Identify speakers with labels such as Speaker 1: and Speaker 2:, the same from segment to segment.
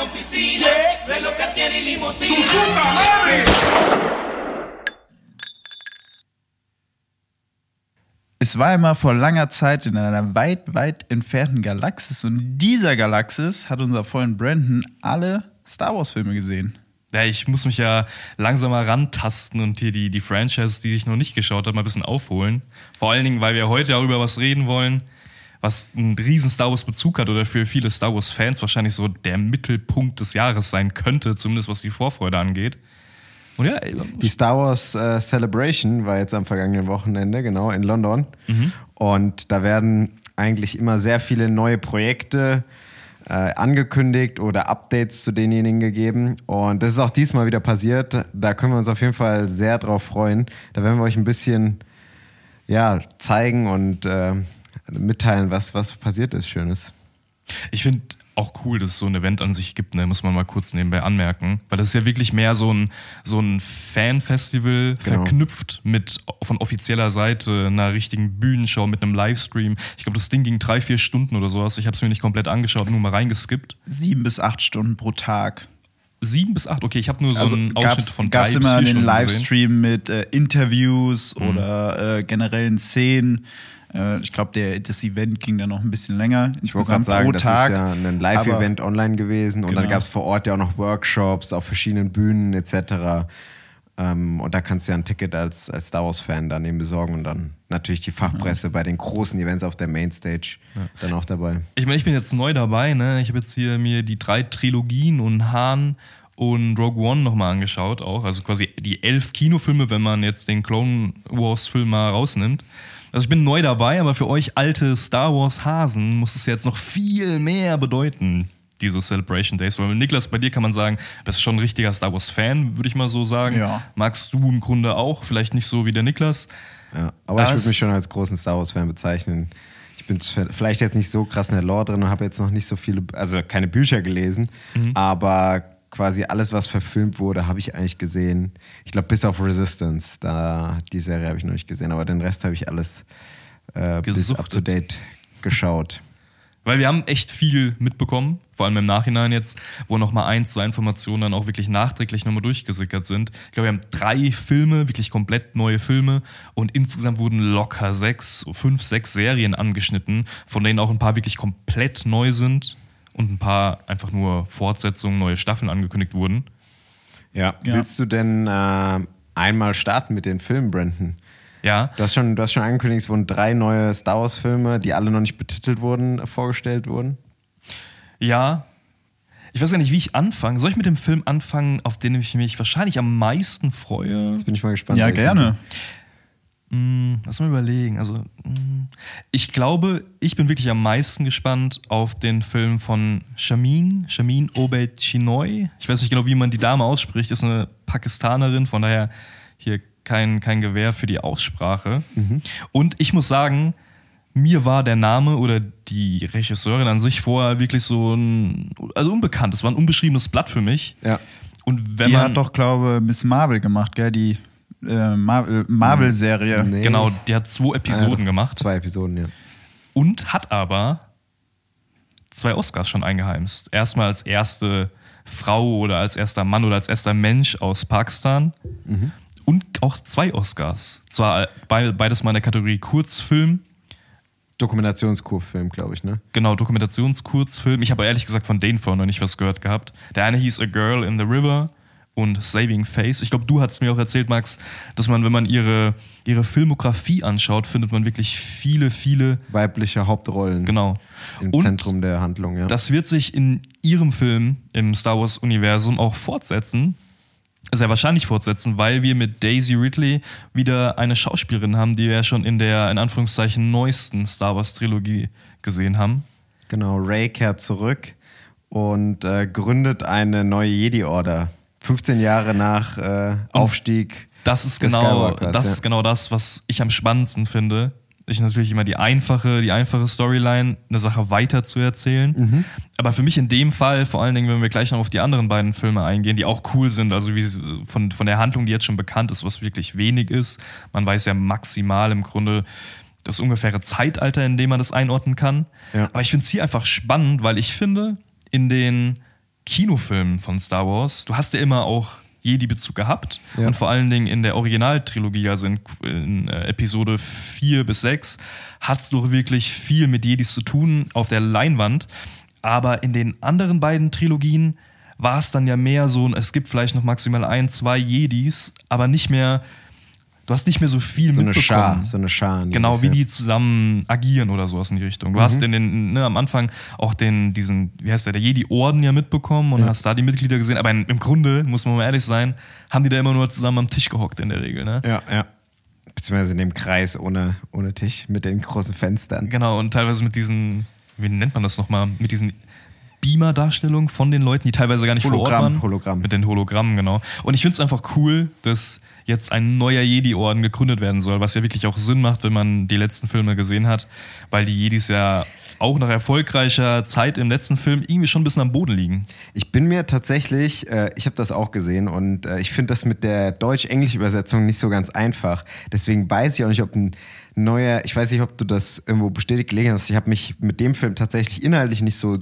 Speaker 1: con piscina, reloj Cartier y limusina.
Speaker 2: Es war einmal vor langer Zeit in einer weit, weit entfernten Galaxis und in dieser Galaxis hat unser Freund Brandon alle Star Wars-Filme gesehen.
Speaker 3: Ja, ich muss mich ja langsam mal rantasten und hier die, die Franchise, die ich noch nicht geschaut habe, mal ein bisschen aufholen. Vor allen Dingen, weil wir heute auch über was reden wollen, was einen riesen Star Wars Bezug hat oder für viele Star Wars Fans wahrscheinlich so der Mittelpunkt des Jahres sein könnte, zumindest was die Vorfreude angeht. Und ja,
Speaker 4: Die Star Wars äh, Celebration war jetzt am vergangenen Wochenende, genau, in London. Und da werden eigentlich immer sehr viele neue Projekte äh, angekündigt oder Updates zu denjenigen gegeben. Und das ist auch diesmal wieder passiert. Da können wir uns auf jeden Fall sehr drauf freuen. Da werden wir euch ein bisschen ja, zeigen und äh, mitteilen, was, was passiert ist, Schönes.
Speaker 3: Ich finde auch cool, dass es so ein Event an sich gibt, ne? muss man mal kurz nebenbei anmerken. Weil das ist ja wirklich mehr so ein, so ein Fan-Festival,
Speaker 4: Genau.
Speaker 3: verknüpft mit von offizieller Seite einer richtigen Bühnenshow, mit einem Livestream. Ich glaube, das Ding ging drei, vier Stunden oder sowas. Ich habe es mir nicht komplett angeschaut, nur mal reingeskippt.
Speaker 2: Sieben bis acht Stunden pro Tag.
Speaker 3: Sieben bis acht, okay, ich habe nur so
Speaker 2: Also
Speaker 3: einen Ausschnitt
Speaker 2: gab's,
Speaker 3: von
Speaker 2: gab's
Speaker 3: drei
Speaker 2: immer
Speaker 3: bis vier
Speaker 2: den
Speaker 3: Stunden gesehen.
Speaker 2: Livestream mit äh, Interviews oder äh, generellen Szenen. Äh, ich glaube, der- das Event ging dann noch ein bisschen länger.
Speaker 4: Ich wollte gerade sagen, das ist ja ein Live-Event online gewesen und dann
Speaker 2: Genau.
Speaker 4: gab es vor Ort ja auch noch Workshops auf verschiedenen Bühnen etc. Ähm, und da kannst du ja ein Ticket als, als Star Wars-Fan dann eben besorgen und dann natürlich die Fachpresse bei den großen Events auf der Mainstage dann auch dabei.
Speaker 3: Ich meine, ich bin jetzt neu dabei, ne? Ich habe jetzt hier mir die drei Trilogien und Han und Rogue One nochmal angeschaut, auch. Also quasi die elf Kinofilme, wenn man jetzt den Clone Wars-Film mal rausnimmt. Also ich bin neu dabei, aber für euch alte Star Wars-Hasen muss es jetzt noch viel mehr bedeuten, diese Celebration Days. Weil Niklas, bei dir kann man sagen, du bist schon ein richtiger Star Wars-Fan, würde ich mal so sagen.
Speaker 2: Ja.
Speaker 3: Magst du im Grunde auch, vielleicht nicht so wie der Niklas.
Speaker 4: Ja, aber ich
Speaker 3: Das-
Speaker 4: würde mich schon als großen Star Wars-Fan bezeichnen. Ich bin vielleicht jetzt nicht so krass in der Lore drin und habe jetzt noch nicht so viele, also keine Bücher gelesen, aber quasi alles, was verfilmt wurde, habe ich eigentlich gesehen. Ich glaube, bis auf Resistance, da die Serie habe ich noch nicht gesehen, aber den Rest habe ich alles äh, bis up to date geschaut.
Speaker 3: Weil wir haben echt viel mitbekommen, vor allem im Nachhinein jetzt, wo nochmal ein, zwei Informationen dann auch wirklich nachträglich nochmal durchgesickert sind. Ich glaube, wir haben drei Filme, wirklich komplett neue Filme und insgesamt wurden locker sechs, fünf, sechs Serien angeschnitten, von denen auch ein paar wirklich komplett neu sind und ein paar einfach nur Fortsetzungen, neue Staffeln angekündigt wurden.
Speaker 4: Ja.
Speaker 2: Ja.
Speaker 4: Willst du denn äh, einmal starten mit den Filmen, Brandon?
Speaker 3: Ja,
Speaker 4: Du hast schon, du hast schon angekündigt, es wurden drei neue Star Wars-Filme, die alle noch nicht betitelt wurden, vorgestellt wurden.
Speaker 3: ja. Ich weiß gar nicht, wie ich anfange. Soll ich mit dem Film anfangen, auf den ich mich wahrscheinlich am meisten freue?
Speaker 4: Jetzt bin ich mal gespannt.
Speaker 2: Ja, gerne.
Speaker 3: Mm, Lass mal überlegen. Also, mm, ich glaube, ich bin wirklich am meisten gespannt auf den Film von Shamin, Shamin Obed Chinoy. Ich weiß nicht genau, wie man die Dame ausspricht. Ist eine Pakistanerin, von daher hier kein, kein Gewähr für die Aussprache. Und ich muss sagen, mir war der Name oder die Regisseurin an sich vorher wirklich so ein, also unbekannt. Es war ein unbeschriebenes Blatt für mich.
Speaker 4: Ja.
Speaker 3: Und wenn
Speaker 2: Die
Speaker 3: man,
Speaker 2: hat doch, glaube Miss Marvel gemacht, gell? Die äh, Marvel- Marvel-Serie.
Speaker 4: Nee.
Speaker 3: genau, die hat zwei Episoden
Speaker 4: Ah,
Speaker 3: gemacht.
Speaker 4: Zwei Episoden, ja.
Speaker 3: und hat aber zwei Oscars schon eingeheimst. Erstmal als erste Frau oder als erster Mann oder als erster Mensch aus Pakistan und auch zwei Oscars. Zwar be- beides mal in der Kategorie Kurzfilm,
Speaker 4: Dokumentationskurfilm, glaube ich, ne?
Speaker 3: genau Dokumentationskurzfilm. Ich habe ehrlich gesagt von denen vorher noch nicht was gehört gehabt. Der eine hieß A Girl in the River und Saving Face. Ich glaube, du hast mir auch erzählt, Max, dass man, wenn man ihre, ihre Filmografie anschaut, findet man wirklich viele, viele
Speaker 4: Weibliche Hauptrollen
Speaker 3: Genau.
Speaker 4: im
Speaker 3: Und
Speaker 4: Zentrum der Handlung, ja.
Speaker 3: Das wird sich in ihrem Film im Star Wars-Universum auch fortsetzen. Sehr wahrscheinlich fortsetzen, weil wir mit Daisy Ridley wieder eine Schauspielerin haben, die wir ja schon in der, in Anführungszeichen, neuesten Star Wars-Trilogie gesehen haben.
Speaker 4: Genau, Ray kehrt zurück und äh, gründet eine neue Jedi-Order. 15 Jahre nach äh, Aufstieg.
Speaker 3: Das ist genau, das
Speaker 4: ja.
Speaker 3: ist genau das, was ich am spannendsten finde. Ich natürlich immer die einfache, die einfache Storyline, eine Sache weiter zu erzählen.
Speaker 4: Mhm.
Speaker 3: Aber für mich in dem Fall, vor allen Dingen, wenn wir gleich noch auf die anderen beiden Filme eingehen, die auch cool sind, also wie von, von der Handlung, die jetzt schon bekannt ist, was wirklich wenig ist. Man weiß ja maximal im Grunde das ungefähre Zeitalter, in dem man das einordnen kann.
Speaker 4: Ja.
Speaker 3: Aber ich finde es hier einfach spannend, weil ich finde, in den Kinofilmen von Star Wars, du hast ja immer auch Jedi-Bezug gehabt.
Speaker 4: Ja.
Speaker 3: Und vor allen Dingen in der Originaltrilogie, also in, in äh, Episode 4 bis 6, hattest du wirklich viel mit Jedis zu tun auf der Leinwand. Aber in den anderen beiden Trilogien war es dann ja mehr so, es gibt vielleicht noch maximal ein, zwei Jedis, aber nicht mehr, du hast nicht mehr so viel
Speaker 4: So eine
Speaker 3: mitbekommen.
Speaker 4: Schar, so eine Schar.
Speaker 3: Genau, wie
Speaker 4: ja.
Speaker 3: die zusammen agieren oder sowas in die Richtung. Du
Speaker 4: Mhm.
Speaker 3: hast in den, ne, am Anfang auch den, diesen, wie heißt der, der Jedi-Orden ja mitbekommen und hast da die Mitglieder gesehen. Aber im Grunde, muss man mal ehrlich sein, haben die da immer nur zusammen am Tisch gehockt in der Regel. Ne?
Speaker 4: Ja, ja. Beziehungsweise in dem Kreis ohne, ohne Tisch mit den großen Fenstern.
Speaker 3: Genau, und teilweise mit diesen, wie nennt man das nochmal, mit diesen Beamer-Darstellungen von den Leuten, die teilweise gar nicht vor Ort
Speaker 4: Hologramm,
Speaker 3: waren.
Speaker 4: Hologramm.
Speaker 3: Mit den Hologrammen, genau. Und ich finde es einfach cool, dass jetzt ein neuer Jedi-Orden gegründet werden soll, was ja wirklich auch Sinn macht, wenn man die letzten Filme gesehen hat, weil die Jedis ja auch nach erfolgreicher Zeit im letzten Film irgendwie schon ein bisschen am Boden liegen.
Speaker 4: Ich bin mir tatsächlich, äh, ich habe das auch gesehen und äh, ich finde das mit der Deutsch-Englisch-Übersetzung nicht so ganz einfach. Deswegen weiß ich auch nicht, ob ein neuer, ich weiß nicht, ob du das irgendwo bestätigt gelegen hast. Ich habe mich mit dem Film tatsächlich inhaltlich nicht so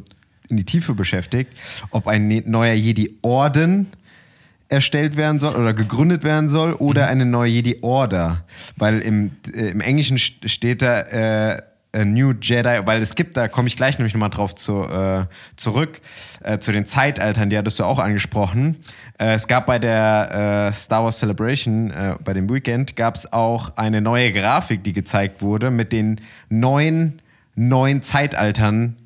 Speaker 4: in die Tiefe beschäftigt, ob ein ne- neuer Jedi-Orden erstellt werden soll oder gegründet werden soll oder eine neue Jedi-Order. Weil im, äh, im Englischen st- steht da äh, a New Jedi, weil es gibt, da komme ich gleich nämlich nochmal drauf zu, äh, zurück, äh, zu den Zeitaltern, die hattest du auch angesprochen. Äh, es gab bei der äh, Star Wars Celebration, äh, bei dem Weekend, gab es auch eine neue Grafik, die gezeigt wurde mit den neuen, neuen Zeitaltern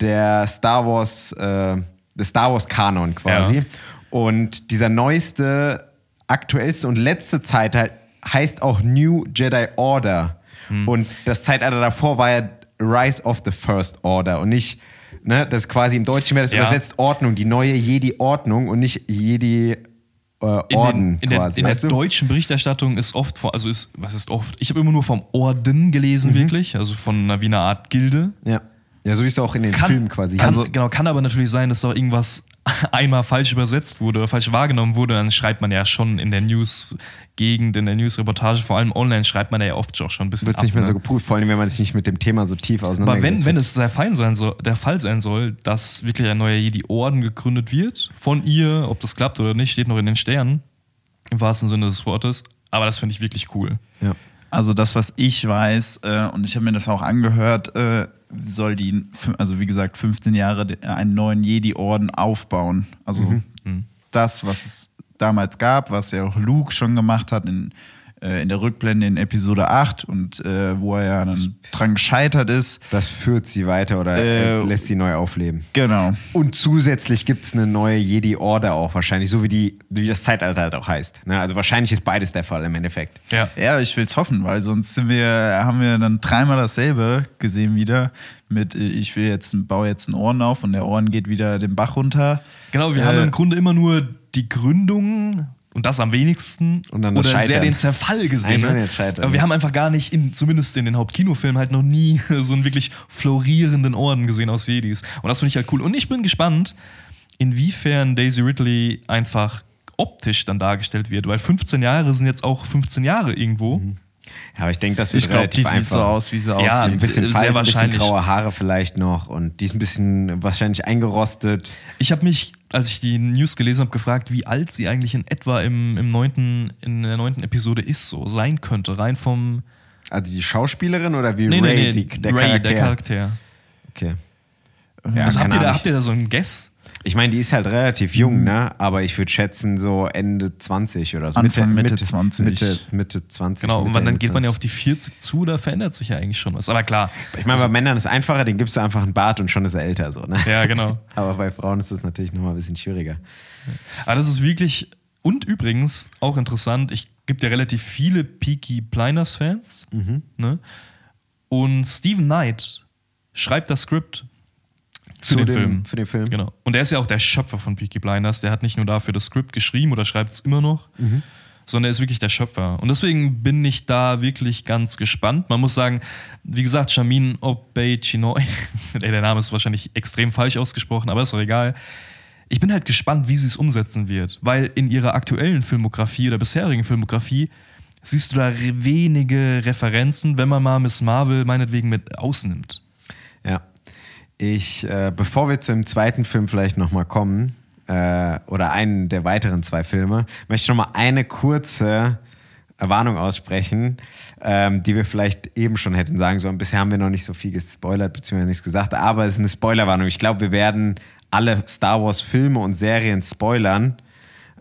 Speaker 4: der Star Wars, äh, des Star Wars Kanon quasi.
Speaker 3: Ja.
Speaker 4: Und dieser neueste, aktuellste und letzte Zeitalter heißt auch New Jedi Order. Und das Zeitalter davor war ja Rise of the First Order und nicht, ne, das ist quasi im Deutschen wäre das
Speaker 3: Ja.
Speaker 4: übersetzt Ordnung, die neue Jedi-Ordnung und nicht Jedi äh,
Speaker 3: In,
Speaker 4: Orden
Speaker 3: den, in, der,
Speaker 4: quasi.
Speaker 3: in der
Speaker 4: weißt du?
Speaker 3: deutschen Berichterstattung ist oft, vor, also ist, was ist oft, ich habe immer nur vom Orden gelesen, wirklich, also von einer, wie einer Art Gilde.
Speaker 4: ja. Ja, so wie es auch in den Filmen quasi
Speaker 3: kann,
Speaker 4: hieß.
Speaker 3: Genau, kann aber natürlich sein, dass doch irgendwas einmal falsch übersetzt wurde oder falsch wahrgenommen wurde. Dann schreibt man ja schon in der News-Gegend, in der News-Reportage, vor allem online, schreibt man ja oft auch schon ein bisschen
Speaker 4: Wird
Speaker 3: ab.
Speaker 4: nicht mehr so
Speaker 3: ne?
Speaker 4: geprüft, vor allem wenn man sich nicht mit dem Thema so tief
Speaker 3: aber
Speaker 4: auseinandersetzt.
Speaker 3: wenn, wenn es der, Fall sein soll, der Fall sein soll, dass wirklich ein neuer Jedi-Orden gegründet wird, von ihr, ob das klappt oder nicht, steht noch in den Sternen, im wahrsten Sinne des Wortes. Aber das finde ich wirklich cool.
Speaker 4: ja.
Speaker 2: Also das, was ich weiß, äh, und ich habe mir das auch angehört, äh, soll die, also wie gesagt, 15 Jahre de- einen neuen Jedi-Orden aufbauen. Also das, was es damals gab, was ja auch Luke schon gemacht hat in, äh, in der Rückblende in Episode 8 und äh, wo er ja dann dran gescheitert ist.
Speaker 4: Das führt sie weiter oder äh, lässt sie neu aufleben.
Speaker 2: Genau.
Speaker 4: Und zusätzlich gibt es eine neue Jedi-Order auch wahrscheinlich, so wie, die, wie das Zeitalter halt auch heißt. Ne? Also wahrscheinlich ist beides der Fall im Endeffekt.
Speaker 3: Ja.
Speaker 2: Ja, ich will's hoffen, weil sonst sind wir, haben wir dann dreimal dasselbe gesehen wieder. Mit äh, ich will jetzt, baue jetzt einen Ohren auf und der Ohren geht wieder den Bach runter.
Speaker 3: Genau, wir
Speaker 2: Äh,
Speaker 3: haben im Grunde immer nur die Gründung und das am wenigsten
Speaker 4: Und dann das
Speaker 3: oder sehr
Speaker 4: Scheitern.
Speaker 3: den Zerfall gesehen. Ne? Aber wir haben einfach gar nicht, in, zumindest in den Hauptkinofilmen, halt noch nie so einen wirklich florierenden Orden gesehen aus Jedis. Und das finde ich halt cool. Und ich bin gespannt, inwiefern Daisy Ridley einfach optisch dann dargestellt wird, weil 15 Jahre sind jetzt auch 15 Jahre irgendwo.
Speaker 4: Ja, aber ich denke, das wird
Speaker 2: Ich glaube, die
Speaker 4: relativ
Speaker 2: sieht so aus, wie sie
Speaker 3: Ja,
Speaker 4: Ein
Speaker 2: aussieht.
Speaker 4: bisschen Falten, ein bisschen graue Haare vielleicht noch und die ist ein bisschen wahrscheinlich eingerostet.
Speaker 3: Ich habe mich, als ich die News gelesen habe, gefragt, wie alt sie eigentlich in etwa im, im neunten, in der neunten Episode ist, so sein könnte, rein vom
Speaker 4: Also die Schauspielerin oder wie
Speaker 3: Nee,
Speaker 4: Ray,
Speaker 3: nee, nee,
Speaker 4: die, der
Speaker 3: Ray,
Speaker 4: Charakter?
Speaker 3: der Charakter.
Speaker 4: Okay. Ja,
Speaker 3: also habt ihr, da, habt ihr da so einen Guess?
Speaker 4: Ich meine, die ist halt relativ jung, ne? Aber ich würde schätzen so Ende 20 oder so.
Speaker 2: Anfang, Mitte 20.
Speaker 4: Mitte, Mitte 20.
Speaker 3: Genau,
Speaker 4: Mitte,
Speaker 3: und dann
Speaker 4: Ende
Speaker 3: geht man ja
Speaker 4: 20.
Speaker 3: auf die 40 zu, da verändert sich ja eigentlich schon was. Aber klar.
Speaker 4: Ich meine, bei Männern ist es einfacher, den gibst du einfach einen Bart und schon ist er älter, so, ne?
Speaker 3: Ja, genau.
Speaker 4: Aber bei Frauen ist das natürlich nochmal ein bisschen schwieriger.
Speaker 3: Aber das ist wirklich. Und übrigens auch interessant, ich gibt ja relativ viele Peaky Blinders-Fans. Ne? Und Steven Knight schreibt das Skript
Speaker 4: Zu
Speaker 3: den
Speaker 4: dem-
Speaker 3: Film.
Speaker 4: für den Film.
Speaker 3: Genau. Und der ist ja auch der Schöpfer von Peaky Blinders. Der hat nicht nur dafür das Skript geschrieben oder schreibt es immer noch, sondern er ist wirklich der Schöpfer. Und deswegen bin ich da wirklich ganz gespannt. Man muss sagen, wie gesagt, Shamin Obey-Chinoy, Ey, der Name ist wahrscheinlich extrem falsch ausgesprochen, aber ist doch egal. Ich bin halt gespannt, wie sie es umsetzen wird, weil in ihrer aktuellen Filmografie oder bisherigen Filmografie siehst du da wenige Referenzen, wenn man mal Miss Marvel meinetwegen mit ausnimmt.
Speaker 4: Ja. Ich, äh, bevor wir zum zweiten Film vielleicht nochmal kommen, äh, oder einen der weiteren zwei Filme, möchte ich nochmal eine kurze Warnung aussprechen, ähm, die wir vielleicht eben schon hätten sagen sollen. Bisher haben wir noch nicht so viel gespoilert, beziehungsweise nichts gesagt, aber es ist eine Spoilerwarnung. Ich glaube, wir werden alle Star Wars Filme und Serien spoilern.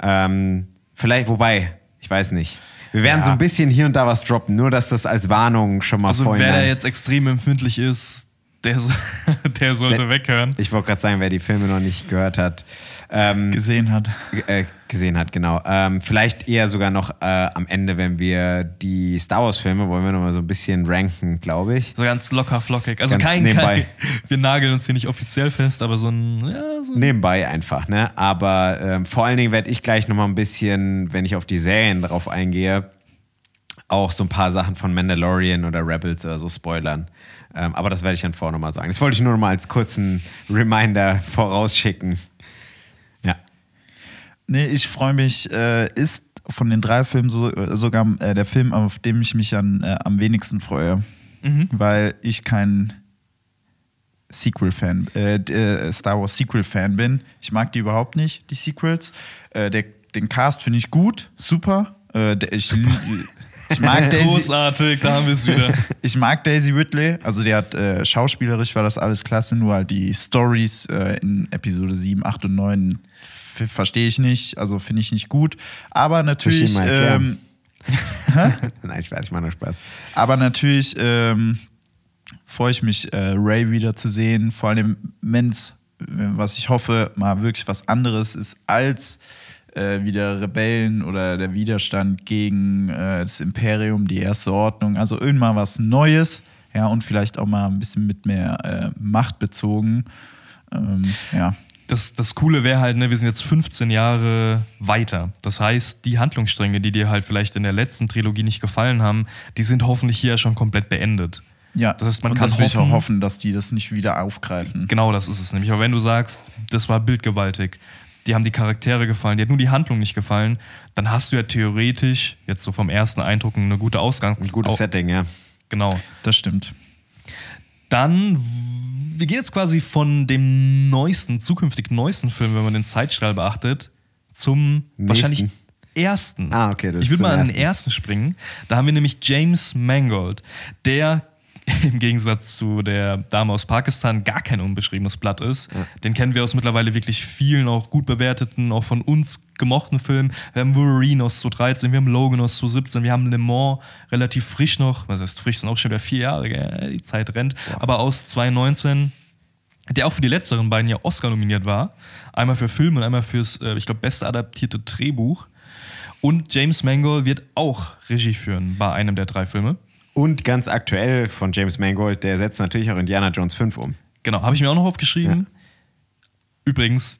Speaker 4: Ähm, vielleicht, wobei, ich weiß nicht. Wir werden
Speaker 2: Ja.
Speaker 4: so ein bisschen hier und da was droppen, nur dass das als Warnung schon mal
Speaker 3: Also wer da jetzt extrem empfindlich ist, der, so, der sollte
Speaker 4: Der-
Speaker 3: weghören.
Speaker 4: Ich wollte gerade sagen, wer die Filme noch nicht gehört hat, ähm,
Speaker 2: gesehen hat.
Speaker 4: äh, gesehen hat, genau. Ähm, vielleicht eher sogar noch äh, am Ende, wenn wir die Star Wars-Filme, wollen wir noch mal so ein bisschen ranken, glaube ich.
Speaker 3: So ganz locker flockig. Also
Speaker 4: Ganz
Speaker 3: kein,
Speaker 4: nebenbei.
Speaker 3: kein, wir nageln uns hier nicht offiziell fest, aber so ein, ja, so
Speaker 4: Nebenbei einfach, ne? Aber ähm, vor allen Dingen werde ich gleich noch mal ein bisschen, wenn ich auf die Serien drauf eingehe, auch so ein paar Sachen von Mandalorian oder Rebels oder so spoilern. Ähm, aber das werde ich dann vorher noch mal sagen. Das wollte ich nur noch mal als kurzen Reminder vorausschicken. Ja.
Speaker 2: Nee, ich freue mich. Äh, ist von den drei Filmen so, äh, sogar äh, der Film, auf dem ich mich an, äh, am wenigsten freue. Weil ich kein Sequel-Fan, äh, äh, Star Wars Sequel-Fan bin. Ich mag die überhaupt nicht, die Sequels. Äh, der, den Cast finde ich gut, super. Äh, der, ich, mag Daisy.
Speaker 3: großartig, da haben wir es wieder.
Speaker 2: Ich mag Daisy Ridley, also die hat äh, schauspielerisch war das alles klasse, nur halt die Stories äh, in Episode 7, 8 und 9 f- verstehe ich nicht, also finde ich nicht gut. Aber natürlich, ähm,
Speaker 4: Nein, ich weiß, ich mache nur Spaß.
Speaker 2: aber natürlich ähm, freue ich mich, äh, Ray wieder zu sehen, vor allem wenn es, was ich hoffe, mal wirklich was anderes ist als äh, wieder Rebellen oder der Widerstand gegen äh, das Imperium, die erste Ordnung. Also irgendwann was Neues, ja, und vielleicht auch mal ein bisschen mit mehr äh, Macht bezogen. Ähm, ja.
Speaker 3: Das, das Coole wäre halt, ne, wir sind jetzt 15 Jahre weiter. Das heißt, die Handlungsstränge, die dir halt vielleicht in der letzten Trilogie nicht gefallen haben, die sind hoffentlich hier schon komplett beendet.
Speaker 2: Ja,
Speaker 3: Das heißt, man
Speaker 2: und
Speaker 3: kann
Speaker 2: das ich auch
Speaker 3: hoffen-
Speaker 2: hoffen, dass die das nicht wieder aufgreifen.
Speaker 3: Genau das ist es nämlich. Aber wenn du sagst, das war bildgewaltig, die haben die Charaktere gefallen, die hat nur die Handlung nicht gefallen, dann hast du ja theoretisch, jetzt so vom ersten Eindruck, eine gute Ausgangs...
Speaker 4: Ein gutes Setting, ja.
Speaker 3: Genau.
Speaker 2: Das stimmt.
Speaker 3: Dann, wir gehen jetzt quasi von dem neuesten, zukünftig neuesten Film, wenn man den Zeitstrahl beachtet, zum
Speaker 4: Nächsten.
Speaker 3: wahrscheinlich ersten.
Speaker 4: Ah, okay, das
Speaker 3: Ich würde mal an den
Speaker 4: ersten
Speaker 3: springen. Da haben wir nämlich James Mangold, der im Gegensatz zu der Dame aus Pakistan gar kein unbeschriebenes Blatt ist. Den kennen wir aus mittlerweile wirklich vielen, auch gut bewerteten, auch von uns gemochten Filmen. Wir haben Wolverine aus 2013, wir haben Logan aus 2017, wir haben Le Mans relativ frisch noch, was heißt frisch, sind auch schon wieder vier Jahre, gell? die Zeit rennt, aber aus 2019 der auch für die letzteren beiden ja Oscar nominiert war. Einmal für Film und einmal fürs, äh, ich glaube, beste adaptierte Drehbuch. Und James Mangold wird auch Regie führen bei einem der drei Filme.
Speaker 4: Und ganz aktuell von James Mangold, der setzt natürlich auch Indiana Jones 5 um.
Speaker 3: Genau, habe ich mir auch noch aufgeschrieben. Übrigens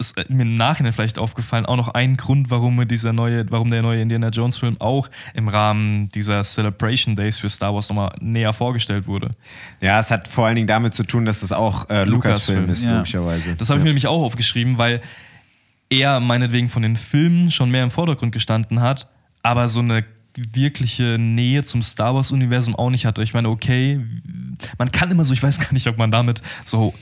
Speaker 3: ist mir im Nachhinein vielleicht aufgefallen, auch noch ein Grund, warum mir dieser neue, warum der neue Indiana Jones Film auch im Rahmen dieser Celebration Days für Star Wars nochmal näher vorgestellt wurde.
Speaker 4: Ja, es hat vor allen Dingen damit zu tun, dass es auch äh, Lukas-Film ist,
Speaker 2: ja.
Speaker 4: logischerweise.
Speaker 3: Das habe ich mir nämlich auch aufgeschrieben, weil er meinetwegen von den Filmen schon mehr im Vordergrund gestanden hat, aber so eine wirkliche Nähe zum Star Wars-Universum auch nicht hatte. Ich meine, okay, man kann immer so, ich weiß gar nicht, ob man damit so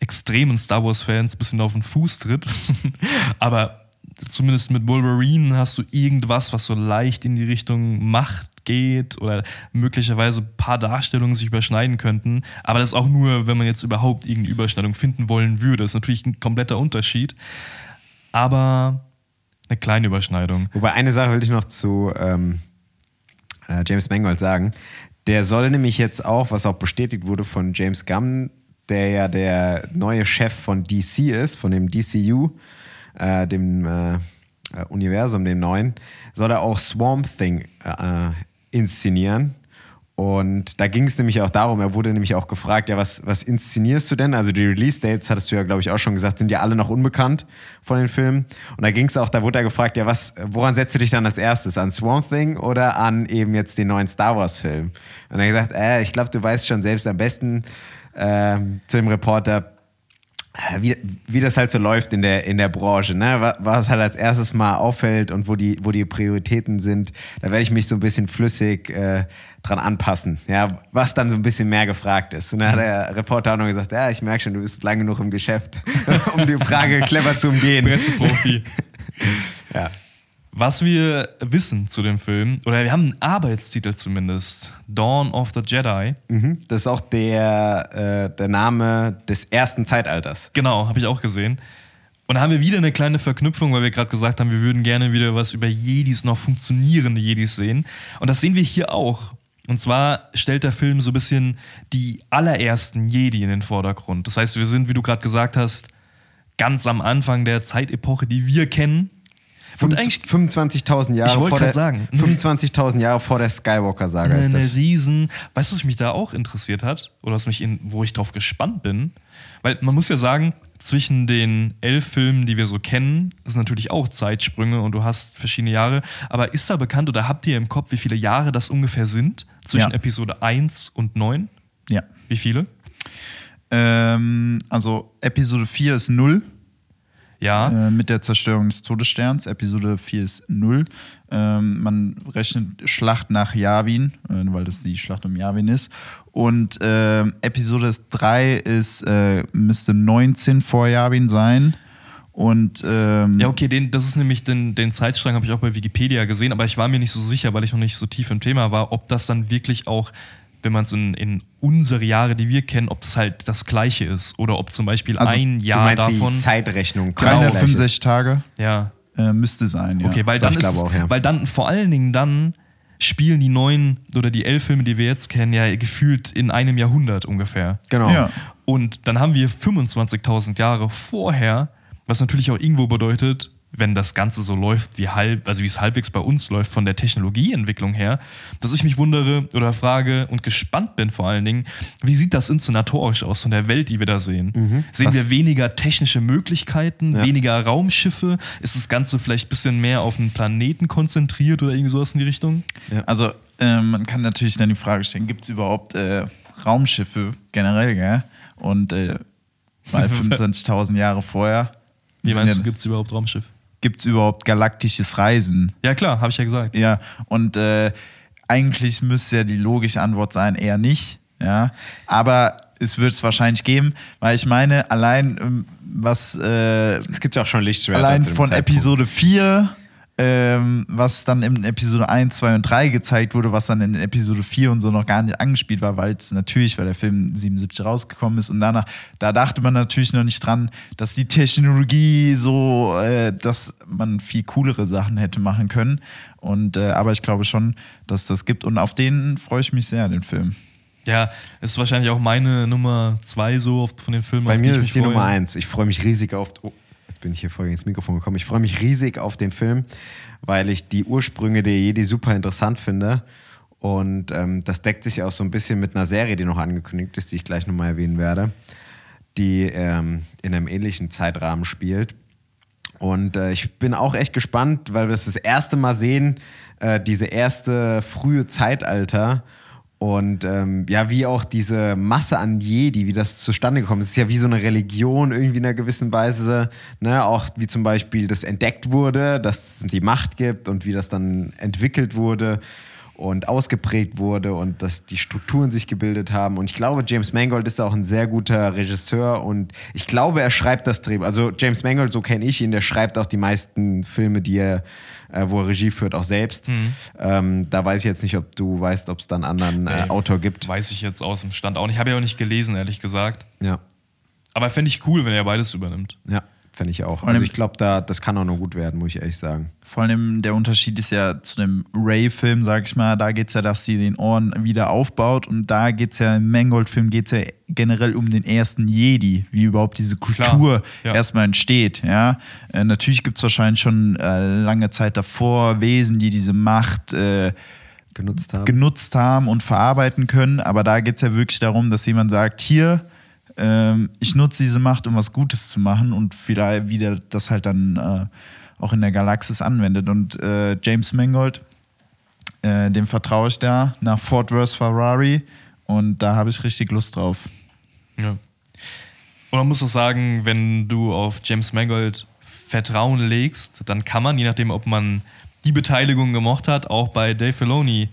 Speaker 3: extremen Star Wars-Fans ein bisschen auf den Fuß tritt, aber zumindest mit Wolverine hast du irgendwas, was so leicht in die Richtung Macht geht oder möglicherweise ein paar Darstellungen sich überschneiden könnten. Aber das auch nur, wenn man jetzt überhaupt irgendeine Überschneidung finden wollen würde. Das ist natürlich ein kompletter Unterschied. Aber eine kleine Überschneidung.
Speaker 4: Wobei eine Sache will ich noch zu ähm, äh, James Mangold sagen. Der soll nämlich jetzt auch, was auch bestätigt wurde von James Gunn, der ja der neue Chef von DC ist, von dem DCU, äh, dem äh, äh, Universum, dem neuen, soll er auch Swamp Thing äh, inszenieren. Und da ging es nämlich auch darum, er wurde nämlich auch gefragt, ja, was, was inszenierst du denn? Also die Release-Dates, hattest du ja, glaube ich, auch schon gesagt, sind ja alle noch unbekannt von den Filmen. Und da ging es auch, da wurde er gefragt, ja, was, woran setzt du dich dann als erstes? An Swamp Thing oder an eben jetzt den neuen Star Wars-Film? Und er hat gesagt, äh, ich glaube, du weißt schon selbst am besten zu dem Reporter, äh, wie, wie das halt so läuft in der, in der Branche, ne? Wa- was halt als erstes mal auffällt und wo die, wo die Prioritäten sind, da werde ich mich so ein bisschen flüssig äh, dran anpassen, ja, was dann so ein bisschen mehr gefragt ist. Und dann hat der Reporter auch noch gesagt, ja, ich merke schon, du bist lang genug im Geschäft, um die Frage clever zu umgehen.
Speaker 3: Presseprofi.
Speaker 4: Ja.
Speaker 3: Was wir wissen zu dem Film, oder wir haben einen Arbeitstitel zumindest: Dawn of the Jedi.
Speaker 4: Mhm. Das ist auch der, äh, der Name des ersten Zeitalters.
Speaker 3: Genau, habe ich auch gesehen. Und da haben wir wieder eine kleine Verknüpfung, weil wir gerade gesagt haben, wir würden gerne wieder was über Jedis, noch funktionierende Jedis sehen. Und das sehen wir hier auch. Und zwar stellt der Film so ein bisschen die allerersten Jedi in den Vordergrund. Das heißt, wir sind, wie du gerade gesagt hast, ganz am Anfang der Zeitepoche, die wir kennen. Und eigentlich
Speaker 4: 25.000 Jahre vor der
Speaker 3: sagen.
Speaker 4: 25.000 Jahre vor der Skywalker-Saga ist
Speaker 3: eine
Speaker 4: das.
Speaker 3: riesen. Weißt du, was mich da auch interessiert hat? Oder was mich in, wo ich drauf gespannt bin? Weil man muss ja sagen, zwischen den elf Filmen, die wir so kennen, sind natürlich auch Zeitsprünge und du hast verschiedene Jahre. Aber ist da bekannt oder habt ihr im Kopf, wie viele Jahre das ungefähr sind? Zwischen
Speaker 2: Ja.
Speaker 3: Episode 1 und 9?
Speaker 2: Ja.
Speaker 3: Wie viele?
Speaker 2: Ähm, also Episode 4 ist 0
Speaker 3: Ja.
Speaker 2: äh, mit der Zerstörung des Todessterns. Episode 4 ist 0. Ähm, man rechnet Schlacht nach Yavin, äh, weil das die Schlacht um Yavin ist. Und ähm, Episode 3 ist, äh, müsste 19 vor Yavin sein. Und ähm,
Speaker 3: Ja, okay, den, das ist nämlich den, den Zeitstrang, habe ich auch bei Wikipedia gesehen, aber ich war mir nicht so sicher, weil ich noch nicht so tief im Thema war, ob das dann wirklich auch, wenn man es in, in unsere Jahre, die wir kennen, ob das halt das Gleiche ist oder ob zum Beispiel
Speaker 2: Also,
Speaker 3: ein
Speaker 4: Du
Speaker 3: Jahr
Speaker 4: meinst
Speaker 3: davon.
Speaker 4: die Zeitrechnung. quasi gleich ist.
Speaker 2: 365 Tage
Speaker 3: Ja,
Speaker 2: äh, müsste sein. Ja.
Speaker 3: okay, weil dann,
Speaker 4: ich
Speaker 3: ist,
Speaker 4: glaube auch, ja.
Speaker 3: weil dann vor allen Dingen dann spielen die neuen oder die elf Filme, die wir jetzt kennen, ja gefühlt in einem Jahrhundert ungefähr.
Speaker 4: Genau.
Speaker 2: Ja.
Speaker 3: Und dann haben wir 25.000 Jahre vorher, was natürlich auch irgendwo bedeutet, wenn das Ganze so läuft, wie halb, also wie es halbwegs bei uns läuft von der Technologieentwicklung her, dass ich mich wundere oder frage und gespannt bin vor allen Dingen, wie sieht das inszenatorisch aus von der Welt, die wir da sehen? Sehen
Speaker 4: Was-
Speaker 3: wir weniger technische Möglichkeiten,
Speaker 4: Ja.
Speaker 3: weniger Raumschiffe? Ist das Ganze vielleicht ein bisschen mehr auf einen Planeten konzentriert oder irgendwie sowas in die Richtung?
Speaker 2: Also äh, man kann natürlich dann die Frage stellen, gibt es überhaupt äh, Raumschiffe generell, gell? Und äh, mal 25.000 Jahre vorher
Speaker 3: Wie meinst du,
Speaker 2: ja,
Speaker 3: gibt es überhaupt Raumschiff?
Speaker 2: Gibt es überhaupt galaktisches Reisen?
Speaker 3: Ja klar, habe ich ja gesagt.
Speaker 2: Ja, und äh, eigentlich müsste ja die logische Antwort sein, eher nicht. Ja, aber es wird es wahrscheinlich geben, weil ich meine, allein ähm, was äh,
Speaker 4: Es gibt ja auch schon Lichtschwerter.
Speaker 2: allein von
Speaker 4: Zeitpunkt.
Speaker 2: Episode 4, ähm, was dann in Episode 1, 2 und 3 gezeigt wurde, was dann in Episode 4 und so noch gar nicht angespielt war, weil es natürlich, weil der Film 77 rausgekommen ist und danach, da dachte man natürlich noch nicht dran, dass die Technologie so, äh, dass man viel coolere Sachen hätte machen können. Und äh, aber ich glaube schon, dass das gibt und auf den freue ich mich sehr, den Film.
Speaker 3: Ja, ist wahrscheinlich auch meine Nummer zwei so oft von den Filmen.
Speaker 4: Bei mir ist die
Speaker 3: freue.
Speaker 4: Nummer eins. Ich freue mich riesig auf. Bin ich hier voll ins Mikrofon gekommen. Ich freue mich riesig auf den Film, weil ich die Ursprünge der Jedi super interessant finde. Und ähm, das deckt sich auch so ein bisschen mit einer Serie, die noch angekündigt ist, die ich gleich nochmal erwähnen werde, die ähm, in einem ähnlichen Zeitrahmen spielt. Und äh, ich bin auch echt gespannt, weil wir es das erste Mal sehen, äh, diese erste frühe Zeitalter. Und ähm, ja, wie auch diese Masse an Jedi, wie das zustande gekommen ist. Ist ja wie so eine Religion irgendwie in einer gewissen Weise. Ne? Auch wie zum Beispiel das entdeckt wurde, dass es die Macht gibt und wie das dann entwickelt wurde und ausgeprägt wurde und dass die Strukturen sich gebildet haben. Und ich glaube, James Mangold ist auch ein sehr guter Regisseur und ich glaube, er schreibt das Drehbuch. Also James Mangold, so kenne ich ihn, der schreibt auch die meisten Filme, die er, äh, wo er Regie führt, auch selbst. Ähm, da weiß ich jetzt nicht, ob du weißt, ob es dann einen anderen äh,
Speaker 3: Nee.
Speaker 4: Autor gibt.
Speaker 3: Weiß ich jetzt aus dem Stand auch nicht. Habe ja auch nicht gelesen, ehrlich gesagt.
Speaker 4: Ja,
Speaker 3: Aber fände ich cool, wenn er beides übernimmt.
Speaker 4: ja, fände ich auch.
Speaker 2: allem-
Speaker 4: Also ich glaube, da, das kann auch nur gut werden, muss ich ehrlich sagen.
Speaker 2: Vor allem der Unterschied ist ja zu dem Ray-Film, sag ich mal, da geht es ja, dass sie den Ohren wieder aufbaut und da geht es ja im Mangold-Film geht es ja generell um den ersten Jedi, wie überhaupt diese Kultur
Speaker 3: ja.
Speaker 2: erstmal entsteht. Ja? Äh, natürlich gibt es wahrscheinlich schon äh, lange Zeit davor Wesen, die diese Macht äh,
Speaker 4: Genutzt haben.
Speaker 2: genutzt haben und verarbeiten können, aber da geht es ja wirklich darum, dass jemand sagt, hier, ähm, ich nutze diese Macht, um was Gutes zu machen und vielleicht wieder das halt dann äh, auch in der Galaxis anwendet. Und äh, James Mangold, äh, dem vertraue ich da nach Ford vs. Ferrari und da habe ich richtig Lust drauf.
Speaker 3: Ja. Und man muss auch sagen, wenn du auf James Mangold Vertrauen legst, dann kann man, je nachdem, ob man die Beteiligung gemocht hat, auch bei Dave Filoni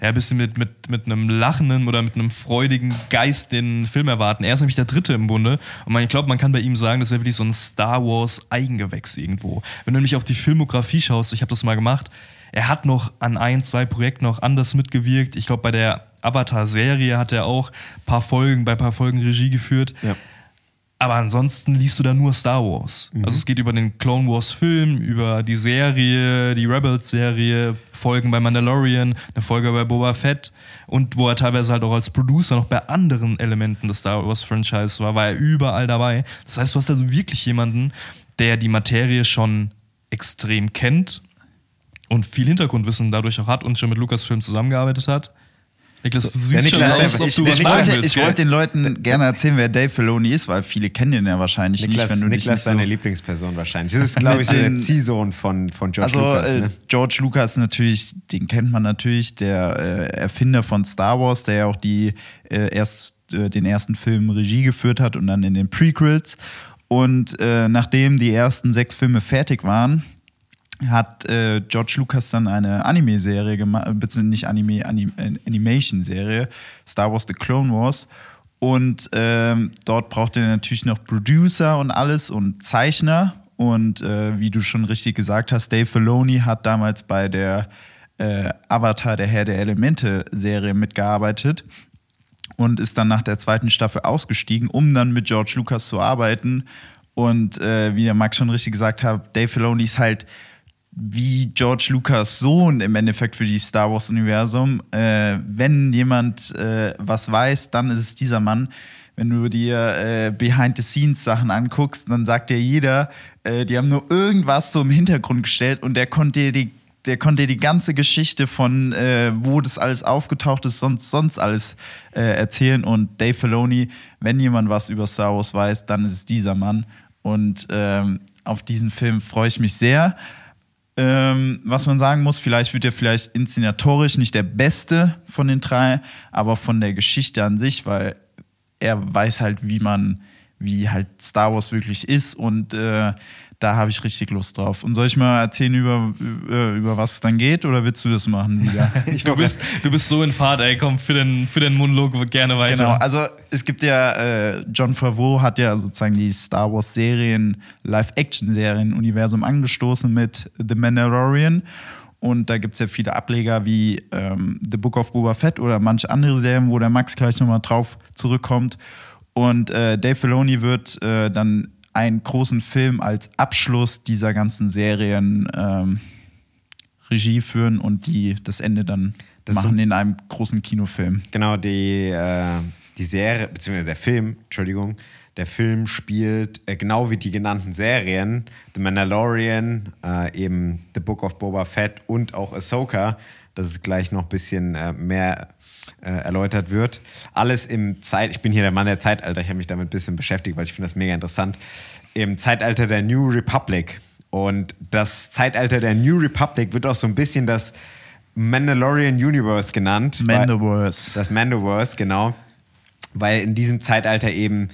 Speaker 3: ja, ein bisschen mit, mit, mit einem lachenden oder mit einem freudigen Geist den Film erwarten. Er ist nämlich der Dritte im Bunde. Und man, ich glaube, man kann bei ihm sagen, das wäre wirklich so ein Star Wars Eigengewächs irgendwo. Wenn du nämlich auf die Filmografie schaust, ich habe das mal gemacht, er hat noch an ein, zwei Projekten noch anders mitgewirkt. Ich glaube, bei der Avatar-Serie hat er auch ein paar Folgen, bei ein paar Folgen Regie geführt.
Speaker 4: Ja.
Speaker 3: Aber ansonsten liest du da nur Star Wars.
Speaker 4: Mhm.
Speaker 3: Also es geht über den Clone Wars Film, über die Serie, die Rebels Serie, Folgen bei Mandalorian, eine Folge bei Boba Fett und wo er teilweise halt auch als Producer noch bei anderen Elementen des Star Wars Franchise war, war er überall dabei. Das heißt, du hast also wirklich jemanden, der die Materie schon extrem kennt und viel Hintergrundwissen dadurch auch hat und schon mit Lucasfilm zusammengearbeitet hat. Niklas, du siehst schon
Speaker 4: Niklas,
Speaker 3: aus, als ob
Speaker 2: ich,
Speaker 3: du was
Speaker 2: ich, wollte,
Speaker 3: willst,
Speaker 2: ich wollte den Leuten gerne erzählen, wer Dave Filoni ist, weil viele kennen ihn ja wahrscheinlich
Speaker 4: Niklas,
Speaker 2: nicht, wenn du
Speaker 4: Niklas deine
Speaker 2: nicht so
Speaker 4: Lieblingsperson wahrscheinlich. Das ist, glaube ich, der Ziehsohn von, von George
Speaker 2: also
Speaker 4: Lucas.
Speaker 2: äh,
Speaker 4: Ne?
Speaker 2: George Lucas natürlich, den kennt man natürlich, der äh, Erfinder von Star Wars, der ja auch die äh, erst äh, den ersten Film Regie geführt hat und dann in den Prequels. Und äh, nachdem die ersten sechs Filme fertig waren, hat äh, George Lucas dann eine Anime-Serie gemacht, beziehungsweise nicht Anime, Anim äh, Animation-Serie, Star Wars The Clone Wars. Und ähm, dort braucht er natürlich noch Producer und alles und Zeichner. Und äh, wie du schon richtig gesagt hast, Dave Filoni hat damals bei der äh, Avatar, der Herr der Elemente-Serie mitgearbeitet und ist dann nach der zweiten Staffel ausgestiegen, um dann mit George Lucas zu arbeiten. Und äh, wie der Max schon richtig gesagt hat, Dave Filoni ist halt wie George Lucas Sohn im Endeffekt für die Star Wars Universum. Äh, wenn jemand äh, was weiß, dann ist es dieser Mann. Wenn du dir äh, Behind-the-Scenes-Sachen anguckst, dann sagt dir jeder, äh, die haben nur irgendwas so im Hintergrund gestellt und der konnte dir die der konnte die ganze Geschichte von, äh, wo das alles aufgetaucht ist, sonst, sonst alles äh, erzählen. Und Dave Filoni, wenn jemand was über Star Wars weiß, dann ist es dieser Mann. Und ähm, auf diesen Film freue ich mich sehr. Ähm, was man sagen muss, vielleicht wird er vielleicht inszenatorisch nicht der beste von den drei, aber von der Geschichte an sich, weil er weiß halt, wie man, wie halt Star Wars wirklich ist und äh, da habe ich richtig Lust drauf. Und soll ich mal erzählen, über, über, über was es dann geht oder willst du das machen wieder?
Speaker 3: du, bist, du bist so in Fahrt, ey, komm, für den, für den Monolog gerne weiter.
Speaker 2: Genau, also es gibt ja, äh, John Favreau hat ja sozusagen die Star Wars Serien, Live-Action-Serien-Universum angestoßen mit The Mandalorian. Und da gibt es ja viele Ableger wie ähm, The Book of Boba Fett oder manche andere Serien, wo der Max gleich nochmal drauf zurückkommt. Und äh, Dave Filoni wird äh, dann einen großen Film als Abschluss dieser ganzen Serien ähm, Regie führen und die das Ende dann
Speaker 4: Das ist
Speaker 2: machen
Speaker 4: so-
Speaker 2: in einem großen Kinofilm.
Speaker 4: Genau, die, äh, die Serie, beziehungsweise der Film, Entschuldigung, der Film spielt äh, genau wie die genannten Serien, The Mandalorian, äh, eben The Book of Boba Fett und auch Ahsoka, dass es gleich noch ein bisschen äh, mehr äh, erläutert wird. Alles im Zeit, ich bin hier der Mann der Zeitalter, ich habe mich damit ein bisschen beschäftigt, weil ich finde das mega interessant. Im Zeitalter der New Republic. Und das Zeitalter der New Republic wird auch so ein bisschen das Mandalorian Universe genannt.
Speaker 2: Mandoverse.
Speaker 4: das Mandoverse, genau. Weil in diesem Zeitalter eben,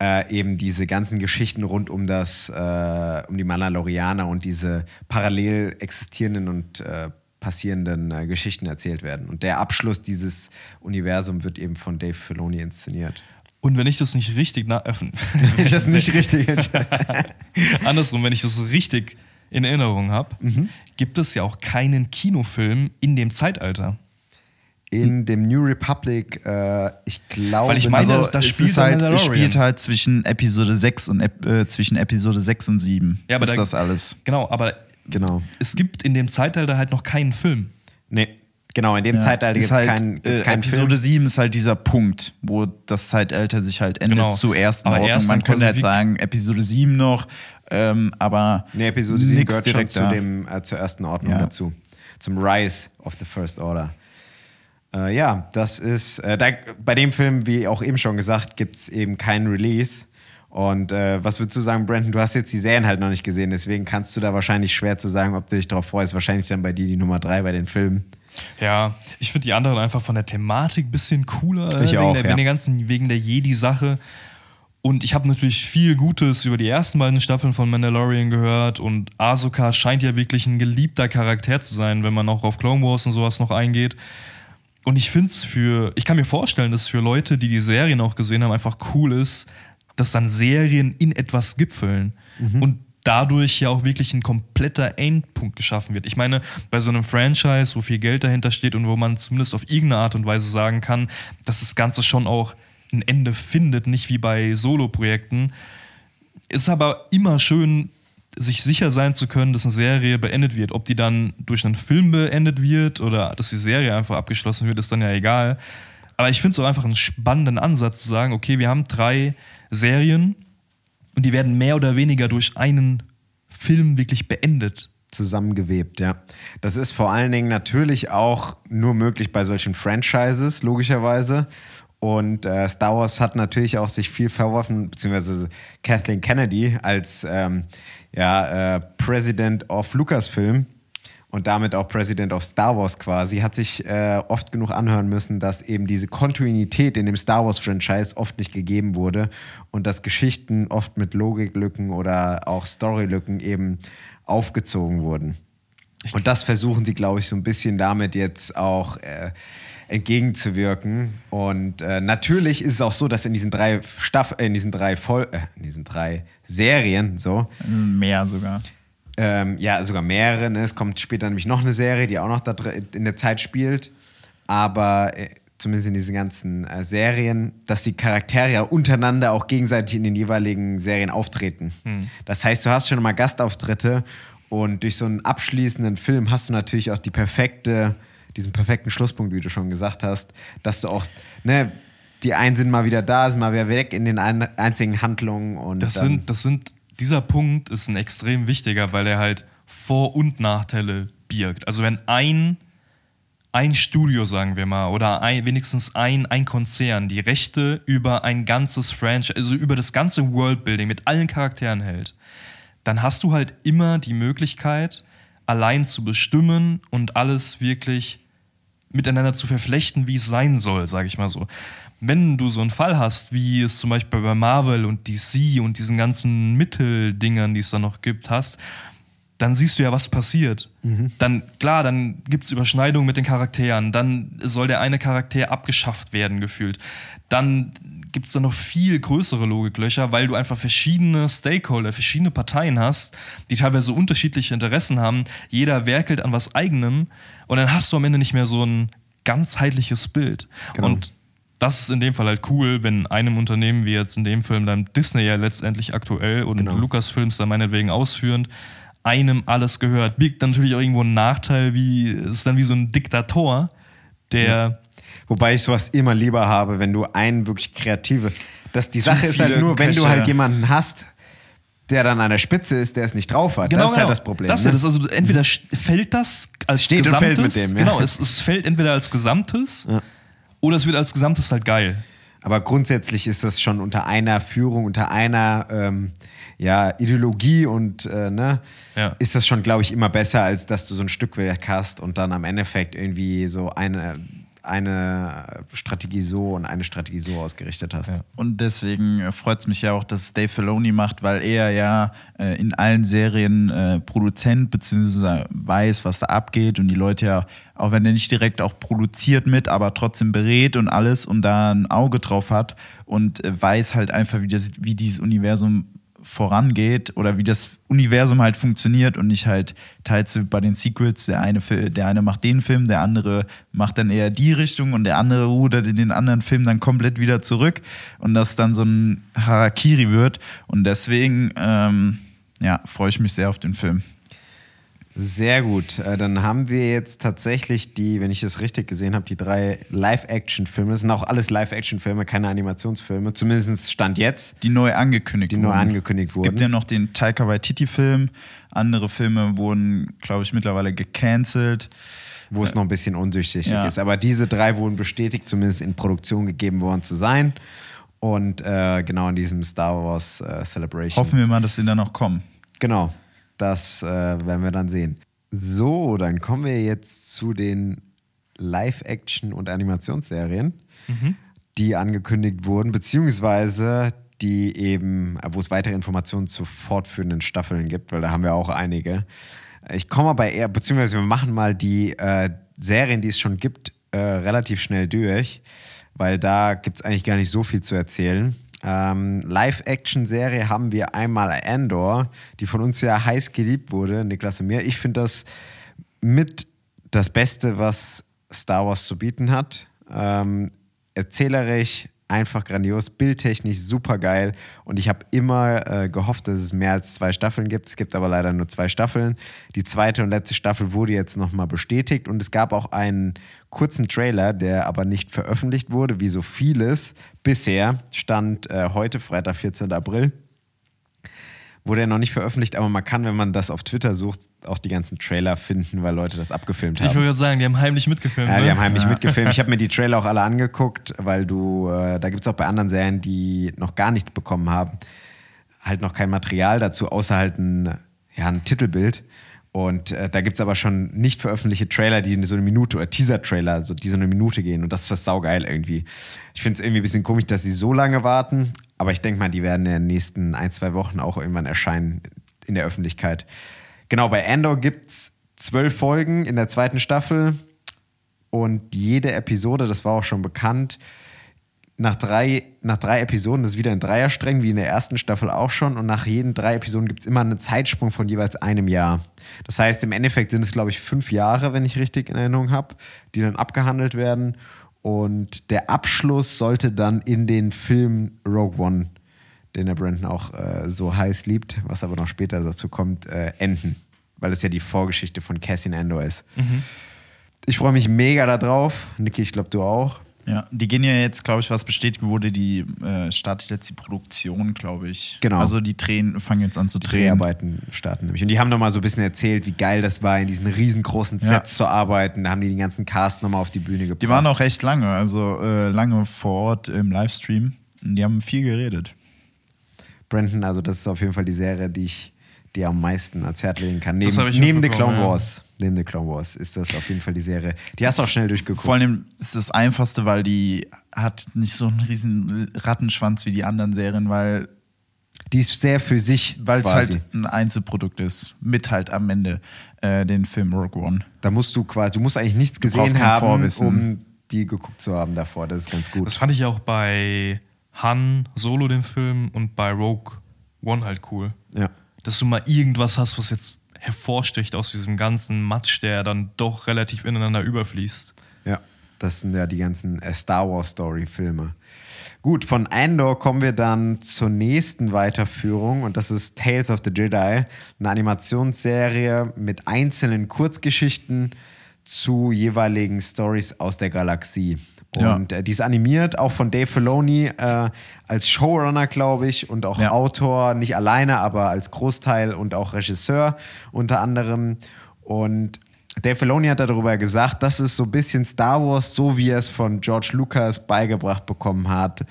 Speaker 4: äh, eben diese ganzen Geschichten rund um das, äh, um die Mandalorianer und diese parallel existierenden und äh, passierenden äh, Geschichten erzählt werden. Und der Abschluss dieses Universums wird eben von Dave Filoni inszeniert.
Speaker 3: Und wenn ich das nicht richtig äh,
Speaker 4: Wenn ich das nicht richtig
Speaker 3: Andersrum, wenn ich das richtig in Erinnerung habe,
Speaker 4: Mhm.
Speaker 3: gibt es ja auch keinen Kinofilm in dem Zeitalter.
Speaker 4: In dem New Republic, äh, ich glaube,
Speaker 3: Weil ich meine,
Speaker 2: Also
Speaker 3: das spielt
Speaker 2: halt, es
Speaker 3: Mandalorian.
Speaker 2: spielt halt zwischen Episode 6 und äh, zwischen Episode 6 und 7.
Speaker 3: Ja, aber
Speaker 2: ist
Speaker 3: da-
Speaker 2: das alles.
Speaker 3: Genau, aber
Speaker 4: genau.
Speaker 3: es gibt in dem Zeitalter halt noch keinen Film.
Speaker 4: Nee, genau, in dem
Speaker 2: Ja,
Speaker 4: Zeitalter
Speaker 2: ist
Speaker 4: gibt es
Speaker 2: halt,
Speaker 4: keinen, gibt's
Speaker 2: äh,
Speaker 4: keinen
Speaker 2: Episode
Speaker 4: Film.
Speaker 2: 7 ist halt dieser Punkt, wo das Zeitalter sich halt endet
Speaker 3: Genau.
Speaker 2: zur ersten
Speaker 3: Aber
Speaker 2: Ordnung.
Speaker 3: erst
Speaker 2: Man könnte halt sagen, Episode 7 noch, ähm, aber
Speaker 4: Nee, Episode 7
Speaker 2: nix
Speaker 4: gehört
Speaker 2: direkt
Speaker 4: zu dem, äh, zur ersten Ordnung
Speaker 2: Ja.
Speaker 4: dazu. Zum Rise of the First Order. Äh, ja, das ist, äh, da, bei dem Film, wie auch eben schon gesagt, gibt es eben keinen Release. Und äh, was würdest du sagen, Brandon? Du hast jetzt die Serien halt noch nicht gesehen, deswegen kannst du da wahrscheinlich schwer zu sagen, ob du dich darauf freust. Wahrscheinlich dann bei dir die Nummer 3 bei den Filmen.
Speaker 3: Ja, ich finde die anderen einfach von der Thematik ein bisschen cooler.
Speaker 4: Ich
Speaker 3: wegen
Speaker 4: auch,
Speaker 3: der,
Speaker 4: ja.
Speaker 3: wegen der ganzen, wegen der Jedi-Sache. Und ich habe natürlich viel Gutes über die ersten beiden Staffeln von Mandalorian gehört und Ahsoka scheint ja wirklich ein geliebter Charakter zu sein, wenn man auch auf Clone Wars und sowas noch eingeht. Und ich finde es für, ich kann mir vorstellen, dass für Leute, die die Serien auch gesehen haben, einfach cool ist, dass dann Serien in etwas gipfeln. Und dadurch ja auch wirklich ein kompletter Endpunkt geschaffen wird. Ich meine, bei so einem Franchise, wo viel Geld dahinter steht und wo man zumindest auf irgendeine Art und Weise sagen kann, dass das Ganze schon auch ein Ende findet, nicht wie bei Solo-Projekten, ist aber immer schön, sich sicher sein zu können, dass eine Serie beendet wird. Ob die dann durch einen Film beendet wird oder dass die Serie einfach abgeschlossen wird, ist dann ja egal. Aber ich finde es auch einfach einen spannenden Ansatz zu sagen, okay, wir haben drei Serien und die werden mehr oder weniger durch einen Film wirklich beendet.
Speaker 4: zusammengewebt, ja. Das ist vor allen Dingen natürlich auch nur möglich bei solchen Franchises, logischerweise. Und äh, Star Wars hat natürlich auch sich viel verworfen, beziehungsweise Kathleen Kennedy als ähm, ja, äh, President of Lucasfilm und damit auch President of Star Wars quasi, hat sich äh, oft genug anhören müssen, dass eben diese Kontinuität in dem Star Wars-Franchise oft nicht gegeben wurde und dass Geschichten oft mit Logiklücken oder auch Storylücken eben aufgezogen wurden. Und das versuchen sie, glaube ich, so ein bisschen damit jetzt auch äh, entgegenzuwirken. Und äh, natürlich ist es auch so, dass in diesen drei Staff in diesen drei Vol äh, in diesen drei Serien so
Speaker 2: Mehr sogar.
Speaker 4: Ähm, ja, sogar mehrere. Ne? Es kommt später nämlich noch eine Serie, die auch noch da in der Zeit spielt. Aber äh, zumindest in diesen ganzen äh, Serien, dass die Charaktere ja untereinander auch gegenseitig in den jeweiligen Serien auftreten. Das heißt, du hast schon mal Gastauftritte und durch so einen abschließenden Film hast du natürlich auch die perfekte, diesen perfekten Schlusspunkt, wie du schon gesagt hast, dass du auch, ne, die einen sind mal wieder da, sind mal wieder weg in den ein, einzigen Handlungen und
Speaker 3: Das sind, das sind, dieser Punkt ist ein extrem wichtiger, weil er halt Vor- und Nachteile birgt. Also wenn ein, ein Studio, sagen wir mal, oder ein, wenigstens ein, ein Konzern die Rechte über ein ganzes Franchise, also über das ganze Worldbuilding mit allen Charakteren hält, dann hast du halt immer die Möglichkeit, allein zu bestimmen und alles wirklich miteinander zu verflechten, wie es sein soll, sage ich mal so. Wenn du so einen Fall hast, wie es zum Beispiel bei Marvel und DC und diesen ganzen Mitteldingern, die es da noch gibt, hast, dann siehst du ja, was passiert. Dann, klar, dann gibt es Überschneidungen mit den Charakteren, dann soll der eine Charakter abgeschafft werden, gefühlt. Dann gibt es da noch viel größere Logiklöcher, weil du einfach verschiedene Stakeholder, verschiedene Parteien hast, die teilweise unterschiedliche Interessen haben. Jeder werkelt an was eigenem und dann hast du am Ende nicht mehr so ein ganzheitliches Bild.
Speaker 4: Genau.
Speaker 3: Und das ist in dem Fall halt cool, wenn einem Unternehmen wie jetzt in dem Film dann Disney ja letztendlich aktuell und
Speaker 4: Genau.
Speaker 3: Lucasfilms dann meinetwegen ausführend, einem alles gehört. Birgt dann natürlich auch irgendwo einen Nachteil, wie ist dann wie so ein Diktator, der
Speaker 4: Wobei ich sowas immer lieber habe, wenn du einen wirklich kreative. Das, die Sache ist halt nur, wenn du
Speaker 2: Köche.
Speaker 4: halt jemanden hast, der dann an der Spitze ist, der es nicht drauf hat. das ist halt das Problem.
Speaker 3: Genau, Das,
Speaker 4: ne?
Speaker 3: ist also entweder st- fällt das als
Speaker 4: Steht und
Speaker 3: Gesamtes,
Speaker 4: fällt mit dem, ja.
Speaker 3: genau, es, es fällt entweder als Gesamtes oder es wird als Gesamtes halt geil.
Speaker 4: Aber grundsätzlich ist das schon unter einer Führung, unter einer ähm, ja, Ideologie und äh, ne,
Speaker 3: Ja.
Speaker 4: ist das schon, glaube ich, immer besser, als dass du so ein Stückwerk hast und dann am Endeffekt irgendwie so eine, eine Strategie so und eine Strategie so ausgerichtet hast.
Speaker 3: Ja.
Speaker 2: Und deswegen freut es mich ja auch, dass Dave Filoni macht, weil er ja äh, in allen Serien äh, Produzent bzw. weiß, was da abgeht und die Leute ja, auch wenn er nicht direkt auch produziert mit, aber trotzdem berät und alles und da ein Auge drauf hat und äh, weiß halt einfach, wie, das, wie dieses Universum vorangeht oder wie das Universum halt funktioniert und nicht halt teils bei den Secrets, der eine, der eine macht den Film, der andere macht dann eher die Richtung und der andere rudert in den anderen Film dann komplett wieder zurück und das dann so ein Harakiri wird und deswegen ähm, ja, freue ich mich sehr auf den Film.
Speaker 4: Sehr gut. Äh, Dann haben wir jetzt tatsächlich die, wenn ich es richtig gesehen habe, die drei Live-Action-Filme. Das sind auch alles Live-Action-Filme, keine Animationsfilme. Zumindest Stand jetzt.
Speaker 2: Die neu angekündigt
Speaker 4: Die neu
Speaker 2: wurden.
Speaker 4: angekündigt
Speaker 2: es gibt
Speaker 4: wurden.
Speaker 2: ja noch den Taika Waititi-Film, andere Filme wurden, glaube ich, mittlerweile gecancelt.
Speaker 4: wo es noch ein bisschen undurchsichtig
Speaker 2: Ja.
Speaker 4: ist. Aber diese drei wurden bestätigt, zumindest in Produktion gegeben worden zu sein. Und äh, genau in diesem Star Wars äh, Celebration.
Speaker 2: Hoffen wir mal, dass sie dann noch kommen.
Speaker 4: Genau, das äh, werden wir dann sehen. So, dann kommen wir jetzt zu den Live-Action- und Animationsserien, die angekündigt wurden, beziehungsweise die eben, wo es weitere Informationen zu fortführenden Staffeln gibt, weil da haben wir auch einige. Ich komme aber eher, beziehungsweise wir machen mal die äh, Serien, die es schon gibt, äh, relativ schnell durch, weil da gibt es eigentlich gar nicht so viel zu erzählen. Ähm, Live-Action-Serie haben wir einmal Andor, die von uns ja heiß geliebt wurde, Niklas und mir. Ich finde das mit das Beste, was Star Wars zu bieten hat. Ähm, erzählerisch, einfach grandios, bildtechnisch super geil und ich habe immer äh, gehofft, dass es mehr als zwei Staffeln gibt. Es gibt aber leider nur zwei Staffeln. Die zweite und letzte Staffel wurde jetzt nochmal bestätigt und es gab auch einen kurzen Trailer, der aber nicht veröffentlicht wurde, wie so vieles bisher. Stand äh, heute, Freitag, 14. April wurde er noch nicht veröffentlicht, aber man kann, wenn man das auf Twitter sucht, auch die ganzen Trailer finden, weil Leute das abgefilmt haben.
Speaker 3: Ich würde sagen, die haben heimlich mitgefilmt.
Speaker 4: Ja,
Speaker 3: ne?
Speaker 4: die haben heimlich ja. mitgefilmt. Ich habe mir die Trailer auch alle angeguckt, weil du, äh, da gibt es auch bei anderen Serien, die noch gar nichts bekommen haben, halt noch kein Material dazu, außer halt ein, ja, ein Titelbild. Und äh, da gibt es aber schon nicht veröffentlichte Trailer, die so eine Minute oder Teaser-Trailer, so, die so eine Minute gehen. Und das ist das saugeil irgendwie. Ich finde es irgendwie ein bisschen komisch, dass sie so lange warten. Aber ich denke mal, die werden in den nächsten ein, zwei Wochen auch irgendwann erscheinen in der Öffentlichkeit. Genau, bei Andor gibt es zwölf Folgen in der zweiten Staffel. Und jede Episode, das war auch schon bekannt, nach drei, nach drei Episoden, das ist wieder ein Dreierstreng, wie in der ersten Staffel auch schon. Und nach jeden drei Episoden gibt es immer einen Zeitsprung von jeweils einem Jahr. Das heißt, im Endeffekt sind es, glaube ich, fünf Jahre, wenn ich richtig in Erinnerung habe, die dann abgehandelt werden. Und der Abschluss sollte dann in den Film Rogue One, den der Brandon auch äh, so heiß liebt, was aber noch später dazu kommt, äh, enden. Weil es ja die Vorgeschichte von Cassian Andor ist. Mhm. Ich freue mich mega darauf. Niki, ich glaube, du auch.
Speaker 2: Ja, die gehen ja jetzt, glaube ich, was bestätigt wurde, die äh, startet jetzt die Produktion, glaube ich.
Speaker 4: Genau.
Speaker 2: Also die Tränen fangen jetzt an zu drehen.
Speaker 4: Dreharbeiten starten nämlich. Und die haben nochmal so ein bisschen erzählt, wie geil das war, in diesen riesengroßen Sets ja. zu arbeiten. Da haben die den ganzen Cast nochmal auf die Bühne gebracht.
Speaker 2: Die waren auch recht lange, also äh, lange vor Ort im Livestream. Die haben viel geredet.
Speaker 4: Brandon, also das ist auf jeden Fall die Serie, die ich dir am meisten ans Herz legen kann. Neben, neben The Clone Wars. Ja neben The Clone Wars ist das auf jeden Fall die Serie. Die hast du auch schnell durchgeguckt.
Speaker 2: Vor allem ist das einfachste, weil die hat nicht so einen riesen Rattenschwanz wie die anderen Serien, weil
Speaker 4: die ist sehr für sich,
Speaker 2: weil es halt ein Einzelprodukt ist, mit halt am Ende äh, den Film Rogue One.
Speaker 4: Da musst du quasi, du musst eigentlich nichts gesehen haben, Vorwissen. um die geguckt zu haben davor. Das ist ganz gut.
Speaker 3: Das fand ich auch bei Han Solo den Film und bei Rogue One halt cool.
Speaker 4: Ja.
Speaker 3: Dass du mal irgendwas hast, was jetzt hervorsticht aus diesem ganzen Matsch, der dann doch relativ ineinander überfließt.
Speaker 4: Ja, das sind ja die ganzen äh, Star Wars Story-Filme. Gut, von Andor kommen wir dann zur nächsten Weiterführung und das ist Tales of the Jedi, eine Animationsserie mit einzelnen Kurzgeschichten zu jeweiligen Stories aus der Galaxie. Und ja. äh, die ist animiert, auch von Dave Filoni äh, als Showrunner, glaube ich, und auch ja. Autor, nicht alleine, aber als Großteil und auch Regisseur unter anderem. Und Dave Filoni hat darüber gesagt, das ist so ein bisschen Star Wars, so wie er es von George Lucas beigebracht bekommen hat.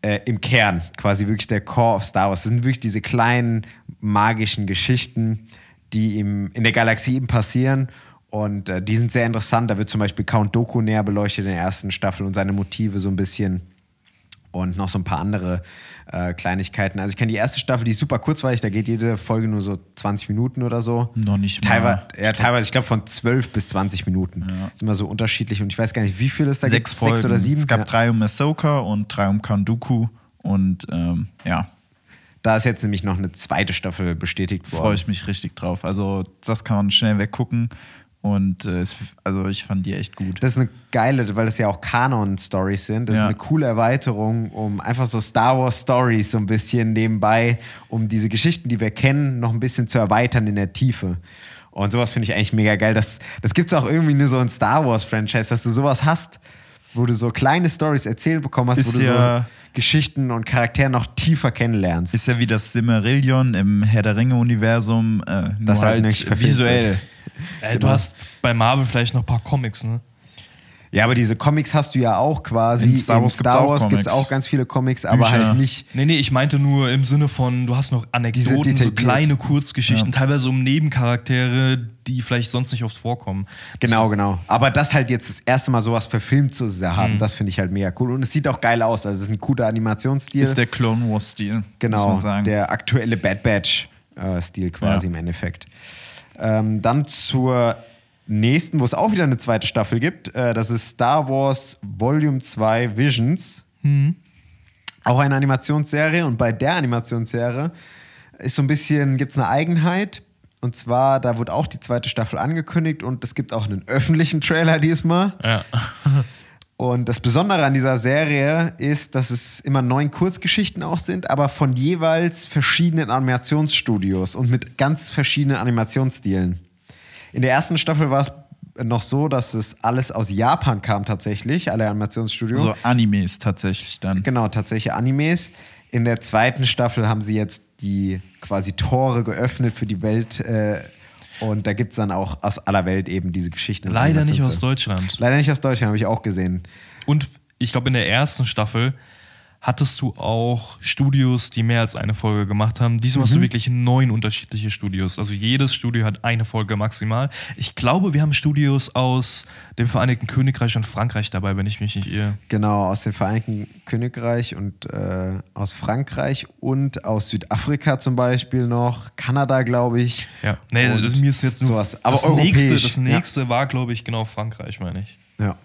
Speaker 4: Äh, Im Kern, quasi wirklich der Core of Star Wars. Das sind wirklich diese kleinen magischen Geschichten, die im, in der Galaxie eben passieren und äh, die sind sehr interessant. Da wird zum Beispiel Count Doku näher beleuchtet in der ersten Staffel und seine Motive so ein bisschen. Und noch so ein paar andere äh, Kleinigkeiten. Also ich kenne die erste Staffel, die ist super kurzweilig, da geht jede Folge nur so 20 Minuten oder so.
Speaker 2: Noch nicht mal.
Speaker 4: Teilweise, ja, teilweise, ich glaube von 12 bis 20 Minuten. Ja. Ist immer so unterschiedlich und ich weiß gar nicht, wie viel es da
Speaker 2: Sechs
Speaker 4: gibt.
Speaker 2: Folgen.
Speaker 4: Sechs oder sieben.
Speaker 2: Es gab ja. drei um Ahsoka und drei um Count Dooku und ähm, ja.
Speaker 4: Da ist jetzt nämlich noch eine zweite Staffel bestätigt worden.
Speaker 2: Freue ich mich richtig drauf. Also das kann man schnell weggucken. Und äh, es, also ich fand die echt gut.
Speaker 4: Das ist eine geile, weil das ja auch Kanon-Stories sind. Das ja. ist eine coole Erweiterung, um einfach so Star Wars-Stories so ein bisschen nebenbei, um diese Geschichten, die wir kennen, noch ein bisschen zu erweitern in der Tiefe. Und sowas finde ich eigentlich mega geil. Das, das gibt es auch irgendwie nur so ein Star Wars-Franchise, dass du sowas hast, wo du so kleine Stories erzählt bekommen hast, ist wo du ja, so Geschichten und Charaktere noch tiefer kennenlernst.
Speaker 2: Ist ja wie das Simmerillion im Herr der Ringe-Universum. Äh,
Speaker 4: das halt nicht visuell.
Speaker 3: Ey, genau. Du hast bei Marvel vielleicht noch ein paar Comics, ne?
Speaker 4: Ja, aber diese Comics hast du ja auch quasi.
Speaker 2: In Star Wars gibt's auch
Speaker 4: gibt's
Speaker 2: Comics.
Speaker 4: auch ganz viele Comics, aber
Speaker 2: Bücher.
Speaker 4: halt nicht.
Speaker 3: Nee, nee, ich meinte nur im Sinne von, du hast noch Anekdoten, so kleine Kurzgeschichten, teilweise um Nebencharaktere, die vielleicht sonst nicht oft vorkommen.
Speaker 4: Genau,
Speaker 3: Das-
Speaker 4: genau. Aber das halt jetzt das erste Mal sowas verfilmt zu haben,
Speaker 2: Mhm.
Speaker 4: das finde ich halt mega cool. Und es sieht auch geil aus. Also es ist ein guter Animationsstil.
Speaker 2: Ist der Clone Wars-Stil. muss
Speaker 4: Genau,
Speaker 2: man sagen.
Speaker 4: der aktuelle Bad Batch-Stil quasi
Speaker 2: Ja.
Speaker 4: im Endeffekt. Ähm, dann zur nächsten, wo es auch wieder eine zweite Staffel gibt. Äh, das ist Star Wars Volume 2 Visions. Auch eine Animationsserie. Und bei der Animationsserie ist so ein bisschen, gibt es eine Eigenheit. Und zwar, da wurde auch die zweite Staffel angekündigt und es gibt auch einen öffentlichen Trailer diesmal.
Speaker 3: Ja.
Speaker 4: Und das Besondere an dieser Serie ist, dass es immer neun Kurzgeschichten auch sind, aber von jeweils verschiedenen Animationsstudios und mit ganz verschiedenen Animationsstilen. In der ersten Staffel war es noch so, dass es alles aus Japan kam tatsächlich, alle Animationsstudios.
Speaker 2: so Animes tatsächlich dann.
Speaker 4: Genau, tatsächlich Animes. In der zweiten Staffel haben sie jetzt die quasi Tore geöffnet für die Welt. Äh, und da gibt es dann auch aus aller Welt eben diese Geschichten.
Speaker 3: Leider nicht aus. Deutschland.
Speaker 4: Leider nicht aus Deutschland, habe ich auch gesehen.
Speaker 3: Und ich glaube, in der ersten Staffel hattest du auch Studios, die mehr als eine Folge gemacht haben. Diesmal hast du wirklich neun unterschiedliche Studios. Also jedes Studio hat eine Folge maximal. Ich glaube, wir haben Studios aus dem Vereinigten Königreich und Frankreich dabei, wenn ich mich nicht irre.
Speaker 4: Genau, aus dem Vereinigten Königreich und äh, aus Frankreich und aus Südafrika zum Beispiel noch, Kanada, glaube ich.
Speaker 3: Ja, nee,
Speaker 4: Und
Speaker 3: das, mir ist jetzt nur
Speaker 4: sowas. Aber
Speaker 3: das
Speaker 4: europäisch,
Speaker 3: nächste, das
Speaker 4: ja.
Speaker 3: nächste war, glaube ich, genau Frankreich, meine ich.
Speaker 4: Ja.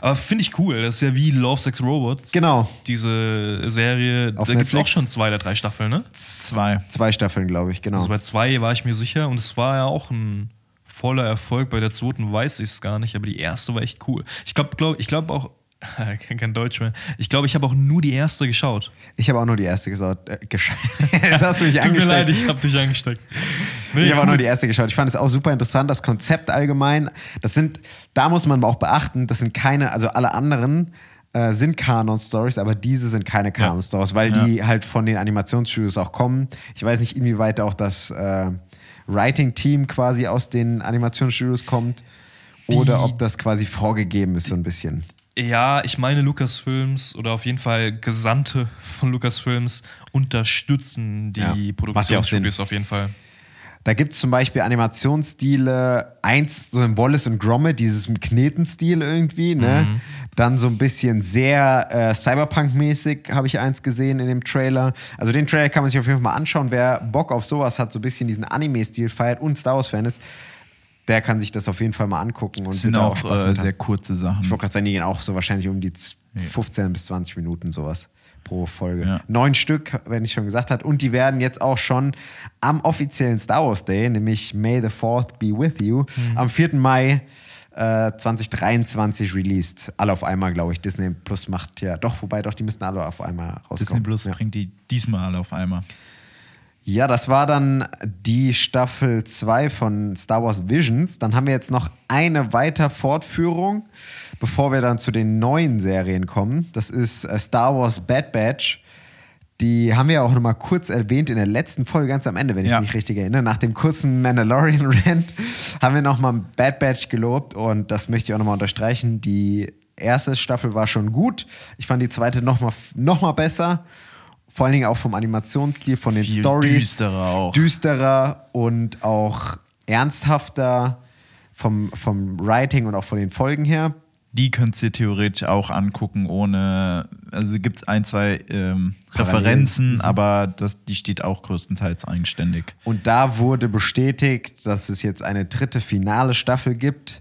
Speaker 3: Aber finde ich cool. Das ist ja wie Love Sex Robots.
Speaker 4: Genau.
Speaker 3: Diese Serie,
Speaker 4: Auf
Speaker 3: da gibt es auch schon zwei oder drei Staffeln, ne?
Speaker 2: Zwei.
Speaker 4: Zwei Staffeln, glaube ich, genau.
Speaker 3: Also bei zwei war ich mir sicher und es war ja auch ein voller Erfolg. Bei der zweiten weiß ich es gar nicht, aber die erste war echt cool. Ich glaube, glaub, ich glaube auch, ich kann kein Deutsch mehr. Ich glaube, ich habe auch nur die erste geschaut.
Speaker 4: Ich habe auch nur die erste geschaut. Äh, geschaut. Jetzt hast du mich
Speaker 3: Tut mir
Speaker 4: angesteckt.
Speaker 3: leid, ich habe dich angesteckt. Nee,
Speaker 4: ich habe auch nur die erste geschaut. Ich fand es auch super interessant, das Konzept allgemein. Das sind, da muss man auch beachten, das sind keine, also alle anderen äh, sind Kanon-Stories, aber diese sind keine Kanon-Stories, weil die halt von den Animationsstudios auch kommen. Ich weiß nicht, inwieweit auch das äh, Writing-Team quasi aus den Animationsstudios kommt oder ob das quasi vorgegeben ist, so ein bisschen.
Speaker 3: Ja, ich meine, Lucasfilms oder auf jeden Fall Gesandte von Lucasfilms unterstützen die
Speaker 4: Ja, macht ja
Speaker 3: Produktionsstudios auf jeden Fall.
Speaker 4: Da gibt es zum Beispiel Animationsstile, eins so im Wallace und Gromit, dieses Knetenstil irgendwie, ne? Dann so ein bisschen sehr äh, Cyberpunk-mäßig habe ich eins gesehen in dem Trailer. Also den Trailer kann man sich auf jeden Fall mal anschauen. Wer Bock auf sowas hat, so ein bisschen diesen Anime-Stil feiert und Star Wars-Fan ist, der kann sich das auf jeden Fall mal angucken. Und
Speaker 2: Das sind auch
Speaker 4: Spaß
Speaker 2: äh, sehr kurze
Speaker 4: Ich
Speaker 2: Sachen.
Speaker 4: wollte gerade sagen, die gehen auch so wahrscheinlich um die z- 15 bis 20 Minuten sowas pro Folge.
Speaker 2: Ja.
Speaker 4: Neun Stück, wenn ich schon gesagt habe. Und die werden jetzt auch schon am offiziellen Star Wars Day, nämlich May the 4th be with you,
Speaker 2: Mhm.
Speaker 4: am 4. Mai äh, 2023 released. Alle auf einmal, glaube ich. Disney Plus macht ja doch, wobei doch, die müssen alle auf einmal rauskommen.
Speaker 2: Disney Plus
Speaker 4: ja.
Speaker 2: bringt die diesmal alle auf einmal.
Speaker 4: Ja, das war dann die Staffel 2 von Star Wars Visions. Dann haben wir jetzt noch eine weiter Fortführung, bevor wir dann zu den neuen Serien kommen. Das ist äh, Star Wars Bad Batch. Die haben wir ja auch noch mal kurz erwähnt in der letzten Folge, ganz am Ende, wenn ich
Speaker 2: Ja.
Speaker 4: mich richtig erinnere. Nach dem kurzen Mandalorian-Rant haben wir noch mal Bad Batch gelobt und das möchte ich auch noch mal unterstreichen. Die erste Staffel war schon gut. Ich fand die zweite noch mal, noch mal besser. Vor allen Dingen auch vom Animationsstil, von den
Speaker 2: Viel
Speaker 4: Stories.
Speaker 2: düsterer auch.
Speaker 4: Düsterer und auch ernsthafter vom, vom Writing und auch von den Folgen her.
Speaker 2: Die könnt ihr theoretisch auch angucken, ohne. Also gibt es ein, zwei ähm. Referenzen, aber das, die steht auch größtenteils eigenständig.
Speaker 4: Und da wurde bestätigt, dass es jetzt eine dritte finale Staffel gibt,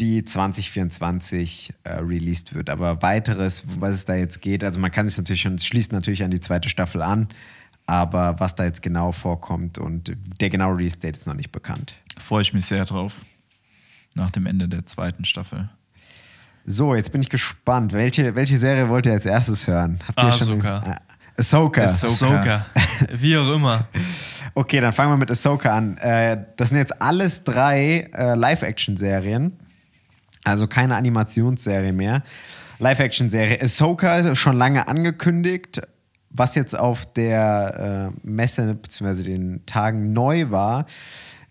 Speaker 4: die 2024 äh, released wird. Aber weiteres, was es da jetzt geht, also man kann sich natürlich schon, es schließt natürlich an die zweite Staffel an, aber was da jetzt genau vorkommt und der genaue Release-Date ist noch nicht bekannt.
Speaker 2: Freue ich mich sehr drauf. Nach dem Ende der zweiten Staffel.
Speaker 4: So, jetzt bin ich gespannt. Welche, welche Serie wollt ihr als erstes hören? Habt ihr schon-
Speaker 3: Ahsoka.
Speaker 4: Ah, Ahsoka.
Speaker 2: Ahsoka.
Speaker 3: Ahsoka. Wie auch immer.
Speaker 4: Okay, dann fangen wir mit Ahsoka an. Äh, das sind jetzt alles drei äh, Live-Action-Serien. Also keine Animationsserie mehr. Live-Action-Serie. Ahsoka schon lange angekündigt. Was jetzt auf der äh, Messe bzw. den Tagen neu war,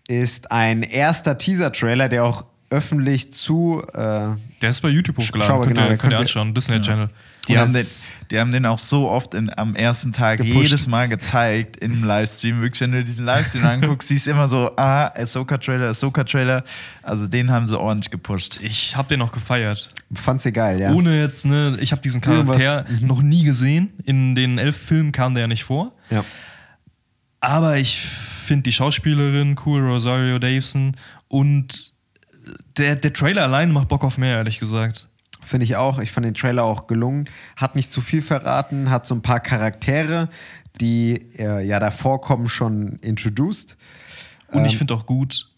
Speaker 4: ist ein erster Teaser-Trailer, der auch öffentlich zu. Äh,
Speaker 3: Der ist bei YouTube hochgeladen. Könnt,
Speaker 4: genau,
Speaker 3: ihr, könnt ihr anschauen. Disney Channel.
Speaker 2: Die
Speaker 4: Und
Speaker 2: haben, den, die haben den auch so oft in, am ersten Tag
Speaker 4: Gepusht.
Speaker 2: jedes Mal gezeigt im Livestream. Wirklich, wenn du diesen Livestream anguckst, siehst du immer so, ah, Ahsoka-Trailer, Ahsoka-Trailer. Also den haben sie ordentlich gepusht.
Speaker 3: Ich habe den noch gefeiert.
Speaker 4: fand's ihr geil, ja.
Speaker 3: Ohne jetzt, ne, ich habe diesen Charakter
Speaker 4: Irgendwas-
Speaker 3: noch nie gesehen. In den elf Filmen kam der ja nicht vor.
Speaker 4: ja.
Speaker 3: Aber ich finde die Schauspielerin cool, Rosario Davison. Und der, der Trailer allein macht Bock auf mehr, ehrlich gesagt.
Speaker 4: Finde ich auch. Ich fand den Trailer auch gelungen. Hat nicht zu viel verraten, hat so ein paar Charaktere, die äh, ja davor kommen, schon introduced.
Speaker 3: Und
Speaker 4: Ähm.
Speaker 3: ich finde auch gut,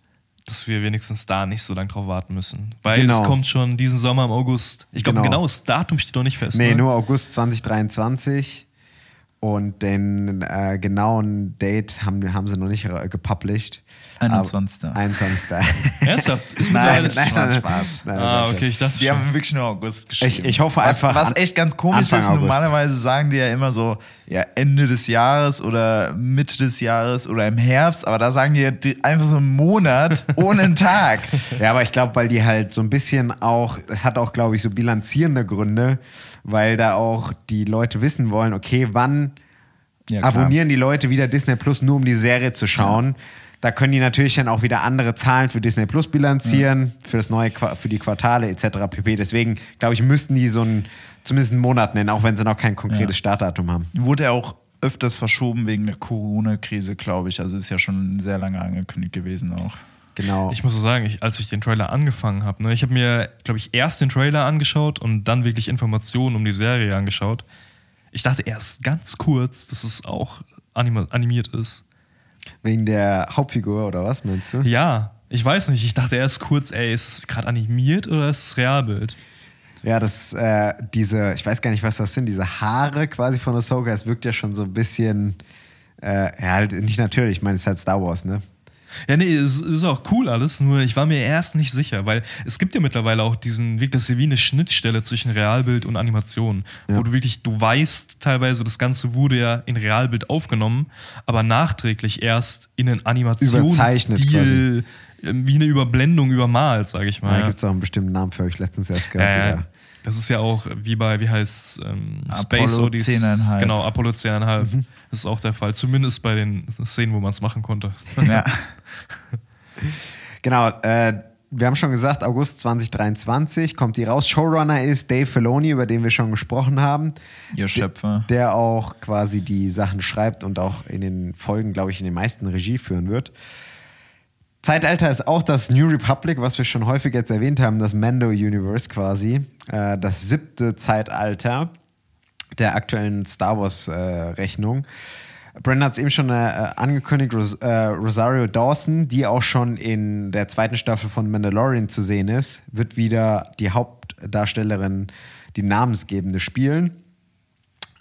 Speaker 3: dass wir wenigstens da nicht so lange drauf warten müssen. Weil
Speaker 4: Genau.
Speaker 3: es kommt schon diesen Sommer im August. Ich glaube,
Speaker 4: Genau.
Speaker 3: genau. das Datum steht noch nicht fest.
Speaker 4: Nee,
Speaker 3: ne?
Speaker 4: nur August 2023. Und den äh, genauen Date haben, haben sie noch nicht äh, gepublished.
Speaker 2: 21..
Speaker 4: Aber- 21.
Speaker 3: Ernsthaft? Ist
Speaker 2: Nein, das war Spaß.
Speaker 4: Nein,
Speaker 3: Ah, okay, ich dachte
Speaker 2: Die
Speaker 3: schon.
Speaker 2: haben wirklich nur August geschrieben.
Speaker 4: Ich- ich hoffe
Speaker 2: was,
Speaker 4: einfach
Speaker 2: Was echt ganz komisch
Speaker 4: Anfang
Speaker 2: ist,
Speaker 4: August.
Speaker 2: normalerweise sagen die ja immer so, ja, Ende des Jahres oder Mitte des Jahres oder im Herbst, aber da sagen die ja einfach so einen Monat ohne einen Tag.
Speaker 4: Ja, aber ich glaube, weil die halt so ein bisschen auch, es hat auch, glaube ich, so bilanzierende Gründe, weil da auch die Leute wissen wollen, okay, wann
Speaker 2: Ja,
Speaker 4: abonnieren die Leute wieder Disney Plus, nur um die Serie zu schauen. Da können die natürlich dann auch wieder andere Zahlen für Disney Plus bilanzieren, für das neue für die Quartale etc. pp. Deswegen, glaube ich, müssten die so einen, zumindest einen Monat nennen, auch wenn sie noch kein konkretes
Speaker 2: Ja.
Speaker 4: Startdatum haben.
Speaker 2: Wurde ja auch öfters verschoben wegen der Corona-Krise, glaube ich. Also ist ja schon sehr lange angekündigt gewesen auch.
Speaker 4: Genau.
Speaker 3: Ich muss so sagen, ich, als ich den Trailer angefangen habe, ne, ich habe mir, glaube ich, erst den Trailer angeschaut und dann wirklich Informationen um die Serie angeschaut. Ich dachte erst ganz kurz, dass es auch animiert ist.
Speaker 4: Wegen der Hauptfigur oder was meinst du?
Speaker 3: Ja, ich weiß nicht. Ich dachte erst kurz, ey, ist es gerade animiert oder ist es Realbild?
Speaker 4: Ja, das, äh, diese, ich weiß gar nicht, was das sind, diese Haare quasi von Ahsoka, es wirkt ja schon so ein bisschen, äh, ja, halt nicht natürlich, ich meine, es ist halt Star Wars, ne?
Speaker 3: Ja, nee, es ist auch cool alles, nur ich war mir erst nicht sicher, weil es gibt ja mittlerweile auch diesen Weg, das ist ja wie eine Schnittstelle zwischen Realbild und Animation,
Speaker 4: Ja.
Speaker 3: wo du wirklich, du weißt teilweise, das Ganze wurde ja in Realbild aufgenommen, aber nachträglich erst in einen
Speaker 4: Überzeichnet
Speaker 3: Animationsstil, äh, wie eine Überblendung übermalt, sage ich mal.
Speaker 4: ja.
Speaker 3: Ja,
Speaker 4: gibt es auch einen bestimmten Namen für euch letztens erst
Speaker 3: ja,
Speaker 4: gehört.
Speaker 3: ja. Das ist ja auch wie bei, wie heißt ähm,
Speaker 2: Apollo
Speaker 3: Odyssey.
Speaker 2: 10,5.
Speaker 3: Genau, Apollo 10,5.
Speaker 4: Mhm.
Speaker 3: Das ist auch der Fall, zumindest bei den Szenen, wo man es machen konnte.
Speaker 2: Ja.
Speaker 4: Genau, äh, wir haben schon gesagt, August 2023 kommt die raus. Showrunner ist Dave Filoni, über den wir schon gesprochen haben.
Speaker 2: Ihr Schöpfer.
Speaker 4: Der auch quasi die Sachen schreibt und auch in den Folgen, glaube ich, in den meisten Regie führen wird. Zeitalter ist auch das New Republic, was wir schon häufig jetzt erwähnt haben, das Mando-Universe quasi. Äh, das siebte Zeitalter der aktuellen Star Wars-Rechnung. Brandon hat es eben schon äh, angekündigt, Ros äh, Rosario Dawson, die auch schon in der zweiten Staffel von Mandalorian zu sehen ist, wird wieder die Hauptdarstellerin, die namensgebende spielen.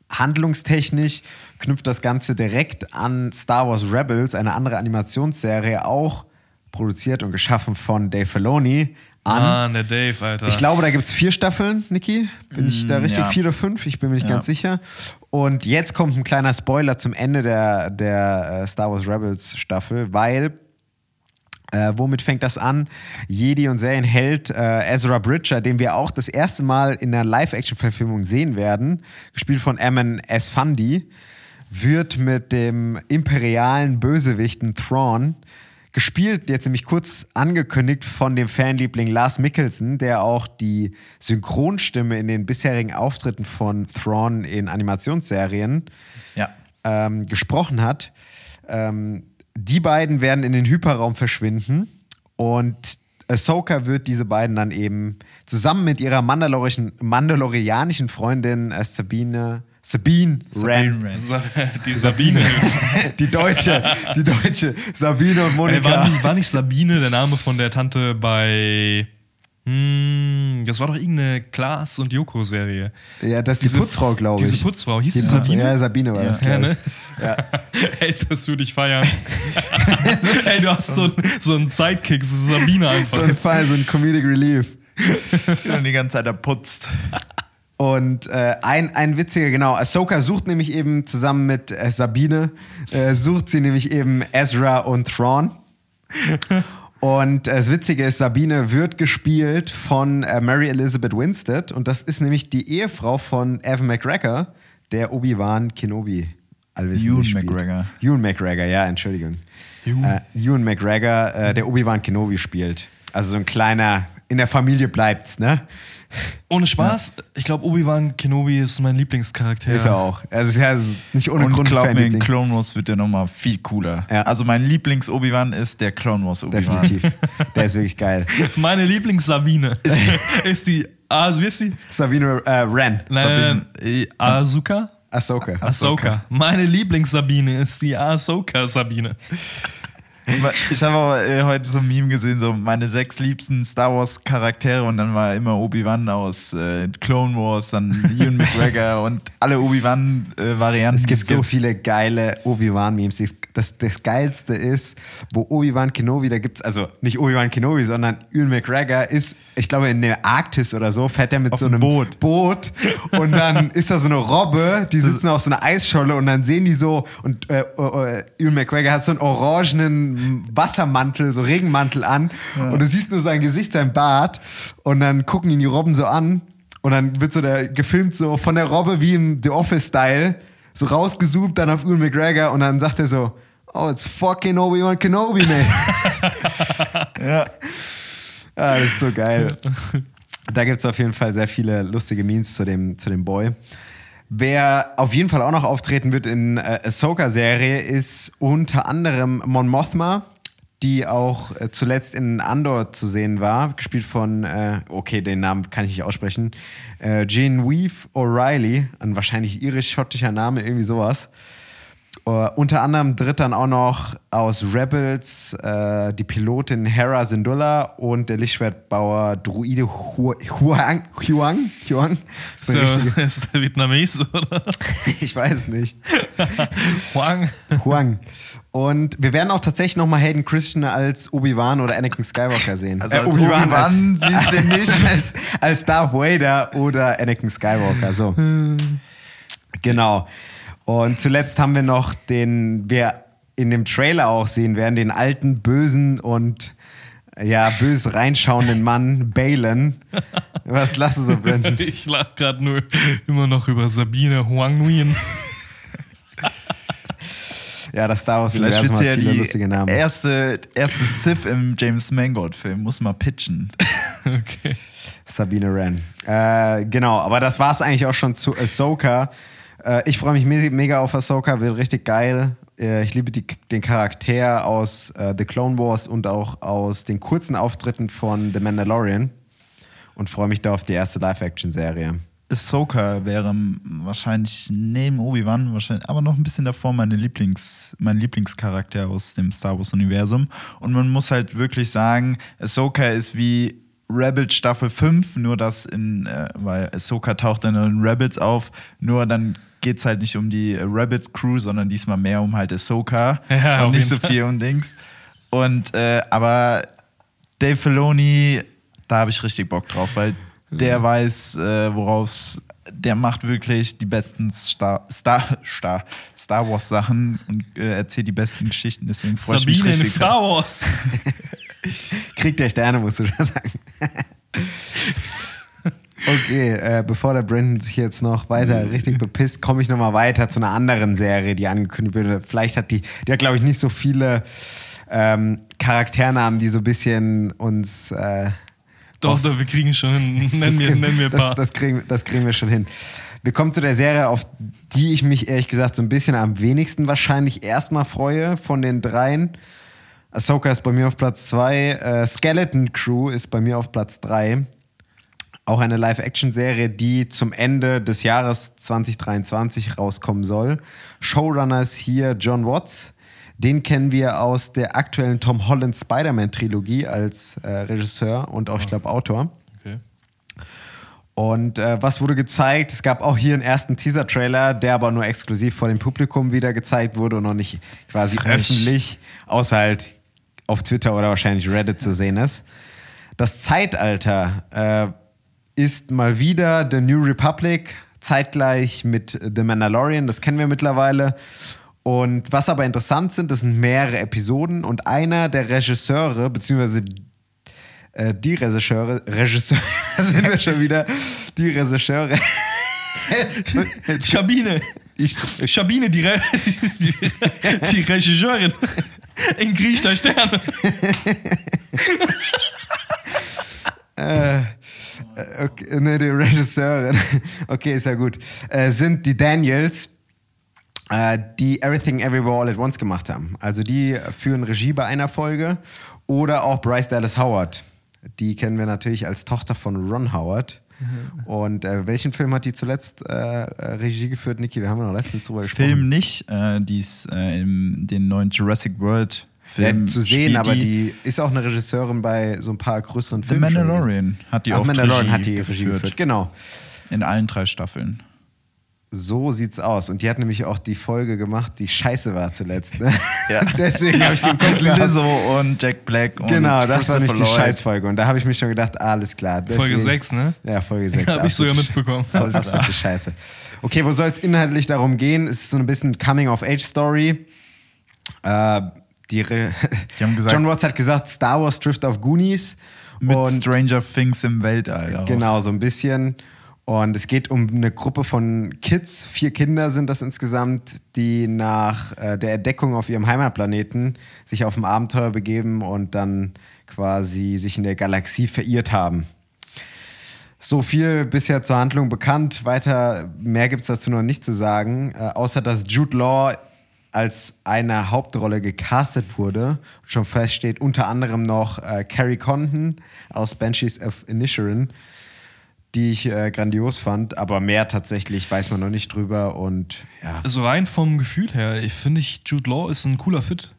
Speaker 4: Handlungstechnisch knüpft das Ganze direkt an Star Wars Rebels, eine andere Animationsserie, auch produziert und geschaffen von Dave Filoni, an.
Speaker 3: Mann, der Dave, Alter.
Speaker 4: Ich glaube, da gibt es vier Staffeln, Niki. Bin ich da
Speaker 2: Mm,
Speaker 4: richtig?
Speaker 2: ja.
Speaker 4: Vier oder fünf? Ich bin mir nicht
Speaker 2: Ja.
Speaker 4: ganz sicher. Und jetzt kommt ein kleiner Spoiler zum Ende der, der äh, Star Wars Rebels Staffel, weil äh, womit fängt das an? Jedi und Serienheld äh, Ezra Bridger, den wir auch das erste Mal in der Live-Action-Verfilmung sehen werden, gespielt von Emin Esfandi, wird mit dem imperialen Bösewichten Thrawn gespielt, jetzt nämlich kurz angekündigt von dem Fanliebling Lars Mikkelsen, der auch die Synchronstimme in den bisherigen Auftritten von Thrawn in Animationsserien
Speaker 2: Ja.
Speaker 4: ähm, gesprochen hat. Ähm, die beiden werden in den Hyperraum verschwinden und Ahsoka wird diese beiden dann eben zusammen mit ihrer mandalorianischen Freundin äh, Sabine, Sabine,
Speaker 2: Ren.
Speaker 3: Die Sabine.
Speaker 4: die deutsche, die deutsche Sabine und
Speaker 3: Ey,
Speaker 4: Monika.
Speaker 3: war, nicht, war nicht Sabine der Name von der Tante bei. Hm, das war doch irgendeine Klaas- und Joko-Serie.
Speaker 4: ja, das ist die
Speaker 3: diese-
Speaker 4: Putzfrau, glaube ich.
Speaker 3: Diese Putzfrau. Hieß
Speaker 4: Die
Speaker 3: sie
Speaker 4: Putzfrau.
Speaker 3: Sabine?
Speaker 4: Ja, Sabine war das,
Speaker 2: Ja,
Speaker 4: glaube
Speaker 3: ne?
Speaker 4: ich. Ja.
Speaker 3: Ey, das würde ich feiern. Ey, du hast so, ein- so einen Sidekick, so Sabine einfach.
Speaker 4: So ein Fall, so ein Comedic Relief.
Speaker 2: Und die ganze Zeit er putzt.
Speaker 4: Und äh, ein, ein witziger, genau, Ahsoka sucht nämlich eben zusammen mit äh, Sabine, äh, sucht sie nämlich eben Ezra und Thrawn. Und äh, das Witzige ist, Sabine wird gespielt von äh, Mary Elizabeth Winstead und das ist nämlich die Ehefrau von Evan McGregor, der Obi-Wan Kenobi allwissend
Speaker 2: Ewan
Speaker 4: spielt.
Speaker 2: McGregor.
Speaker 4: Ewan McGregor, ja, Entschuldigung. Äh, Ewan McGregor, der Obi-Wan Kenobi spielt. Also so ein kleiner, in der Familie bleibt's, ne?
Speaker 3: Ohne Spaß, ich glaube, Obi-Wan Kenobi ist mein Lieblingscharakter.
Speaker 4: Ist er auch. Also ist ja nicht ohne
Speaker 2: Und
Speaker 4: Grund
Speaker 2: glaub mir, in. Clone Wars wird der nochmal viel cooler.
Speaker 4: Ja.
Speaker 2: Also mein Lieblings-Obi-Wan ist der Clone Wars Obi-Wan.
Speaker 4: Definitiv. Der ist wirklich geil.
Speaker 3: Meine Lieblings-Sabine ist die. Ah, wie ist die?
Speaker 4: Sabine äh, Ren.
Speaker 3: Nein, äh, Asuka?
Speaker 4: Ahsoka.
Speaker 3: Ahsoka. Meine Lieblings-Sabine ist die Ahsoka-Sabine.
Speaker 2: Ich habe aber äh, heute so ein Meme gesehen, so meine sechs liebsten Star Wars Charaktere und dann war immer Obi-Wan aus äh, Clone Wars, dann Ewan McGregor und alle Obi-Wan äh, Varianten.
Speaker 4: Es gibt so viele geile Obi-Wan-Memes. Das, das, das Geilste ist, wo Obi-Wan Kenobi, da gibt es, also nicht Obi-Wan Kenobi, sondern Ewan McGregor ist, ich glaube, in der Arktis oder so, fährt er mit
Speaker 2: Auf
Speaker 4: so einem
Speaker 2: Boot.
Speaker 4: Boot und dann ist da so eine Robbe, die sitzen auf so einer Eisscholle und dann sehen die so und äh, äh, Ewan McGregor hat so einen orangenen Wassermantel, so Regenmantel an und du siehst nur sein Gesicht, sein Bart und dann gucken ihn die Robben so an und dann wird so der gefilmt so von der Robbe wie im The Office-Style, so rausgezoomt dann auf Ewan McGregor und dann sagt er so, oh, it's fucking Obi-Wan Kenobi, man.
Speaker 2: Ja.
Speaker 4: Ah, das ist so geil. Da gibt es auf jeden Fall sehr viele lustige Memes zu dem, zu dem Boy. Wer auf jeden Fall auch noch auftreten wird in äh, Ahsoka-Serie ist unter anderem Mon Mothma, die auch äh, zuletzt in Andor zu sehen war, gespielt von, äh, okay, den Namen kann ich nicht aussprechen, äh, Genevieve O'Reilly, ein wahrscheinlich irisch-schottischer Name, irgendwie sowas. Uh, unter anderem tritt dann auch noch aus Rebels äh, die Pilotin Hera Syndulla und der Lichtschwertbauer Druide Hu- Huang. Huang? Huang? Ist
Speaker 3: So, ist der Vietnames, oder?
Speaker 4: Ich weiß nicht.
Speaker 3: Huang.
Speaker 4: Huang. Und wir werden auch tatsächlich nochmal Hayden Christian als Obi-Wan oder Anakin Skywalker sehen.
Speaker 2: Also als Obi-Wan siehst du nicht.
Speaker 4: als, als Darth Vader oder Anakin Skywalker. So. Genau. Und zuletzt haben wir noch den, wir in dem Trailer auch sehen werden, den alten, bösen und ja, bös reinschauenden Mann Balen. Was lass du so, Brandon?
Speaker 3: Ich lag gerade nur immer noch über Sabine Huang Nguyen.
Speaker 4: Ja, das Star Wars
Speaker 2: Vielleicht
Speaker 4: Universum
Speaker 2: wird
Speaker 4: hat
Speaker 2: sie ja die
Speaker 4: lustige Namen.
Speaker 2: erste, erste Sith im James Mangold-Film. Muss mal pitchen.
Speaker 3: Okay.
Speaker 4: Sabine Wren. Äh, genau, aber das war es eigentlich auch schon zu Ahsoka. Äh, ich freue mich me mega auf Ahsoka, wird richtig geil. Äh, ich liebe die, den Charakter aus äh, The Clone Wars und auch aus den kurzen Auftritten von The Mandalorian und freue mich da auf die erste Live-Action-Serie.
Speaker 2: Ahsoka wäre wahrscheinlich neben Obi-Wan, wahrscheinlich, aber noch ein bisschen davor meine Lieblings, mein Lieblingscharakter aus dem Star Wars-Universum. Und man muss halt wirklich sagen, Ahsoka ist wie Rebels Staffel 5, nur dass in, äh, weil Ahsoka taucht dann in Rebels auf, nur dann geht es halt nicht um die Rebels Crew, sondern diesmal mehr um halt Ahsoka
Speaker 3: Ja,
Speaker 2: und nicht so viel um Dings. Und, äh, aber Dave Filoni, da habe ich richtig Bock drauf, weil der weiß, äh, woraus der macht wirklich die besten Star, Star, Star, Star Wars Sachen und äh, erzählt die besten Geschichten. Deswegen freue ich mich
Speaker 3: Sabine in
Speaker 2: richtig.
Speaker 3: Star Wars.
Speaker 4: Krieg der Sterne, musst du schon sagen. Okay, äh, bevor der Brandon sich jetzt noch weiter richtig bepisst, komme ich nochmal weiter zu einer anderen Serie, die angekündigt wurde. Vielleicht hat die, die hat glaube ich nicht so viele ähm, Charakternamen, die so ein bisschen uns. Äh,
Speaker 3: Doch, doch, wir kriegen schon hin. Nenn
Speaker 4: das
Speaker 3: mir,
Speaker 4: kriegen-
Speaker 3: nenn mir ein
Speaker 4: das,
Speaker 3: paar.
Speaker 4: das, kriegen, das kriegen wir schon hin. Wir kommen zu der Serie, auf die ich mich ehrlich gesagt so ein bisschen am wenigsten wahrscheinlich erstmal freue von den dreien. Ahsoka ist bei mir auf Platz 2, äh, Skeleton Crew ist bei mir auf Platz 3. Auch eine Live-Action-Serie, die zum Ende des Jahres 2023 rauskommen soll. Showrunner ist hier John Watts. Den kennen wir aus der aktuellen Tom Holland Spider-Man-Trilogie als äh, Regisseur und auch, ich glaube, Autor.
Speaker 3: Okay.
Speaker 4: Und äh, was wurde gezeigt? Es gab auch hier einen ersten Teaser-Trailer, der aber nur exklusiv vor dem Publikum wieder gezeigt wurde und noch nicht quasi
Speaker 2: Frech.
Speaker 4: öffentlich, außer halt auf Twitter oder wahrscheinlich Reddit zu sehen ist. Das Zeitalter äh, ist mal wieder The New Republic, zeitgleich mit The Mandalorian, das kennen wir mittlerweile. Und was aber interessant sind, das sind mehrere Episoden und einer der Regisseure, beziehungsweise äh, die Regisseure, Regisseure, da sind wir schon wieder, die Regisseure.
Speaker 3: Schabine. Schabine, die, Re die, die Regisseurin. In Griech der Sterne.
Speaker 4: äh, okay, ne, die Regisseurin, okay, ist ja gut, äh, sind die Daniels, äh, die Everything Everywhere All at Once gemacht haben. Also die führen Regie bei einer Folge oder auch Bryce Dallas Howard. Die kennen wir natürlich als Tochter von Ron Howard. Mhm. Und äh, welchen Film hat die zuletzt äh, Regie geführt, Niki? Wir haben ja noch letztens drüber gesprochen.
Speaker 2: Film nicht, äh, die ist äh, in den neuen Jurassic World Film
Speaker 4: ja, zu sehen, aber die, die, ist auch eine Regisseurin bei so ein paar größeren
Speaker 2: Filmen. The Mandalorian hat die
Speaker 4: Ach,
Speaker 2: auch
Speaker 4: Mandalorian
Speaker 2: Regie
Speaker 4: hat die Regie geführt. geführt. Genau.
Speaker 2: In allen drei Staffeln.
Speaker 4: So sieht's aus. Und die hat nämlich auch die Folge gemacht, die scheiße war zuletzt. Ne? Ja. Deswegen habe ich den Kopf
Speaker 2: Lizzo und Jack Black. Und
Speaker 4: genau, das war nämlich die Scheißfolge. Und da habe ich mich schon gedacht, alles klar.
Speaker 3: Deswegen, Folge 6, ne?
Speaker 4: Ja, Folge 6.
Speaker 3: habe ich sogar mitbekommen.
Speaker 4: Das ist Scheiße. Okay, wo soll es inhaltlich darum gehen? Es ist so ein bisschen Coming-of-Age-Story. Äh, die, die haben gesagt, John Watts hat gesagt, Star Wars trifft auf Goonies.
Speaker 2: Mit Stranger Things im Weltall. Auch.
Speaker 4: Genau, so ein bisschen. Und es geht um eine Gruppe von Kids, vier Kinder sind das insgesamt, die nach äh, der Entdeckung auf ihrem Heimatplaneten sich auf ein Abenteuer begeben und dann quasi sich in der Galaxie verirrt haben. So viel bisher zur Handlung bekannt. Weiter mehr gibt es dazu noch nicht zu sagen, äh, außer dass Jude Law als eine Hauptrolle gecastet wurde. Schon feststeht unter anderem noch äh, Carrie Condon aus Banshees of Inisherin die ich äh, grandios fand, aber mehr tatsächlich weiß man noch nicht drüber und ja.
Speaker 3: Also rein vom Gefühl her, ich finde ich, Jude Law ist ein cooler Fit.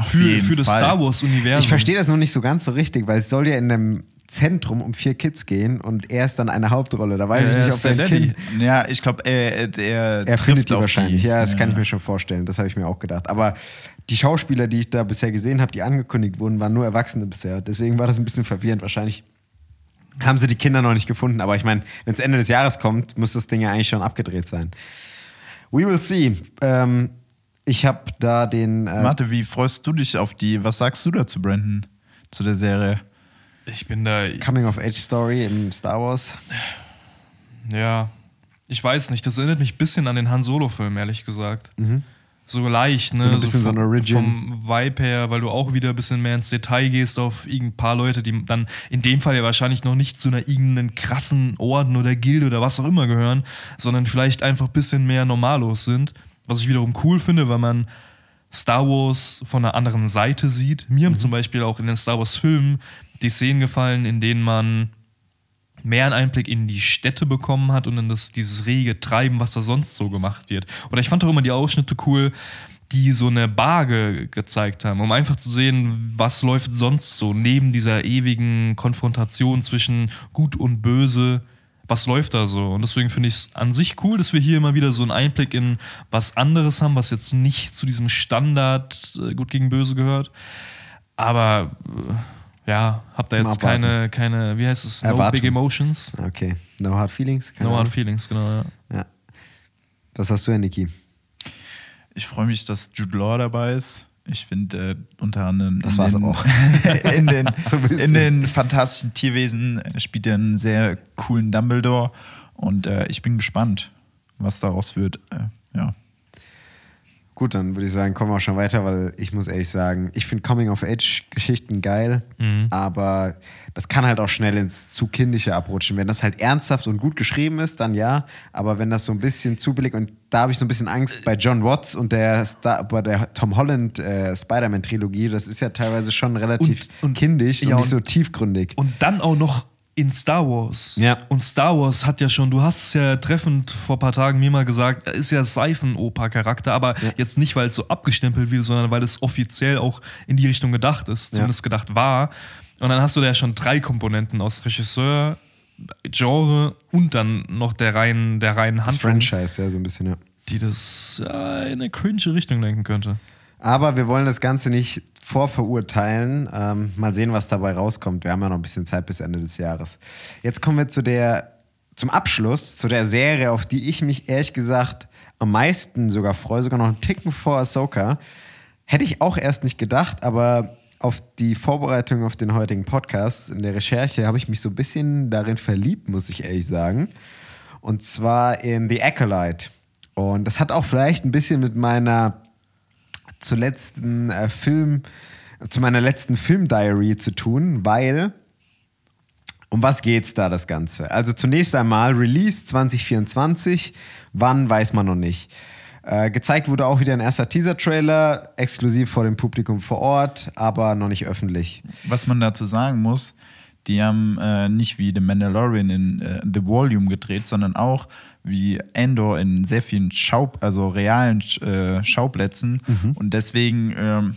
Speaker 3: Für, für das Fall. Star Wars-Universum.
Speaker 4: Ich verstehe das noch nicht so ganz so richtig, weil es soll ja in einem Zentrum um vier Kids gehen und er ist dann eine Hauptrolle. Da weiß ja, ich nicht, ob er Kind.
Speaker 2: Ja, ich glaube, er, er,
Speaker 4: er findet die wahrscheinlich. Die. Ja, das ja. kann ich mir schon vorstellen. Das habe ich mir auch gedacht. Aber die Schauspieler, die ich da bisher gesehen habe, die angekündigt wurden, waren nur Erwachsene bisher. Deswegen war das ein bisschen verwirrend. Wahrscheinlich haben sie die Kinder noch nicht gefunden. Aber ich meine, wenn es Ende des Jahres kommt, muss das Ding ja eigentlich schon abgedreht sein. We will see. Ähm, ich habe da den.
Speaker 2: Äh Warte, wie freust du dich auf die? Was sagst du dazu, Brandon? Zu der Serie?
Speaker 3: Ich bin da.
Speaker 4: Coming of Age Story im Star Wars.
Speaker 3: Ja, ich weiß nicht. Das erinnert mich ein bisschen an den Han Solo-Film, ehrlich gesagt. Mhm so leicht, ne?
Speaker 4: So ein bisschen so,
Speaker 3: vom,
Speaker 4: so ein Origin.
Speaker 3: Vom Vibe her, weil du auch wieder ein bisschen mehr ins Detail gehst auf ein paar Leute, die dann in dem Fall ja wahrscheinlich noch nicht zu einer irgendeinen krassen Orden oder Gilde oder was auch immer gehören, sondern vielleicht einfach ein bisschen mehr normalos sind. Was ich wiederum cool finde, weil man Star Wars von einer anderen Seite sieht. Mir haben mhm. zum Beispiel auch in den Star Wars-Filmen die Szenen gefallen, in denen man mehr einen Einblick in die Städte bekommen hat und in das, dieses rege Treiben, was da sonst so gemacht wird. Oder ich fand auch immer die Ausschnitte cool, die so eine Barge gezeigt haben, um einfach zu sehen, was läuft sonst so neben dieser ewigen Konfrontation zwischen Gut und Böse. Was läuft da so? Und deswegen finde ich es an sich cool, dass wir hier immer wieder so einen Einblick in was anderes haben, was jetzt nicht zu diesem Standard äh, Gut gegen Böse gehört. Aber äh, ja, hab da jetzt keine, keine, wie heißt es? No
Speaker 4: Erwartung.
Speaker 3: Big Emotions.
Speaker 4: Okay. No Hard Feelings?
Speaker 3: Keine no Hard Feelings, genau, ja.
Speaker 4: ja. Was hast du, Niki?
Speaker 2: Ich freue mich, dass Jude Law dabei ist. Ich finde äh, unter anderem
Speaker 4: das war's
Speaker 2: den,
Speaker 4: auch.
Speaker 2: in, den, so in den fantastischen Tierwesen spielt er einen sehr coolen Dumbledore und äh, ich bin gespannt, was daraus wird. Äh, ja.
Speaker 4: Gut, dann würde ich sagen, kommen wir auch schon weiter, weil ich muss ehrlich sagen, ich finde Coming-of-Age-Geschichten geil, mhm. aber das kann halt auch schnell ins zu kindische abrutschen. Wenn das halt ernsthaft und gut geschrieben ist, dann ja, aber wenn das so ein bisschen zu billig und da habe ich so ein bisschen Angst bei John Watts und der, Star, bei der Tom Holland äh, Spider-Man-Trilogie, das ist ja teilweise schon relativ und, und kindisch ja, und nicht so tiefgründig.
Speaker 3: Und dann auch noch in Star Wars.
Speaker 4: Ja.
Speaker 3: Und Star Wars hat ja schon, du hast es ja treffend vor ein paar Tagen mir mal gesagt, er ist ja Seifenoper-Charakter, aber ja. jetzt nicht, weil es so abgestempelt wird, sondern weil es offiziell auch in die Richtung gedacht ist, zumindest ja. gedacht war. Und dann hast du da ja schon drei Komponenten aus Regisseur, Genre und dann noch der reinen, der reinen Handlung.
Speaker 4: Das Franchise, ja, so ein bisschen, ja.
Speaker 3: Die das ja, in eine cringe Richtung lenken könnte.
Speaker 4: Aber wir wollen das Ganze nicht vorverurteilen. Ähm, mal sehen, was dabei rauskommt. Wir haben ja noch ein bisschen Zeit bis Ende des Jahres. Jetzt kommen wir zu der, zum Abschluss, zu der Serie, auf die ich mich ehrlich gesagt am meisten sogar freue, sogar noch einen Ticken vor Ahsoka. Hätte ich auch erst nicht gedacht, aber auf die Vorbereitung auf den heutigen Podcast, in der Recherche, habe ich mich so ein bisschen darin verliebt, muss ich ehrlich sagen. Und zwar in The Acolyte. Und das hat auch vielleicht ein bisschen mit meiner zuletzten äh, Film, zu meiner letzten Filmdiary zu tun, weil um was geht's da das Ganze? Also zunächst einmal Release 2024, wann weiß man noch nicht. Äh, gezeigt wurde auch wieder ein erster Teaser-Trailer, exklusiv vor dem Publikum vor Ort, aber noch nicht öffentlich.
Speaker 2: Was man dazu sagen muss, die haben äh, nicht wie The Mandalorian in äh, The Volume gedreht, sondern auch wie Endor in sehr vielen Schau also realen äh, Schauplätzen. Und deswegen, ähm,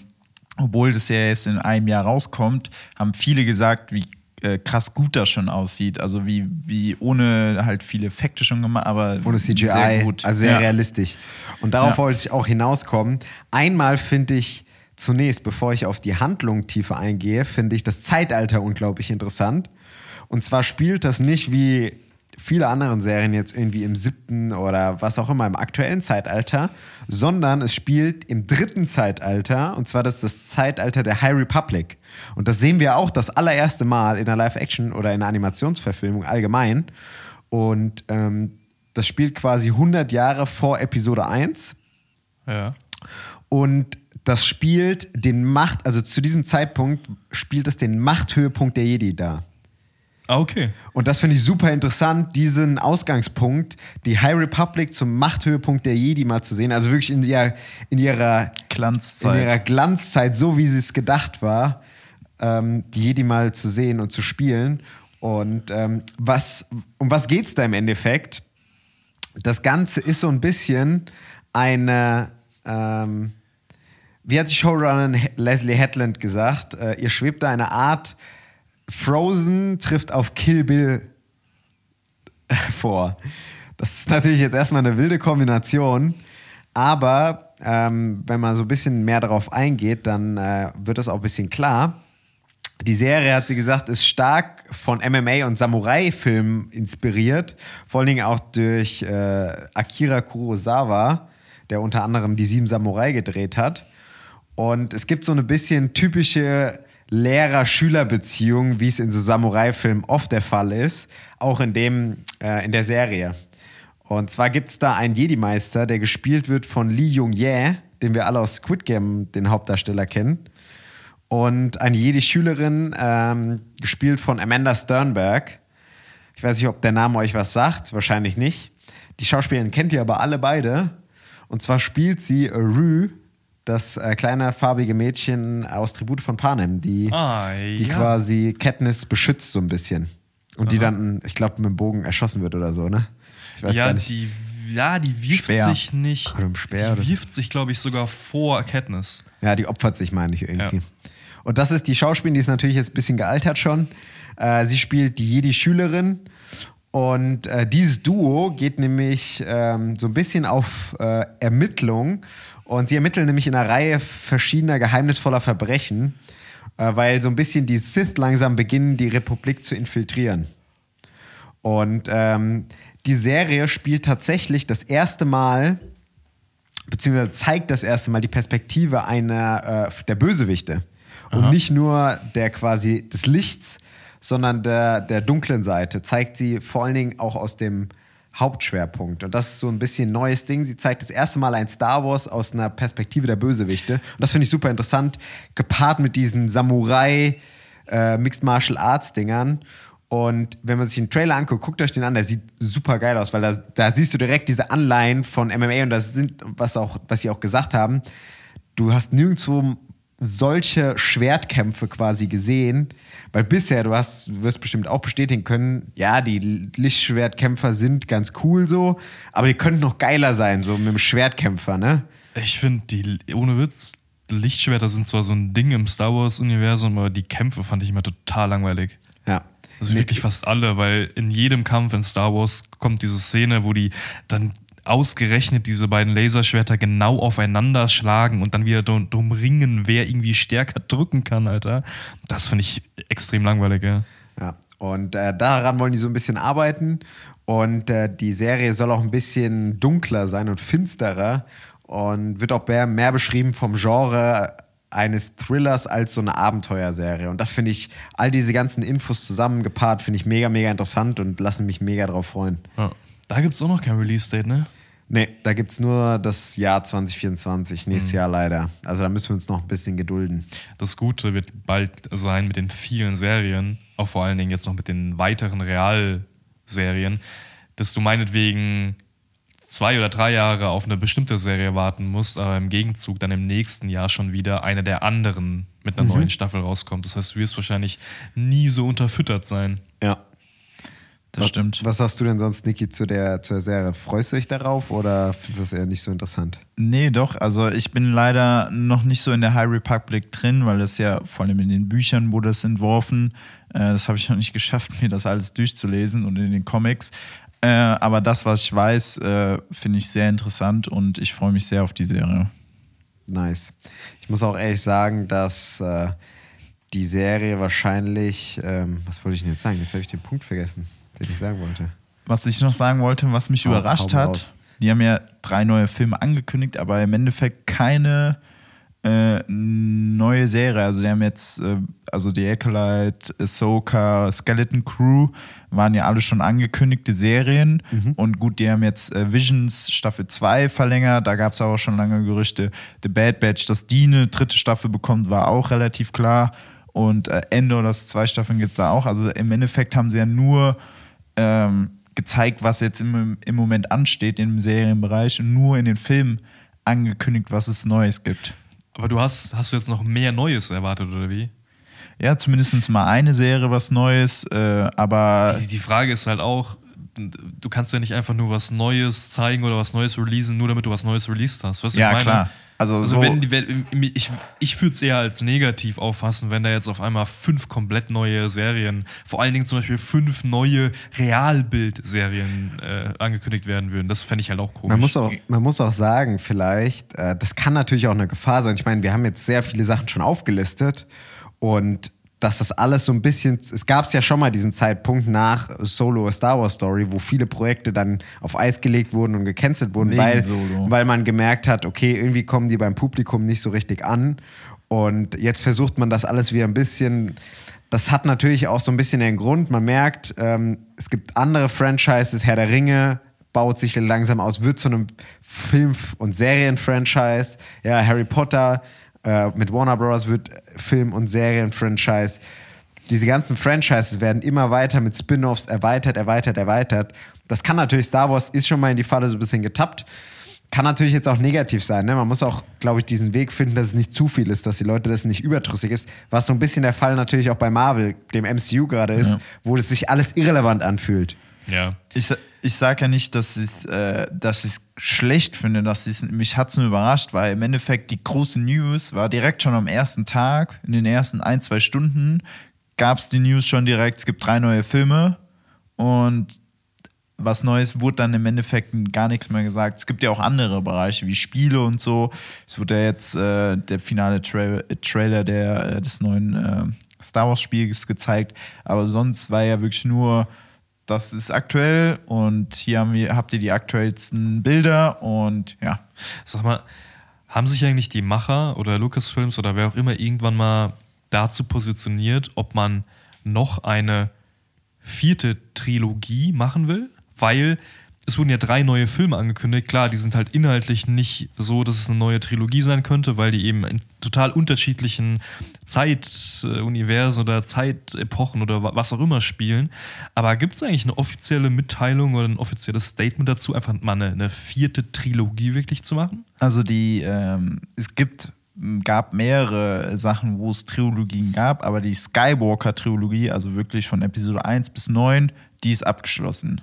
Speaker 2: obwohl das ja jetzt in einem Jahr rauskommt, haben viele gesagt, wie äh, krass gut das schon aussieht. Also wie, wie ohne halt viele Effekte schon gemacht, aber
Speaker 4: Ohne CGI,
Speaker 2: sehr gut.
Speaker 4: also sehr
Speaker 2: Ja.
Speaker 4: realistisch. Und darauf
Speaker 2: Ja.
Speaker 4: wollte ich auch hinauskommen. Einmal finde ich zunächst, bevor ich auf die Handlung tiefer eingehe, finde ich das Zeitalter unglaublich interessant. Und zwar spielt das nicht wie viele anderen Serien jetzt irgendwie im siebten oder was auch immer im aktuellen Zeitalter, sondern es spielt im dritten Zeitalter und zwar das ist das Zeitalter der High Republic. Und das sehen wir auch das allererste Mal in einer Live-Action oder in einer Animationsverfilmung allgemein. Und ähm, das spielt quasi 100 Jahre vor Episode 1
Speaker 3: Ja.
Speaker 4: und das spielt den Macht, also zu diesem Zeitpunkt spielt es den Machthöhepunkt der Jedi dar.
Speaker 3: Ah, okay.
Speaker 4: Und das finde ich super interessant, diesen Ausgangspunkt, die High Republic zum Machthöhepunkt der Jedi mal zu sehen. Also wirklich in, ihrer, in, ihrer, in
Speaker 2: Glanzzeit.
Speaker 4: ihrer Glanzzeit, so wie sie es gedacht war, ähm, die Jedi mal zu sehen und zu spielen. Und ähm, was, um was geht es da im Endeffekt? Das Ganze ist so ein bisschen eine, ähm, wie hat die Showrunnerin Leslie Hetland gesagt, äh, ihr schwebt da eine Art Frozen trifft auf Kill Bill vor. Das ist natürlich jetzt erstmal eine wilde Kombination, aber ähm, wenn man so ein bisschen mehr darauf eingeht, dann äh, wird das auch ein bisschen klar. Die Serie, hat sie gesagt, ist stark von MMA und Samurai-Filmen inspiriert. Vor allen Dingen auch durch äh, Akira Kurosawa, der unter anderem die Sieben Samurai gedreht hat. Und es gibt so eine bisschen typische Lehrer-Schüler-Beziehung, wie es in so Samurai-Filmen oft der Fall ist, auch in, dem, äh, in der Serie. Und zwar gibt es da einen Jedi-Meister, der gespielt wird von Lee Jung-Jae, den wir alle aus Squid Game, den Hauptdarsteller, kennen. Und eine Jedi-Schülerin, ähm, gespielt von Amanda Sternberg. Ich weiß nicht, ob der Name euch was sagt, wahrscheinlich nicht. Die Schauspielerin kennt ihr aber alle beide. Und zwar spielt sie Rue, das äh, kleine farbige Mädchen aus Tribut von Panem, die,
Speaker 3: Ah,
Speaker 4: die
Speaker 3: ja.
Speaker 4: quasi Katniss beschützt so ein bisschen. Und die dann, ich glaube, mit dem Bogen erschossen wird oder so, ne? Ich weiß
Speaker 3: ja,
Speaker 4: gar nicht.
Speaker 3: die, ja, die wirft
Speaker 2: Speer.
Speaker 3: sich nicht.
Speaker 4: Oder im Speer
Speaker 3: die wirft sich, glaube ich, sogar vor Katniss.
Speaker 4: Ja, die opfert sich, meine ich irgendwie.
Speaker 3: Ja.
Speaker 4: Und das ist die Schauspielerin, die ist natürlich jetzt ein bisschen gealtert schon. Äh, sie spielt die Jedi-Schülerin. Und äh, dieses Duo geht nämlich ähm, so ein bisschen auf äh, Ermittlung. Und sie ermitteln nämlich in einer Reihe verschiedener geheimnisvoller Verbrechen, äh, weil so ein bisschen die Sith langsam beginnen, die Republik zu infiltrieren. Und ähm, die Serie spielt tatsächlich das erste Mal beziehungsweise zeigt das erste Mal die Perspektive einer äh, der Bösewichte. Und nicht nur der quasi des Lichts, sondern der, der dunklen Seite. Zeigt sie vor allen Dingen auch aus dem Hauptschwerpunkt. Und das ist so ein bisschen ein neues Ding. Sie zeigt das erste Mal ein Star Wars aus einer Perspektive der Bösewichte. Und das finde ich super interessant, gepaart mit diesen Samurai äh. Und wenn man sich den Trailer anguckt, guckt euch den an, der sieht super geil aus, weil da, da siehst du direkt diese Anleihen von MMA und das sind, was, auch, was sie auch gesagt haben, du hast nirgendwo solche Schwertkämpfe quasi gesehen, weil bisher, du hast, du wirst bestimmt auch bestätigen können, ja, die Lichtschwertkämpfer sind ganz cool so, aber die könnten noch geiler sein, so mit dem Schwertkämpfer, ne?
Speaker 3: Ich finde, die, ohne Witz, Lichtschwerter sind zwar so ein Ding im Star Wars-Universum, aber die Kämpfe fand ich immer total langweilig.
Speaker 4: Ja.
Speaker 3: Also wirklich fast alle, weil in jedem Kampf in Star Wars kommt diese Szene, wo die dann ausgerechnet diese beiden Laserschwerter genau aufeinander schlagen und dann wieder drum, drum ringen, wer irgendwie stärker drücken kann, Alter. Das finde ich extrem langweilig, ja.
Speaker 4: Ja, und äh, daran wollen die so ein bisschen arbeiten. Und äh, die Serie soll auch ein bisschen dunkler sein und finsterer und wird auch mehr, mehr beschrieben vom Genre eines Thrillers als so eine Abenteuerserie. Und das finde ich, all diese ganzen Infos zusammengepaart, finde ich mega, mega interessant und lassen mich mega drauf freuen.
Speaker 3: Ja. Da gibt es auch noch kein Release-Date, ne?
Speaker 4: Nee, da gibt es nur das Jahr 2024, nächstes Jahr leider. Also da müssen wir uns noch ein bisschen gedulden.
Speaker 3: Das Gute wird bald sein mit den vielen Serien, auch vor allen Dingen jetzt noch mit den weiteren Realserien, dass du meinetwegen zwei oder drei Jahre auf eine bestimmte Serie warten musst, aber im Gegenzug dann im nächsten Jahr schon wieder eine der anderen mit einer neuen Staffel rauskommt. Das heißt, du wirst wahrscheinlich nie so unterfüttert sein.
Speaker 2: Das
Speaker 4: was,
Speaker 2: stimmt.
Speaker 4: Was sagst du denn sonst, Niki, zu der, zu der Serie? Freust du dich darauf oder findest du das eher nicht so interessant?
Speaker 2: Nee, doch. Also ich bin leider noch nicht so in der High Republic drin, weil das ja vor allem in den Büchern wurde das entworfen. Äh, das habe ich noch nicht geschafft, mir das alles durchzulesen und in den Comics. Äh, aber das, was ich weiß, äh, finde ich sehr interessant und ich freue mich sehr auf die Serie.
Speaker 4: Nice. Ich muss auch ehrlich sagen, dass die Serie wahrscheinlich, ähm, was wollte ich denn jetzt sagen? Jetzt habe ich den Punkt vergessen, den ich sagen wollte.
Speaker 2: Was ich noch sagen wollte, was mich
Speaker 4: Hau-
Speaker 2: überrascht
Speaker 4: hau
Speaker 2: hat,
Speaker 4: raus.
Speaker 2: die haben ja drei neue Filme angekündigt, aber im Endeffekt keine äh, neue Serie. Also die haben jetzt, äh, also die Acolyte, Ahsoka, Skeleton Crew waren ja alle schon angekündigte Serien.
Speaker 4: Mhm.
Speaker 2: Und gut, die haben jetzt äh, Visions Staffel 2 verlängert. Da gab es aber auch schon lange Gerüchte. The Bad Batch, dass die eine dritte Staffel bekommt, war auch relativ klar. Und äh, Endor, dass es zwei Staffeln gibt, war auch. Also im Endeffekt haben sie ja nur ähm, gezeigt, was jetzt im, im Moment ansteht im Serienbereich und nur in den Filmen angekündigt, was es Neues gibt.
Speaker 3: Aber du hast, hast du jetzt noch mehr Neues erwartet, oder wie?
Speaker 2: Ja, zumindest mal eine Serie, was Neues, äh, aber
Speaker 3: Die, die Frage ist halt auch, du kannst ja nicht einfach nur was Neues zeigen oder was Neues releasen, nur damit du was Neues released hast. Weißt du,
Speaker 2: ja,
Speaker 3: ich meine?
Speaker 2: klar. Also,
Speaker 3: Also
Speaker 2: so,
Speaker 3: wenn, die- wenn ich, ich würde es eher als negativ auffassen, wenn da jetzt auf einmal fünf komplett neue Serien, vor allen Dingen zum Beispiel fünf neue Realbild-Serien äh, angekündigt werden würden. Das fände ich halt auch komisch.
Speaker 4: Man muss auch, man muss auch sagen, vielleicht, äh, das kann natürlich auch eine Gefahr sein. Ich meine, wir haben jetzt sehr viele Sachen schon aufgelistet und dass das alles so ein bisschen, es gab es ja schon mal diesen Zeitpunkt nach Solo A Star Wars Story, wo viele Projekte dann auf Eis gelegt wurden und gecancelt wurden,
Speaker 2: Wegen
Speaker 4: weil,
Speaker 2: Solo.
Speaker 4: weil man gemerkt hat, okay, irgendwie kommen die beim Publikum nicht so richtig an. Und jetzt versucht man das alles wieder ein bisschen. Das hat natürlich auch so ein bisschen den Grund. Man merkt, ähm, es gibt andere Franchises, Herr der Ringe baut sich langsam aus, wird zu einem Film- und Serien-Franchise. Ja, Harry Potter äh, mit Warner Bros. wird Film- und Serien-Franchise. Diese ganzen Franchises werden immer weiter mit Spin-offs erweitert, erweitert, erweitert. Das kann natürlich, Star Wars ist schon mal in die Falle so ein bisschen getappt. Kann natürlich jetzt auch negativ sein. Ne? Man muss auch, glaube ich, diesen Weg finden, dass es nicht zu viel ist, dass die Leute das nicht überdrüssig ist. Was so ein bisschen der Fall natürlich auch bei Marvel, dem MCU gerade ist,
Speaker 2: Ja.
Speaker 4: wo es sich alles irrelevant anfühlt.
Speaker 3: ja.
Speaker 2: ich, ich sage ja nicht, dass ich äh, ich's schlecht finde, dass ich's, mich hat es nur überrascht, weil im Endeffekt die große News war direkt schon am ersten Tag, in den ersten ein, zwei Stunden gab es die News schon direkt, es gibt drei neue Filme und was Neues wurde dann im Endeffekt gar nichts mehr gesagt. Es gibt ja auch andere Bereiche wie Spiele und so. Es wurde ja jetzt äh, der finale Tra Trailer der, äh, des neuen äh, Star Wars Spiels gezeigt, aber sonst war ja wirklich nur, das ist aktuell und hier wir, habt ihr die aktuellsten Bilder und ja.
Speaker 3: Sag mal, haben sich eigentlich die Macher oder Lucasfilms oder wer auch immer irgendwann mal dazu positioniert, ob man noch eine vierte Trilogie machen will? Weil es wurden ja drei neue Filme angekündigt. Klar, die sind halt inhaltlich nicht so, dass es eine neue Trilogie sein könnte, weil die eben in total unterschiedlichen Zeituniversen oder Zeitepochen oder wa- was auch immer spielen. Aber gibt es eigentlich eine offizielle Mitteilung oder ein offizielles Statement dazu, einfach mal eine, eine vierte Trilogie wirklich zu machen?
Speaker 2: Also die, ähm, es gibt, gab mehrere Sachen, wo es Trilogien gab, aber die Skywalker-Trilogie, also wirklich von Episode 1 bis 9, die ist abgeschlossen.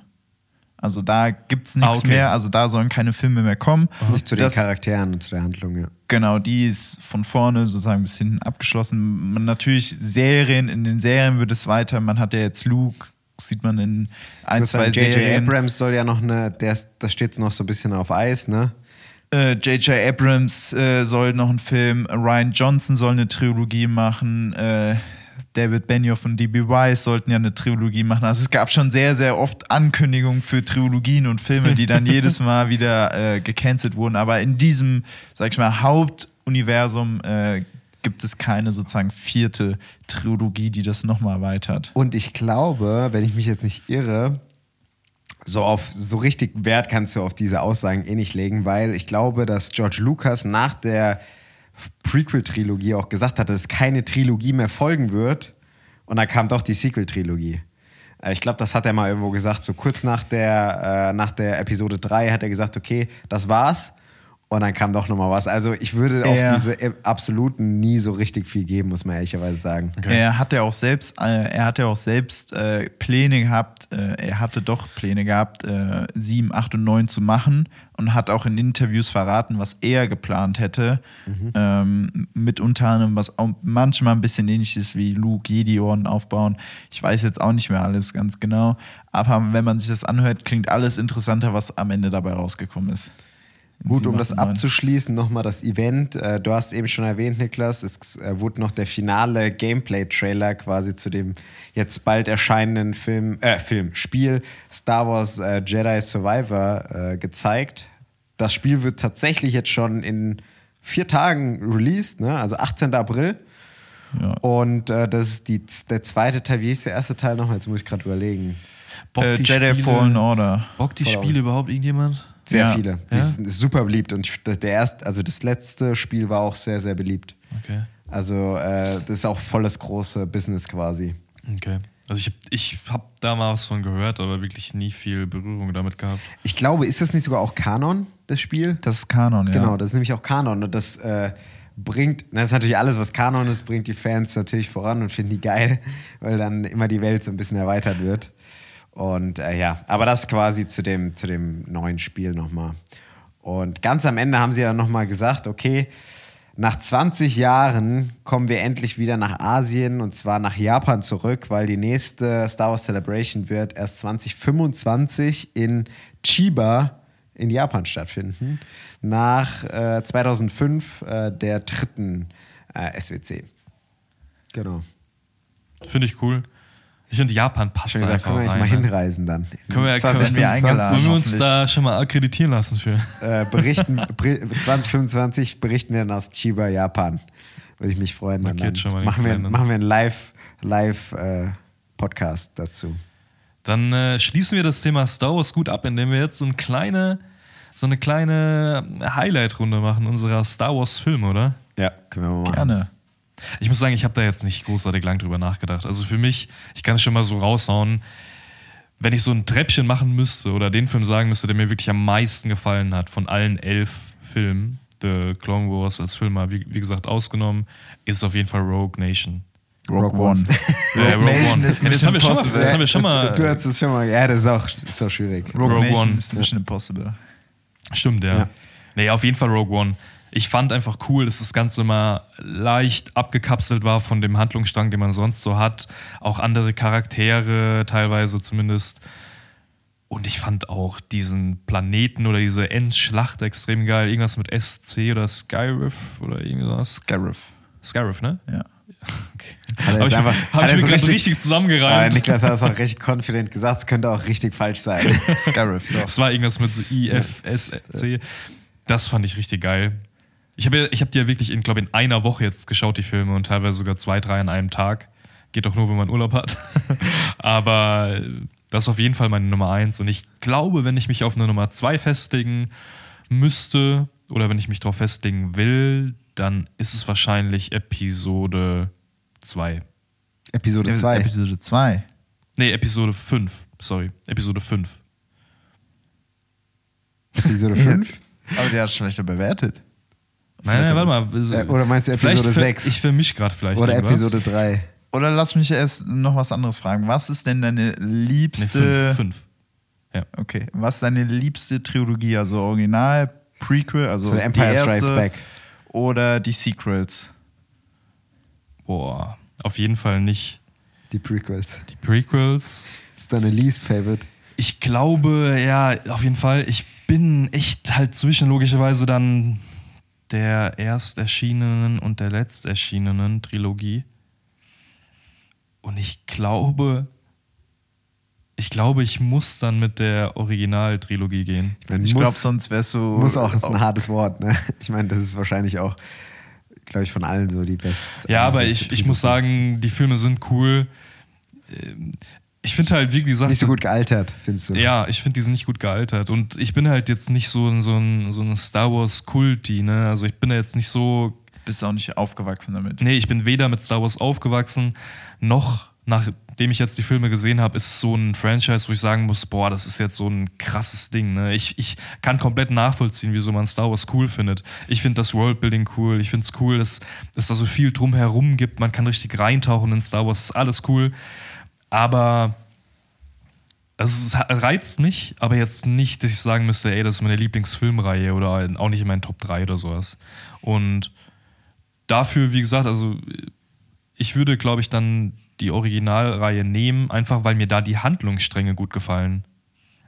Speaker 2: Also da gibt es nichts
Speaker 3: Ah, okay.
Speaker 2: mehr, also da sollen keine Filme mehr kommen.
Speaker 4: Nicht zu den
Speaker 2: Das-
Speaker 4: Charakteren und zu der Handlung, ja.
Speaker 2: Genau, die ist von vorne sozusagen bis hinten abgeschlossen. Man natürlich Serien, in den Serien wird es weiter. Man hat ja jetzt Luke, sieht man in ein,
Speaker 4: Ich
Speaker 2: zwei
Speaker 4: sagen, J.J.
Speaker 2: Serien.
Speaker 4: Abrams soll ja noch eine, der ist, das steht noch so ein bisschen auf Eis, ne?
Speaker 2: Äh, J.J. Abrams äh, soll noch einen Film, Ryan Johnson soll eine Trilogie machen, äh, David Benioff und D.B. Weiss sollten ja eine Trilogie machen. Also es gab schon sehr, sehr oft Ankündigungen für Trilogien und Filme, die dann jedes Mal wieder äh, gecancelt wurden. Aber in diesem, sag ich mal, Hauptuniversum äh, gibt es keine sozusagen vierte Trilogie, die das nochmal erweitert.
Speaker 4: Und ich glaube, wenn ich mich jetzt nicht irre, so auf so richtig Wert kannst du auf diese Aussagen eh nicht legen, weil ich glaube, dass George Lucas nach der Prequel-Trilogie auch gesagt hat, dass es keine Trilogie mehr folgen wird. Und dann kam doch die Sequel-Trilogie. Äh, Ich glaube, das hat er mal irgendwo gesagt. So kurz nach der, äh, nach der Episode 3 hat er gesagt, okay, das war's. Und dann kam doch nochmal was. Also ich würde auf diese absoluten nie so richtig viel geben, muss man ehrlicherweise sagen.
Speaker 3: Okay.
Speaker 2: Er hatte auch selbst, äh, er hatte auch selbst äh, Pläne gehabt, äh, er hatte doch Pläne gehabt, äh, 7, 8 und 9 zu machen und hat auch in Interviews verraten, was er geplant hätte. Ähm, mit unter anderem, was auch manchmal ein bisschen ähnlich ist wie Luke, Jedi-Orden aufbauen. Ich weiß jetzt auch nicht mehr alles ganz genau, aber wenn man sich das anhört, klingt alles interessanter, was am Ende dabei rausgekommen ist.
Speaker 4: Gut,
Speaker 2: 7,
Speaker 4: um das
Speaker 2: 8 und 9.
Speaker 4: abzuschließen, nochmal das Event. Äh, Du hast eben schon erwähnt, Niklas, es äh, wurde noch der finale Gameplay-Trailer quasi zu dem jetzt bald erscheinenden Film, äh, Film, Spiel Star Wars äh, Jedi Survivor äh, gezeigt. Das Spiel wird tatsächlich jetzt schon in vier Tagen released, ne? also 18. April.
Speaker 2: Ja.
Speaker 4: Und äh, das ist die, der zweite Teil. Wie ist der erste Teil noch? Jetzt muss ich gerade überlegen.
Speaker 3: Bockt
Speaker 2: Äh,
Speaker 3: die
Speaker 2: Jedi
Speaker 3: Spiele-
Speaker 2: Fallen Order.
Speaker 3: Bockt die Spiele überhaupt irgendjemand?
Speaker 4: Sehr
Speaker 2: Ja.
Speaker 4: viele. Die
Speaker 3: Ja?
Speaker 4: sind super beliebt. Und der erste, also das letzte Spiel war auch sehr, sehr beliebt.
Speaker 3: Okay.
Speaker 4: Also äh, das ist auch volles große Business quasi.
Speaker 3: Okay. Also ich habe ich hab da mal was von gehört, aber wirklich nie viel Berührung damit gehabt.
Speaker 4: Ich glaube, ist das nicht sogar auch Kanon, das Spiel?
Speaker 2: Das ist Kanon, ja.
Speaker 4: Genau, das ist nämlich auch Kanon und das äh, bringt, das ist natürlich alles, was Kanon ist, bringt die Fans natürlich voran und finden die geil, weil dann immer die Welt so ein bisschen erweitert wird. Und äh, ja, aber das quasi zu dem, zu dem neuen Spiel nochmal. Und ganz am Ende haben sie dann nochmal gesagt, okay, nach 20 Jahren kommen wir endlich wieder nach Asien und zwar nach Japan zurück, weil die nächste Star Wars Celebration wird erst 2025 in Chiba in Japan stattfinden. Nach äh, 2005 äh, der dritten äh, SWC. Genau.
Speaker 3: Finde ich cool. Ich finde, Japan passt
Speaker 4: Schon gesagt, können wir
Speaker 3: rein.
Speaker 4: mal
Speaker 3: ne?
Speaker 4: hinreisen dann.
Speaker 3: Können wir, können,
Speaker 2: 20
Speaker 3: wir,
Speaker 2: wir eingeladen.
Speaker 3: wollen wir uns da schon mal akkreditieren lassen für?
Speaker 4: äh, berichten, beri- 2025 berichten wir dann aus Chiba, Japan. Würde ich mich freuen.
Speaker 3: Markiert
Speaker 4: dann
Speaker 3: schon mal
Speaker 4: machen, wir, machen wir einen Live, Live äh, Podcast dazu.
Speaker 3: Dann äh, schließen wir das Thema Star Wars gut ab, indem wir jetzt so eine kleine, so eine kleine Highlight-Runde machen unserer Star Wars-Filme, oder?
Speaker 4: Ja, können wir mal machen.
Speaker 2: Gerne.
Speaker 3: Ich muss sagen, ich habe da jetzt nicht großartig lang drüber nachgedacht. Also für mich, ich kann es schon mal so raushauen, wenn ich so ein Treppchen machen müsste oder den Film sagen müsste, der mir wirklich am meisten gefallen hat von allen elf Filmen, The Clone Wars als Film mal, wie, wie gesagt, ausgenommen, ist es auf jeden Fall Rogue Nation.
Speaker 2: Rogue,
Speaker 4: Rogue
Speaker 2: One.
Speaker 3: Äh, Rogue
Speaker 2: Nation
Speaker 3: One.
Speaker 2: ist
Speaker 3: Ja, das, haben wir schon mal,
Speaker 2: Impossible.
Speaker 3: das haben wir schon mal.
Speaker 4: Du hast es schon mal. Ja, das ist auch, ist auch schwierig.
Speaker 2: Rogue,
Speaker 3: Rogue
Speaker 2: Nation
Speaker 3: One.
Speaker 2: ist Mission Impossible.
Speaker 3: Stimmt, ja.
Speaker 4: Ja.
Speaker 3: Nee, auf jeden Fall Rogue One. Ich fand einfach cool, dass das Ganze mal leicht abgekapselt war von dem Handlungsstrang, den man sonst so hat. Auch andere Charaktere, teilweise zumindest. Und ich fand auch diesen Planeten oder diese Endschlacht extrem geil. Irgendwas mit SC oder Skyriff oder irgendwas.
Speaker 2: Scarif.
Speaker 3: Skyriff, ne?
Speaker 2: Ja.
Speaker 4: Hat er
Speaker 3: ich,
Speaker 4: einfach-
Speaker 3: hab
Speaker 4: hat
Speaker 3: ich mir
Speaker 4: so richtig-
Speaker 3: richtig
Speaker 4: Äh,
Speaker 3: zusammengereimt.
Speaker 4: Niklas hat es auch richtig confident gesagt, es könnte auch richtig falsch sein.
Speaker 2: Scarif, doch.
Speaker 3: Das war irgendwas mit so IFSC. Das fand ich richtig geil. Ich habe ich hab die ja wirklich in, glaube in einer Woche jetzt geschaut, die Filme, und teilweise sogar zwei, drei an einem Tag. Geht doch nur, wenn man Urlaub hat. Aber äh, das ist auf jeden Fall meine Nummer eins. Und ich glaube, wenn ich mich auf eine Nummer zwei festlegen müsste oder wenn ich mich darauf festlegen will, dann ist es wahrscheinlich Episode 2.
Speaker 4: Episode 2.
Speaker 2: Episode 2.
Speaker 3: Nee, Episode 5. Sorry, Episode 5.
Speaker 4: Episode 5?
Speaker 2: Aber der hat schlechter bewertet.
Speaker 3: Nein, nein, warte mal.
Speaker 4: Äh, oder meinst du Episode
Speaker 3: Vielleicht ver-
Speaker 4: 6?
Speaker 3: Ich vermisch gerade vielleicht.
Speaker 4: Oder
Speaker 3: irgendwas.
Speaker 4: Episode 3?
Speaker 2: Oder lass mich erst noch was anderes fragen. Was ist denn deine
Speaker 3: Nee,
Speaker 2: liebste.
Speaker 3: fünf, fünf. Ja.
Speaker 2: Okay. Was ist deine liebste Trilogie? Also Original, Prequel, also
Speaker 4: So, Empire
Speaker 2: die erste,
Speaker 4: Strikes Back.
Speaker 2: Oder die Sequels?
Speaker 3: Boah, auf jeden Fall nicht
Speaker 4: Die Prequels.
Speaker 3: die Prequels.
Speaker 4: Ist deine least favorite?
Speaker 3: Ich glaube, ja, auf jeden Fall. Ich bin echt halt zwischen logischerweise dann der erst erschienenen und der letzt erschienenen Trilogie. Und ich glaube, ich glaube, ich muss dann mit der Originaltrilogie gehen.
Speaker 2: Ich
Speaker 4: muss-
Speaker 2: glaube, sonst wärst du.
Speaker 4: Muss auch, ist ein hartes Wort, ne? Ich meine, das ist wahrscheinlich auch, glaube ich, von allen so die beste.
Speaker 3: Ja, aber ich, ich muss sagen, die Filme sind cool. Ich finde halt, wie gesagt,
Speaker 4: Nicht so gut gealtert, findest du?
Speaker 3: Ja, ich finde, die sind nicht gut gealtert. Und ich bin halt jetzt nicht so, ein- so ein, so ein Star Wars-Kulti, ne? Also ich bin da jetzt nicht so.
Speaker 2: bist auch nicht aufgewachsen damit.
Speaker 3: Nee, ich bin weder mit Star Wars aufgewachsen, noch nachdem ich jetzt die Filme gesehen habe, ist so ein Franchise, wo ich sagen muss, boah, das ist jetzt so ein krasses Ding. Ne? Ich, ich kann komplett nachvollziehen, wieso man Star Wars cool findet. Ich finde das Worldbuilding cool. Ich finde es cool, dass dass da so viel drumherum gibt. Man kann richtig reintauchen in Star Wars. Ist alles cool. Aber also es reizt mich, aber jetzt nicht, dass ich sagen müsste, ey, das ist meine Lieblingsfilmreihe oder auch nicht in meinen Top 3 oder sowas. Und dafür, wie gesagt, also ich würde, glaube ich, dann die Originalreihe nehmen, einfach weil mir da die Handlungsstränge gut gefallen.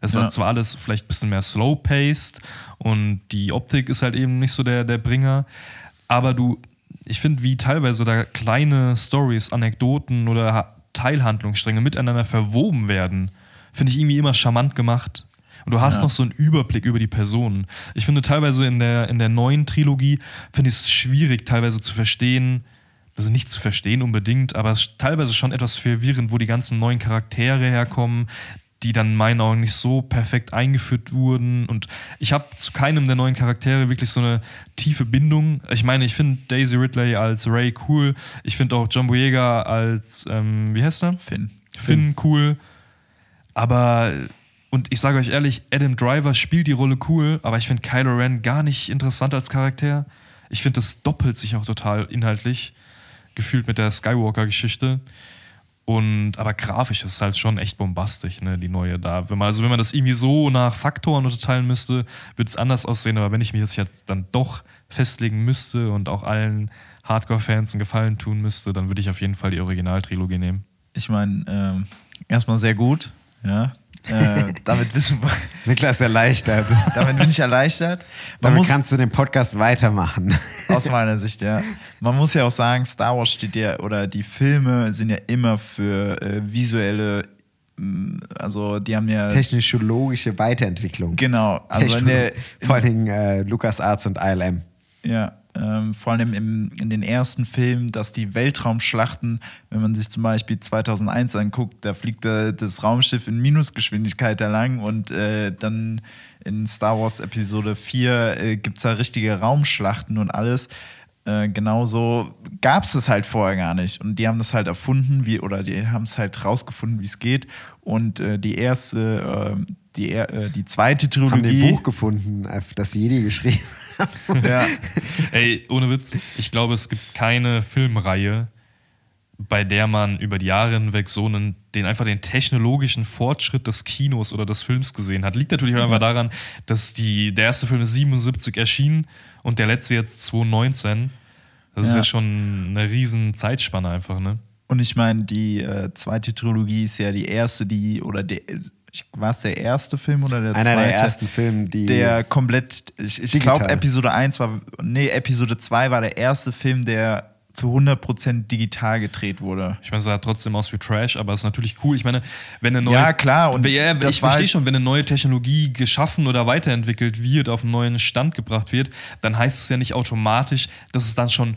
Speaker 3: Es
Speaker 2: Ja.
Speaker 3: hat zwar alles vielleicht ein bisschen mehr slow-paced und die Optik ist halt eben nicht so der, der Bringer, aber du, ich finde, wie teilweise da kleine Stories, Anekdoten oder Teilhandlungsstränge miteinander verwoben werden, finde ich irgendwie immer charmant gemacht. Und du hast
Speaker 2: Ja.
Speaker 3: noch so einen Überblick über die Personen. Ich finde teilweise in der, in der neuen Trilogie finde ich es schwierig, teilweise zu verstehen, also nicht zu verstehen unbedingt, aber es ist teilweise schon etwas verwirrend, wo die ganzen neuen Charaktere herkommen, die dann in meinen Augen nicht so perfekt eingeführt wurden. Und ich habe zu keinem der neuen Charaktere wirklich so eine tiefe Bindung. Ich meine, ich finde Daisy Ridley als Ray cool. Ich finde auch John Boyega als, ähm, wie heißt er?
Speaker 2: Finn.
Speaker 3: Finn cool. Aber, und ich sage euch ehrlich, Adam Driver spielt die Rolle cool, aber ich finde Kylo Ren gar nicht interessant als Charakter. Ich finde, das doppelt sich auch total inhaltlich, gefühlt mit der Skywalker-Geschichte. Und, aber grafisch ist halt schon echt bombastisch, ne, die neue da. Wenn man, also wenn man das irgendwie so nach Faktoren unterteilen müsste, würde es anders aussehen. Aber wenn ich mich jetzt, jetzt dann doch festlegen müsste und auch allen Hardcore-Fans einen Gefallen tun müsste, dann würde ich auf jeden Fall die Originaltrilogie nehmen.
Speaker 2: Ich meine, ähm, erstmal sehr gut. Ja. Äh, damit, wissen wir,
Speaker 4: Niklas erleichtert.
Speaker 2: damit bin ich erleichtert. Man
Speaker 4: Damit
Speaker 2: muss,
Speaker 4: kannst du den Podcast weitermachen.
Speaker 2: aus meiner Sicht, ja. Man muss ja auch sagen, Star Wars steht ja, oder die Filme sind ja immer für äh, visuelle, mh, also die haben ja.
Speaker 4: Technologische Weiterentwicklung.
Speaker 2: Genau, also in der,
Speaker 4: Vor allen Dingen äh, Lukas Arts und ILM.
Speaker 2: Ja, ähm, vor allem im, in den ersten Filmen, dass die Weltraumschlachten, wenn man sich zum Beispiel 2001 anguckt, da fliegt äh, das Raumschiff in Minusgeschwindigkeit da und äh, dann in Star Wars Episode 4 äh, gibt es da richtige Raumschlachten und alles. Äh, genauso gab es das halt vorher gar nicht. Und die haben das halt erfunden, wie, oder die haben es halt rausgefunden, wie es geht. Und äh, die erste, äh, die, äh, die zweite
Speaker 4: Haben
Speaker 2: Trilogie.
Speaker 4: ein Buch gefunden, das Jedi geschrieben hat.
Speaker 2: Ja,
Speaker 3: Ey, ohne Witz, ich glaube, es gibt keine Filmreihe, bei der man über die Jahre hinweg so einen, den einfach den technologischen Fortschritt des Kinos oder des Films gesehen hat. Liegt natürlich auch einfach daran, dass die, der erste Film ist 77 erschienen und der letzte jetzt 2019. Das ist
Speaker 2: Ja.
Speaker 3: ja schon eine riesen Zeitspanne einfach, ne?
Speaker 2: Und ich meine, die äh, zweite Trilogie ist ja die erste, die, oder der, war es der erste Film oder der
Speaker 4: Einer
Speaker 2: zweite?
Speaker 4: der ersten Filme, die.
Speaker 2: Der komplett, ich, ich glaube, Episode 1 war, nee, Episode 2 war der erste Film, der zu 100% digital gedreht wurde.
Speaker 3: Ich meine, es sah trotzdem aus wie Trash, aber es ist natürlich cool. Ich meine, wenn eine neue.
Speaker 2: Ja, klar, und
Speaker 3: ja, ich verstehe
Speaker 2: halt-
Speaker 3: schon, wenn eine neue Technologie geschaffen oder weiterentwickelt wird, auf einen neuen Stand gebracht wird, dann heißt es ja nicht automatisch, dass es dann schon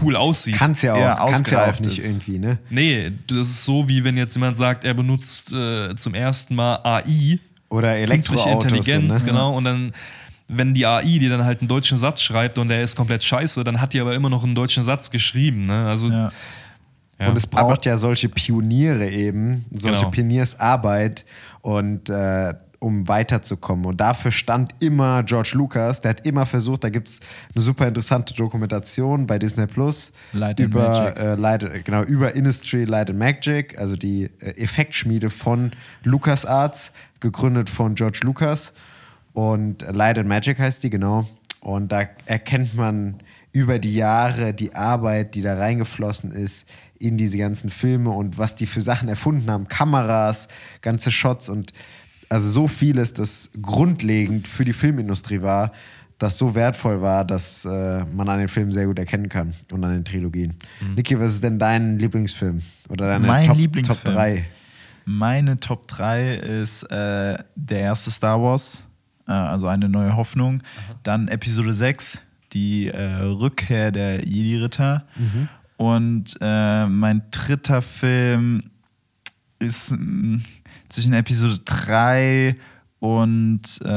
Speaker 3: cool aussieht.
Speaker 4: Kann's ja auch, kann's ja auch nicht
Speaker 2: ist.
Speaker 4: irgendwie, ne?
Speaker 3: Nee, das ist so, wie wenn jetzt jemand sagt, er benutzt äh, zum ersten Mal AI,
Speaker 4: Oder
Speaker 3: künstliche
Speaker 4: Elektroautos.
Speaker 3: Intelligenz,
Speaker 4: so, ne?
Speaker 3: genau, und dann, wenn die AI dir dann halt einen deutschen Satz schreibt und der ist komplett scheiße, dann hat die aber immer noch einen deutschen Satz geschrieben, ne? Also,
Speaker 2: Ja.
Speaker 3: ja.
Speaker 4: Und es braucht ja solche Pioniere eben, solche
Speaker 3: Genau.
Speaker 4: Pioniersarbeit und äh, um weiterzukommen. Und dafür stand immer George Lucas, der hat immer versucht, da gibt es eine super interessante Dokumentation bei Disney Plus
Speaker 2: Light
Speaker 4: über, äh, Light, genau, über Industry Light and Magic, also die äh, Effektschmiede von LucasArts, gegründet von George Lucas. Und Light and Magic heißt die, genau. Und da erkennt man über die Jahre die Arbeit, die da reingeflossen ist in diese ganzen Filme und was die für Sachen erfunden haben. Kameras, ganze Shots und also so vieles, das grundlegend für die Filmindustrie war, das so wertvoll war, dass äh, man an den Filmen sehr gut erkennen kann und an den Trilogien. Niki, was ist denn dein Lieblingsfilm? Oder deine
Speaker 2: Mein
Speaker 4: Top,
Speaker 2: Lieblingsfilm.
Speaker 4: Top 3?
Speaker 2: Meine Top 3 ist äh, der erste Star Wars, äh, also eine neue Hoffnung. Dann Episode 6, die äh, Rückkehr der Jedi-Ritter. Und äh, mein dritter Film ist mh, zwischen Episode 3 und äh,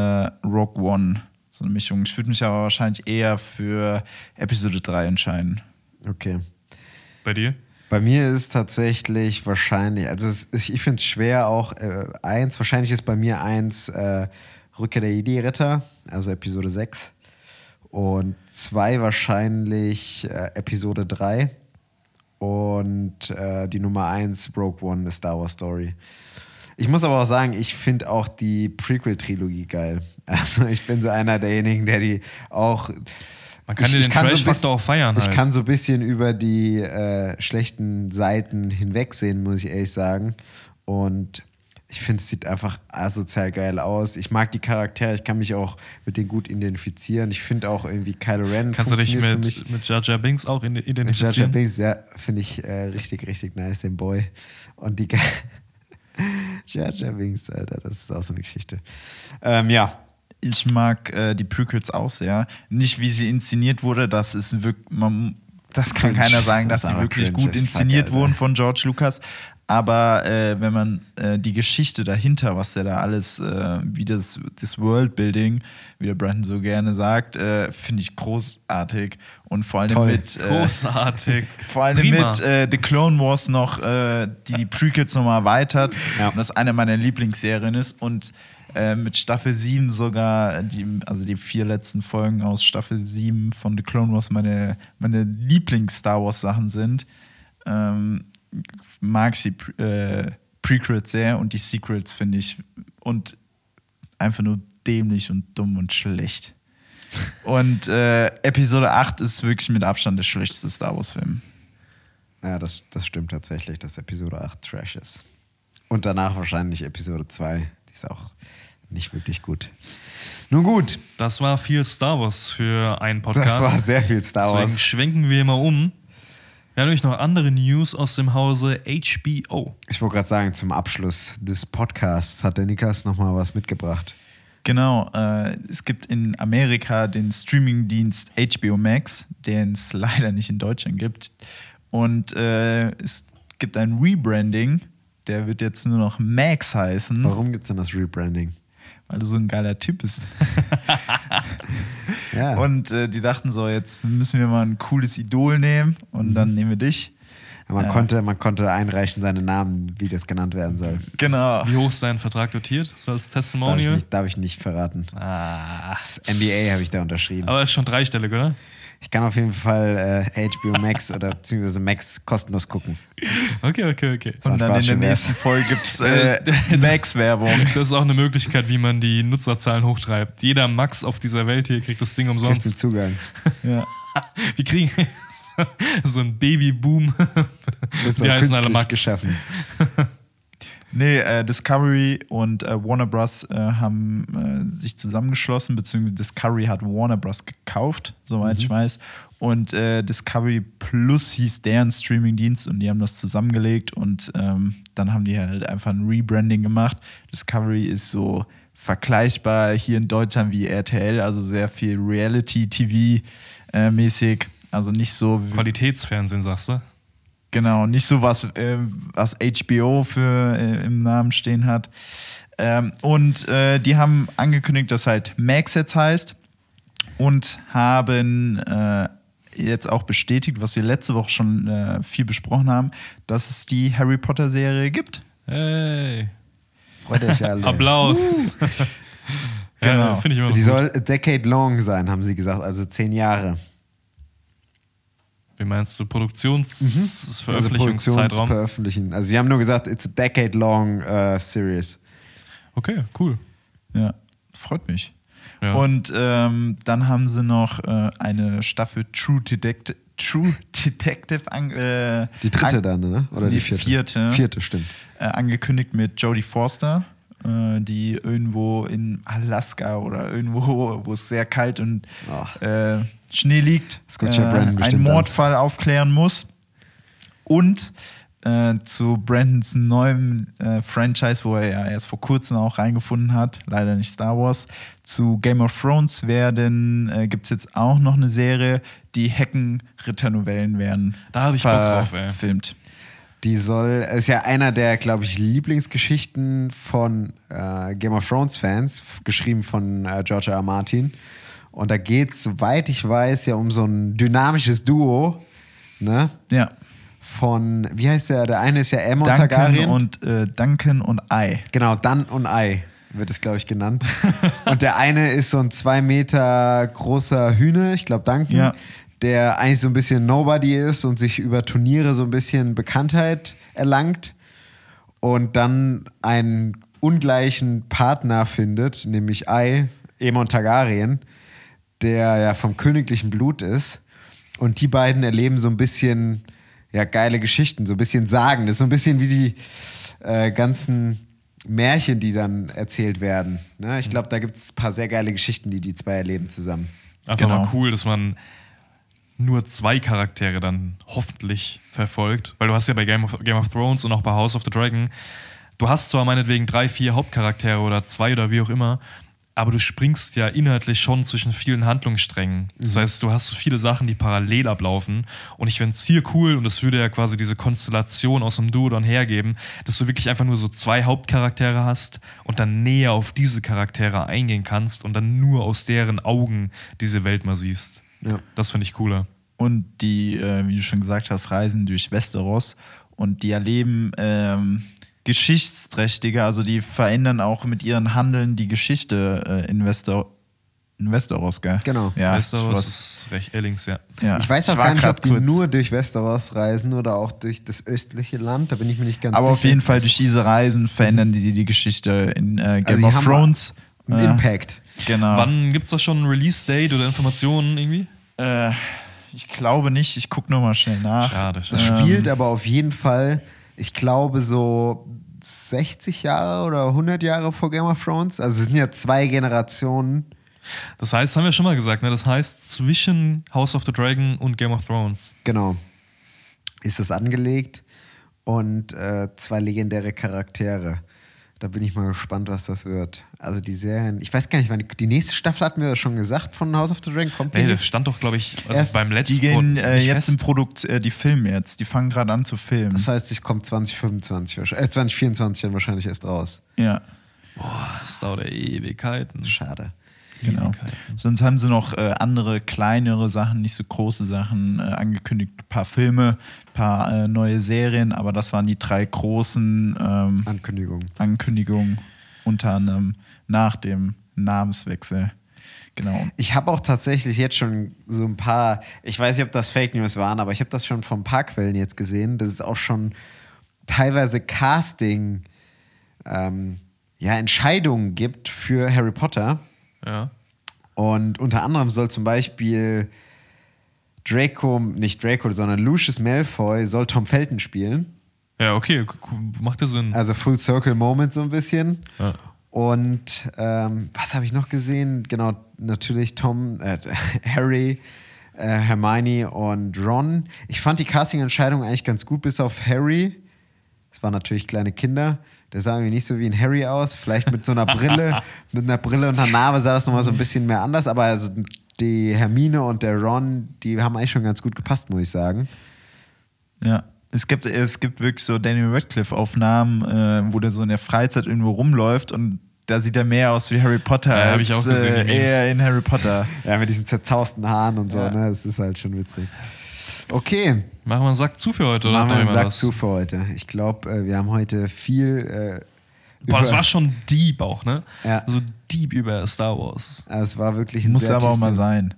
Speaker 2: Rogue One. So eine Mischung. Ich würde mich aber wahrscheinlich eher für Episode 3 entscheiden.
Speaker 4: Okay.
Speaker 3: Bei dir?
Speaker 4: Bei mir ist tatsächlich wahrscheinlich, also es, ich ich finde es schwer auch, äh, eins, wahrscheinlich ist bei mir eins äh, Rückkehr der Idee-Ritter, also Episode 6. Und zwei wahrscheinlich äh, Episode 3. Und äh, die Nummer eins Rogue One, eine Star Wars Story. Ich muss aber auch sagen, ich finde auch die Prequel-Trilogie geil. Also ich bin so einer derjenigen, der die auch
Speaker 3: Man kann
Speaker 4: Ich-
Speaker 3: ja
Speaker 4: ich
Speaker 3: den
Speaker 4: kann so ein
Speaker 3: Trash-Faktor auch feiern.
Speaker 4: ich
Speaker 3: halt.
Speaker 4: kann so ein bisschen über die äh, schlechten Seiten hinwegsehen, muss ich ehrlich sagen. Und ich finde, es sieht einfach asozial geil aus. Ich mag die Charaktere, ich kann mich auch mit denen gut identifizieren. Ich finde auch irgendwie Kylo Ren
Speaker 3: Kannst du dich mit, mit Jar Jar Binks auch in-
Speaker 4: Mit Jar Jar
Speaker 3: identifizieren?
Speaker 4: Binks, ja, finde ich äh, richtig, richtig nice, den Boy. Und die Jar Jar Binks, Alter, das ist auch so eine Geschichte. Ähm, ja,
Speaker 2: Ich mag äh, die Prequels auch sehr. Nicht wie sie inszeniert wurde, das ist wirklich, man, das kann keiner sagen,
Speaker 4: Das
Speaker 2: dass
Speaker 4: aber
Speaker 2: wirklich
Speaker 4: cringe
Speaker 2: gut
Speaker 4: fuck,
Speaker 2: inszeniert wurden von George Lucas. Aber äh, wenn man äh, die Geschichte dahinter, was der da alles, äh, wie das, das Worldbuilding, wie der Brandon so gerne sagt, äh, finde ich großartig. Und vor allem
Speaker 4: Toll.
Speaker 2: mit äh,
Speaker 3: Großartig.
Speaker 2: vor allem
Speaker 3: Prima.
Speaker 2: mit äh, The Clone Wars noch äh, die Prequels nochmal erweitert.
Speaker 4: Ja.
Speaker 2: Und das eine meiner Lieblingsserien ist. Und äh, mit Staffel 7 sogar, die, also die vier letzten Folgen aus Staffel 7 von The Clone Wars meine, meine Lieblings-Star Wars-Sachen sind. Ähm, mag ich die Pre äh, Prequels sehr und die Secrets finde ich und einfach nur dämlich und dumm und schlecht. Und äh, Episode 8 ist wirklich mit Abstand der schlechteste Star Wars-Film.
Speaker 4: ja das, das stimmt tatsächlich, dass Episode 8 Trash ist. Und danach wahrscheinlich Episode 2. Die ist auch nicht wirklich gut. Nun gut,
Speaker 3: Das war viel Star Wars für einen Podcast.
Speaker 4: das war sehr viel Star
Speaker 3: Deswegen
Speaker 4: Wars.
Speaker 3: schwenken wir mal um. Wir haben nämlich noch andere News aus dem Hause HBO.
Speaker 4: Ich wollte gerade sagen, zum Abschluss des Podcasts hat der Nikas nochmal was mitgebracht.
Speaker 2: Genau, äh, es gibt in Amerika den Streamingdienst HBO Max, den es leider nicht in Deutschland gibt. Und äh, es gibt ein Rebranding, der wird jetzt nur noch Max heißen,
Speaker 4: Warum gibt es denn das Rebranding?
Speaker 2: weil du so ein geiler Typ bist.
Speaker 4: Ja.
Speaker 2: Und äh, die dachten so, jetzt müssen wir mal ein cooles Idol nehmen und dann nehmen wir dich.
Speaker 4: man,
Speaker 2: Ja.
Speaker 4: konnte, man konnte einreichen seine Namen, wie das genannt werden soll.
Speaker 2: Genau.
Speaker 3: Wie hoch ist dein Vertrag dotiert? So als
Speaker 4: Das darf ich
Speaker 3: Testimonial?
Speaker 4: nicht, darf ich nicht verraten.
Speaker 3: Ah.
Speaker 4: Das NDA habe ich da unterschrieben.
Speaker 3: Aber ist schon dreistellig, oder?
Speaker 4: Ich kann auf jeden Fall äh, HBO Max oder beziehungsweise Max kostenlos gucken.
Speaker 3: Okay, okay, okay.
Speaker 2: Und dann in der nächsten Folge gibt es äh, Max-Werbung.
Speaker 3: Das ist auch eine Möglichkeit, wie man die Nutzerzahlen hochtreibt. Jeder Max auf dieser Welt hier kriegt das Ding
Speaker 4: Kriegst den
Speaker 3: umsonst.
Speaker 4: Zugang.
Speaker 2: Ja.
Speaker 3: Wir kriegen so ein Babyboom. Die heißen alle Max.
Speaker 4: geschaffen.
Speaker 2: Nee, äh, Discovery und äh, Warner Bros. Äh, haben äh, sich zusammengeschlossen, beziehungsweise Discovery hat Warner Bros. gekauft, soweit ich weiß. Und äh, Discovery Plus hieß deren Streamingdienst und die haben das zusammengelegt und ähm, dann haben die halt einfach ein Rebranding gemacht. Discovery ist so vergleichbar hier in Deutschland wie RTL, also sehr viel Reality-TV-mäßig. Also nicht so wie
Speaker 3: Qualitätsfernsehen, sagst du?
Speaker 2: Genau, nicht so was, äh, was HBO für äh, im Namen stehen hat. Ähm, und äh, die haben angekündigt, dass halt Max jetzt heißt und haben äh, jetzt auch bestätigt, was wir letzte Woche schon äh, viel besprochen haben, dass es die Harry Potter Serie gibt.
Speaker 3: Hey.
Speaker 4: Freut euch alle.
Speaker 3: Applaus.
Speaker 2: Genau.
Speaker 3: Ja, finde ich immer
Speaker 4: Die
Speaker 3: gut.
Speaker 4: soll a decade long sein, haben sie gesagt, also zehn Jahre.
Speaker 3: Wie meinst du?
Speaker 4: Also
Speaker 3: Produktionsveröffentlichungszeitraum?
Speaker 4: Produktionsveröffentlichen. Also sie haben nur gesagt, it's a decade long uh, series.
Speaker 3: okay, cool.
Speaker 2: Ja, freut mich.
Speaker 3: Ja.
Speaker 2: Und ähm, dann haben sie noch äh, eine Staffel True Detective, True Detective an, äh,
Speaker 4: Die dritte
Speaker 2: an-
Speaker 4: dann, ne? Oder die
Speaker 2: die
Speaker 4: vierte?
Speaker 2: vierte.
Speaker 4: Vierte, stimmt.
Speaker 2: äh, angekündigt mit Jodie Forster. Äh, die irgendwo in Alaska oder irgendwo, wo es sehr kalt und äh, Schnee liegt,
Speaker 4: Brandon
Speaker 2: einen. Mordfall aufklären muss. Und äh, zu Brandons neuem äh, Franchise, wo er ja erst vor kurzem auch reingefunden hat, leider nicht Star Wars. Zu Game of Thrones werden, äh, gibt es jetzt auch noch eine Serie, die Hecken-Ritter-Novellen werden.
Speaker 3: Da hab ich Bock drauf, ey.
Speaker 2: Filmt.
Speaker 4: Die soll, ist ja einer der, glaube ich, Lieblingsgeschichten von äh, Game of Thrones Fans, geschrieben von äh, George R. R. Martin. Und da geht es, soweit ich weiß, ja um so ein dynamisches Duo, ne?
Speaker 2: Ja.
Speaker 4: Von, wie heißt der? Der eine ist ja Aemon
Speaker 2: Duncan
Speaker 4: Targaryen.
Speaker 2: und äh, Duncan und I.
Speaker 4: Genau, Dan und Ei wird es, glaube ich, genannt. und der eine ist so ein zwei Meter großer Hühner, ich glaube Duncan,
Speaker 2: Ja.
Speaker 4: Der eigentlich so ein bisschen Nobody ist und sich über Turniere so ein bisschen Bekanntheit erlangt und dann einen ungleichen Partner findet, nämlich Ei, Aemon Targaryen, der ja vom königlichen Blut ist. Und die beiden erleben so ein bisschen ja, geile Geschichten, so ein bisschen Sagen. Das ist so ein bisschen wie die äh, ganzen Märchen, die dann erzählt werden. Ne? Ich glaube, da gibt es ein paar sehr geile Geschichten, die die zwei erleben zusammen.
Speaker 3: Einfach
Speaker 2: Genau.
Speaker 3: mal cool, dass man nur zwei Charaktere dann hoffentlich verfolgt. Weil du hast ja bei Game of, Game of Thrones und auch bei House of the Dragon, du hast zwar meinetwegen drei, vier Hauptcharaktere oder zwei oder wie auch immer, aber du springst ja inhaltlich schon zwischen vielen Handlungssträngen. Das heißt, du hast so viele Sachen, die parallel ablaufen. Und ich fände es hier cool, und das würde ja quasi diese Konstellation aus dem Duo dann hergeben, dass du wirklich einfach nur so zwei Hauptcharaktere hast und dann näher auf diese Charaktere eingehen kannst und dann nur aus deren Augen diese Welt mal siehst.
Speaker 4: Ja.
Speaker 3: Das finde ich cooler.
Speaker 2: Und die, äh, wie du schon gesagt hast, reisen durch Westeros und die erleben ähm, geschichtsträchtige, also die verändern auch mit ihren Handeln die Geschichte äh, in, Wester in Westeros, gell?
Speaker 4: Genau.
Speaker 2: Ja,
Speaker 3: Westeros
Speaker 2: ich weiß-
Speaker 3: ist recht Ellings, ja.
Speaker 2: ja.
Speaker 4: Ich weiß auch gar nicht, ob die
Speaker 2: kurz-
Speaker 4: nur durch Westeros reisen oder auch durch das östliche Land. Da bin ich mir nicht ganz
Speaker 2: Aber
Speaker 4: sicher.
Speaker 2: auf jeden Fall durch diese Reisen verändern die die Geschichte in äh, Game
Speaker 4: Also
Speaker 2: of Thrones.
Speaker 4: einen
Speaker 2: Äh,
Speaker 4: Impact.
Speaker 2: Genau.
Speaker 3: Wann gibt es da schon ein Release-Date oder Informationen irgendwie?
Speaker 2: Äh, ich glaube nicht. Ich gucke nur mal schnell nach.
Speaker 3: Schade,
Speaker 4: Das
Speaker 3: schade.
Speaker 4: spielt aber auf jeden Fall, ich glaube, so 60 Jahre oder 100 Jahre vor Game of Thrones. Also es sind ja zwei Generationen.
Speaker 3: Das heißt, haben wir schon mal gesagt, ne? das heißt zwischen House of the Dragon und Game of Thrones.
Speaker 4: Genau. Ist das angelegt und äh, zwei legendäre Charaktere. Da bin ich mal gespannt, was das wird. Also die Serien, ich weiß gar nicht, wann die, die nächste Staffel hatten wir das schon gesagt von House of the Dragon. Kommt
Speaker 3: Nee, das
Speaker 4: nicht?
Speaker 3: stand doch, glaube ich, also
Speaker 4: Erst-
Speaker 3: beim letzten
Speaker 2: Die gehen äh, jetzt
Speaker 3: fest.
Speaker 2: im Produkt, äh, die filmen jetzt. Die fangen gerade an zu filmen.
Speaker 4: Das heißt, ich komme 2025, wahrscheinlich- äh, 2024 dann wahrscheinlich erst raus.
Speaker 2: ja,
Speaker 3: Das dauert ja Ewigkeiten.
Speaker 4: Schade.
Speaker 2: Genau. Sonst haben sie noch äh, andere kleinere Sachen, nicht so große Sachen äh, angekündigt. Ein paar Filme, ein paar äh, neue Serien, aber das waren die drei großen ähm,
Speaker 4: Ankündigung.
Speaker 2: Ankündigungen, unter anderem nach dem Namenswechsel. Genau.
Speaker 4: Ich habe auch tatsächlich jetzt schon so ein paar, ich weiß nicht, ob das Fake News waren, aber ich habe das schon von ein paar Quellen jetzt gesehen, dass es auch schon teilweise Casting ähm, ja, Entscheidungen gibt für Harry Potter.
Speaker 3: Ja.
Speaker 4: Und unter anderem soll zum Beispiel Draco, nicht Draco, sondern Lucius Malfoy soll Tom Felton spielen.
Speaker 3: Ja, okay, macht ja Sinn.
Speaker 4: Also Full Circle Moment so ein bisschen.
Speaker 3: Ja.
Speaker 4: Und ähm, was habe ich noch gesehen? Genau, natürlich Tom, äh, Harry, äh, Hermione und Ron. Ich fand die Casting-Entscheidung eigentlich ganz gut, bis auf Harry. Es waren natürlich kleine Kinder. Der sah irgendwie nicht so wie ein Harry aus. Vielleicht mit so einer Brille, mit einer Brille und einer Narbe sah das nochmal so ein bisschen mehr anders. Aber also die Hermine und der Ron, die haben eigentlich schon ganz gut gepasst, muss ich sagen.
Speaker 2: Ja. Es gibt, es gibt wirklich so Daniel Radcliffe-Aufnahmen, äh, wo der so in der Freizeit irgendwo rumläuft und da sieht er mehr aus wie Harry Potter
Speaker 3: Ja, hab
Speaker 2: als
Speaker 3: ich auch gesehen,
Speaker 2: äh, eher in Harry Potter.
Speaker 4: Ja, mit diesen zerzausten Haaren und so,
Speaker 2: Ja.
Speaker 4: ne? Das ist halt schon witzig. Okay,
Speaker 3: Machen wir einen Sack zu für heute, oder?
Speaker 4: Machen wir einen Sack
Speaker 3: was?
Speaker 4: zu für heute. Ich glaube, äh, wir haben heute viel. Äh,
Speaker 3: Boah, das war schon deep auch, ne?
Speaker 4: Ja.
Speaker 3: So deep über Star Wars.
Speaker 4: Es war wirklich ein
Speaker 2: Muss
Speaker 4: sehr
Speaker 2: aber auch mal sein.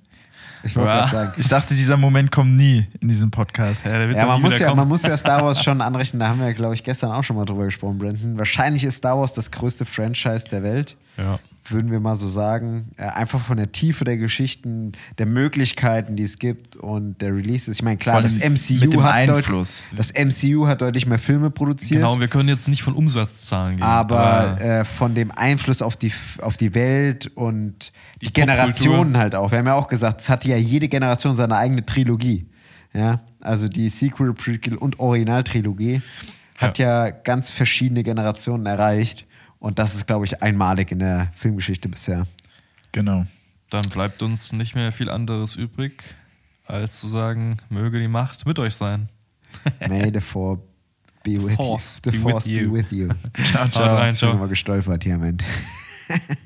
Speaker 4: Ich wollte
Speaker 3: Ja.
Speaker 4: gerade sagen.
Speaker 2: Ich dachte, dieser Moment kommt nie in diesem Podcast.
Speaker 3: Ja, der wird
Speaker 4: Ja, man muss ja, man muss ja Star Wars schon anrechnen. Da haben wir, glaube ich, gestern auch schon mal drüber gesprochen, Brandon. Wahrscheinlich ist Star Wars das größte Franchise der Welt.
Speaker 3: Ja.
Speaker 4: Würden wir mal so sagen. Äh, einfach von der Tiefe der Geschichten, der Möglichkeiten, die es gibt und der Releases. Ich meine, klar, das MCU, hat
Speaker 2: Einfluss.
Speaker 4: Deutlich, das MCU hat deutlich mehr Filme produziert.
Speaker 3: Genau, wir können jetzt nicht von Umsatzzahlen gehen.
Speaker 4: aber äh, von dem Einfluss auf die, auf die Welt und die,
Speaker 3: Die
Speaker 4: Generationen halt auch. Wir haben ja auch gesagt, es hatte ja jede Generation seine eigene Trilogie. Ja, also die Sequel, Prequel und Originaltrilogie hat ja. ganz verschiedene Generationen erreicht. Und das ist, glaube ich, einmalig in der Filmgeschichte bisher.
Speaker 2: Genau.
Speaker 3: Dann bleibt uns nicht mehr viel anderes übrig, als zu sagen, möge die Macht mit euch sein.
Speaker 4: May the Force be with
Speaker 3: Force
Speaker 4: you. The
Speaker 3: be with
Speaker 4: Force
Speaker 3: you.
Speaker 4: be with you.
Speaker 2: Ciao, ciao.
Speaker 3: rein,
Speaker 4: Schon
Speaker 3: ciao.
Speaker 4: mal gestolpert hier, Mensch.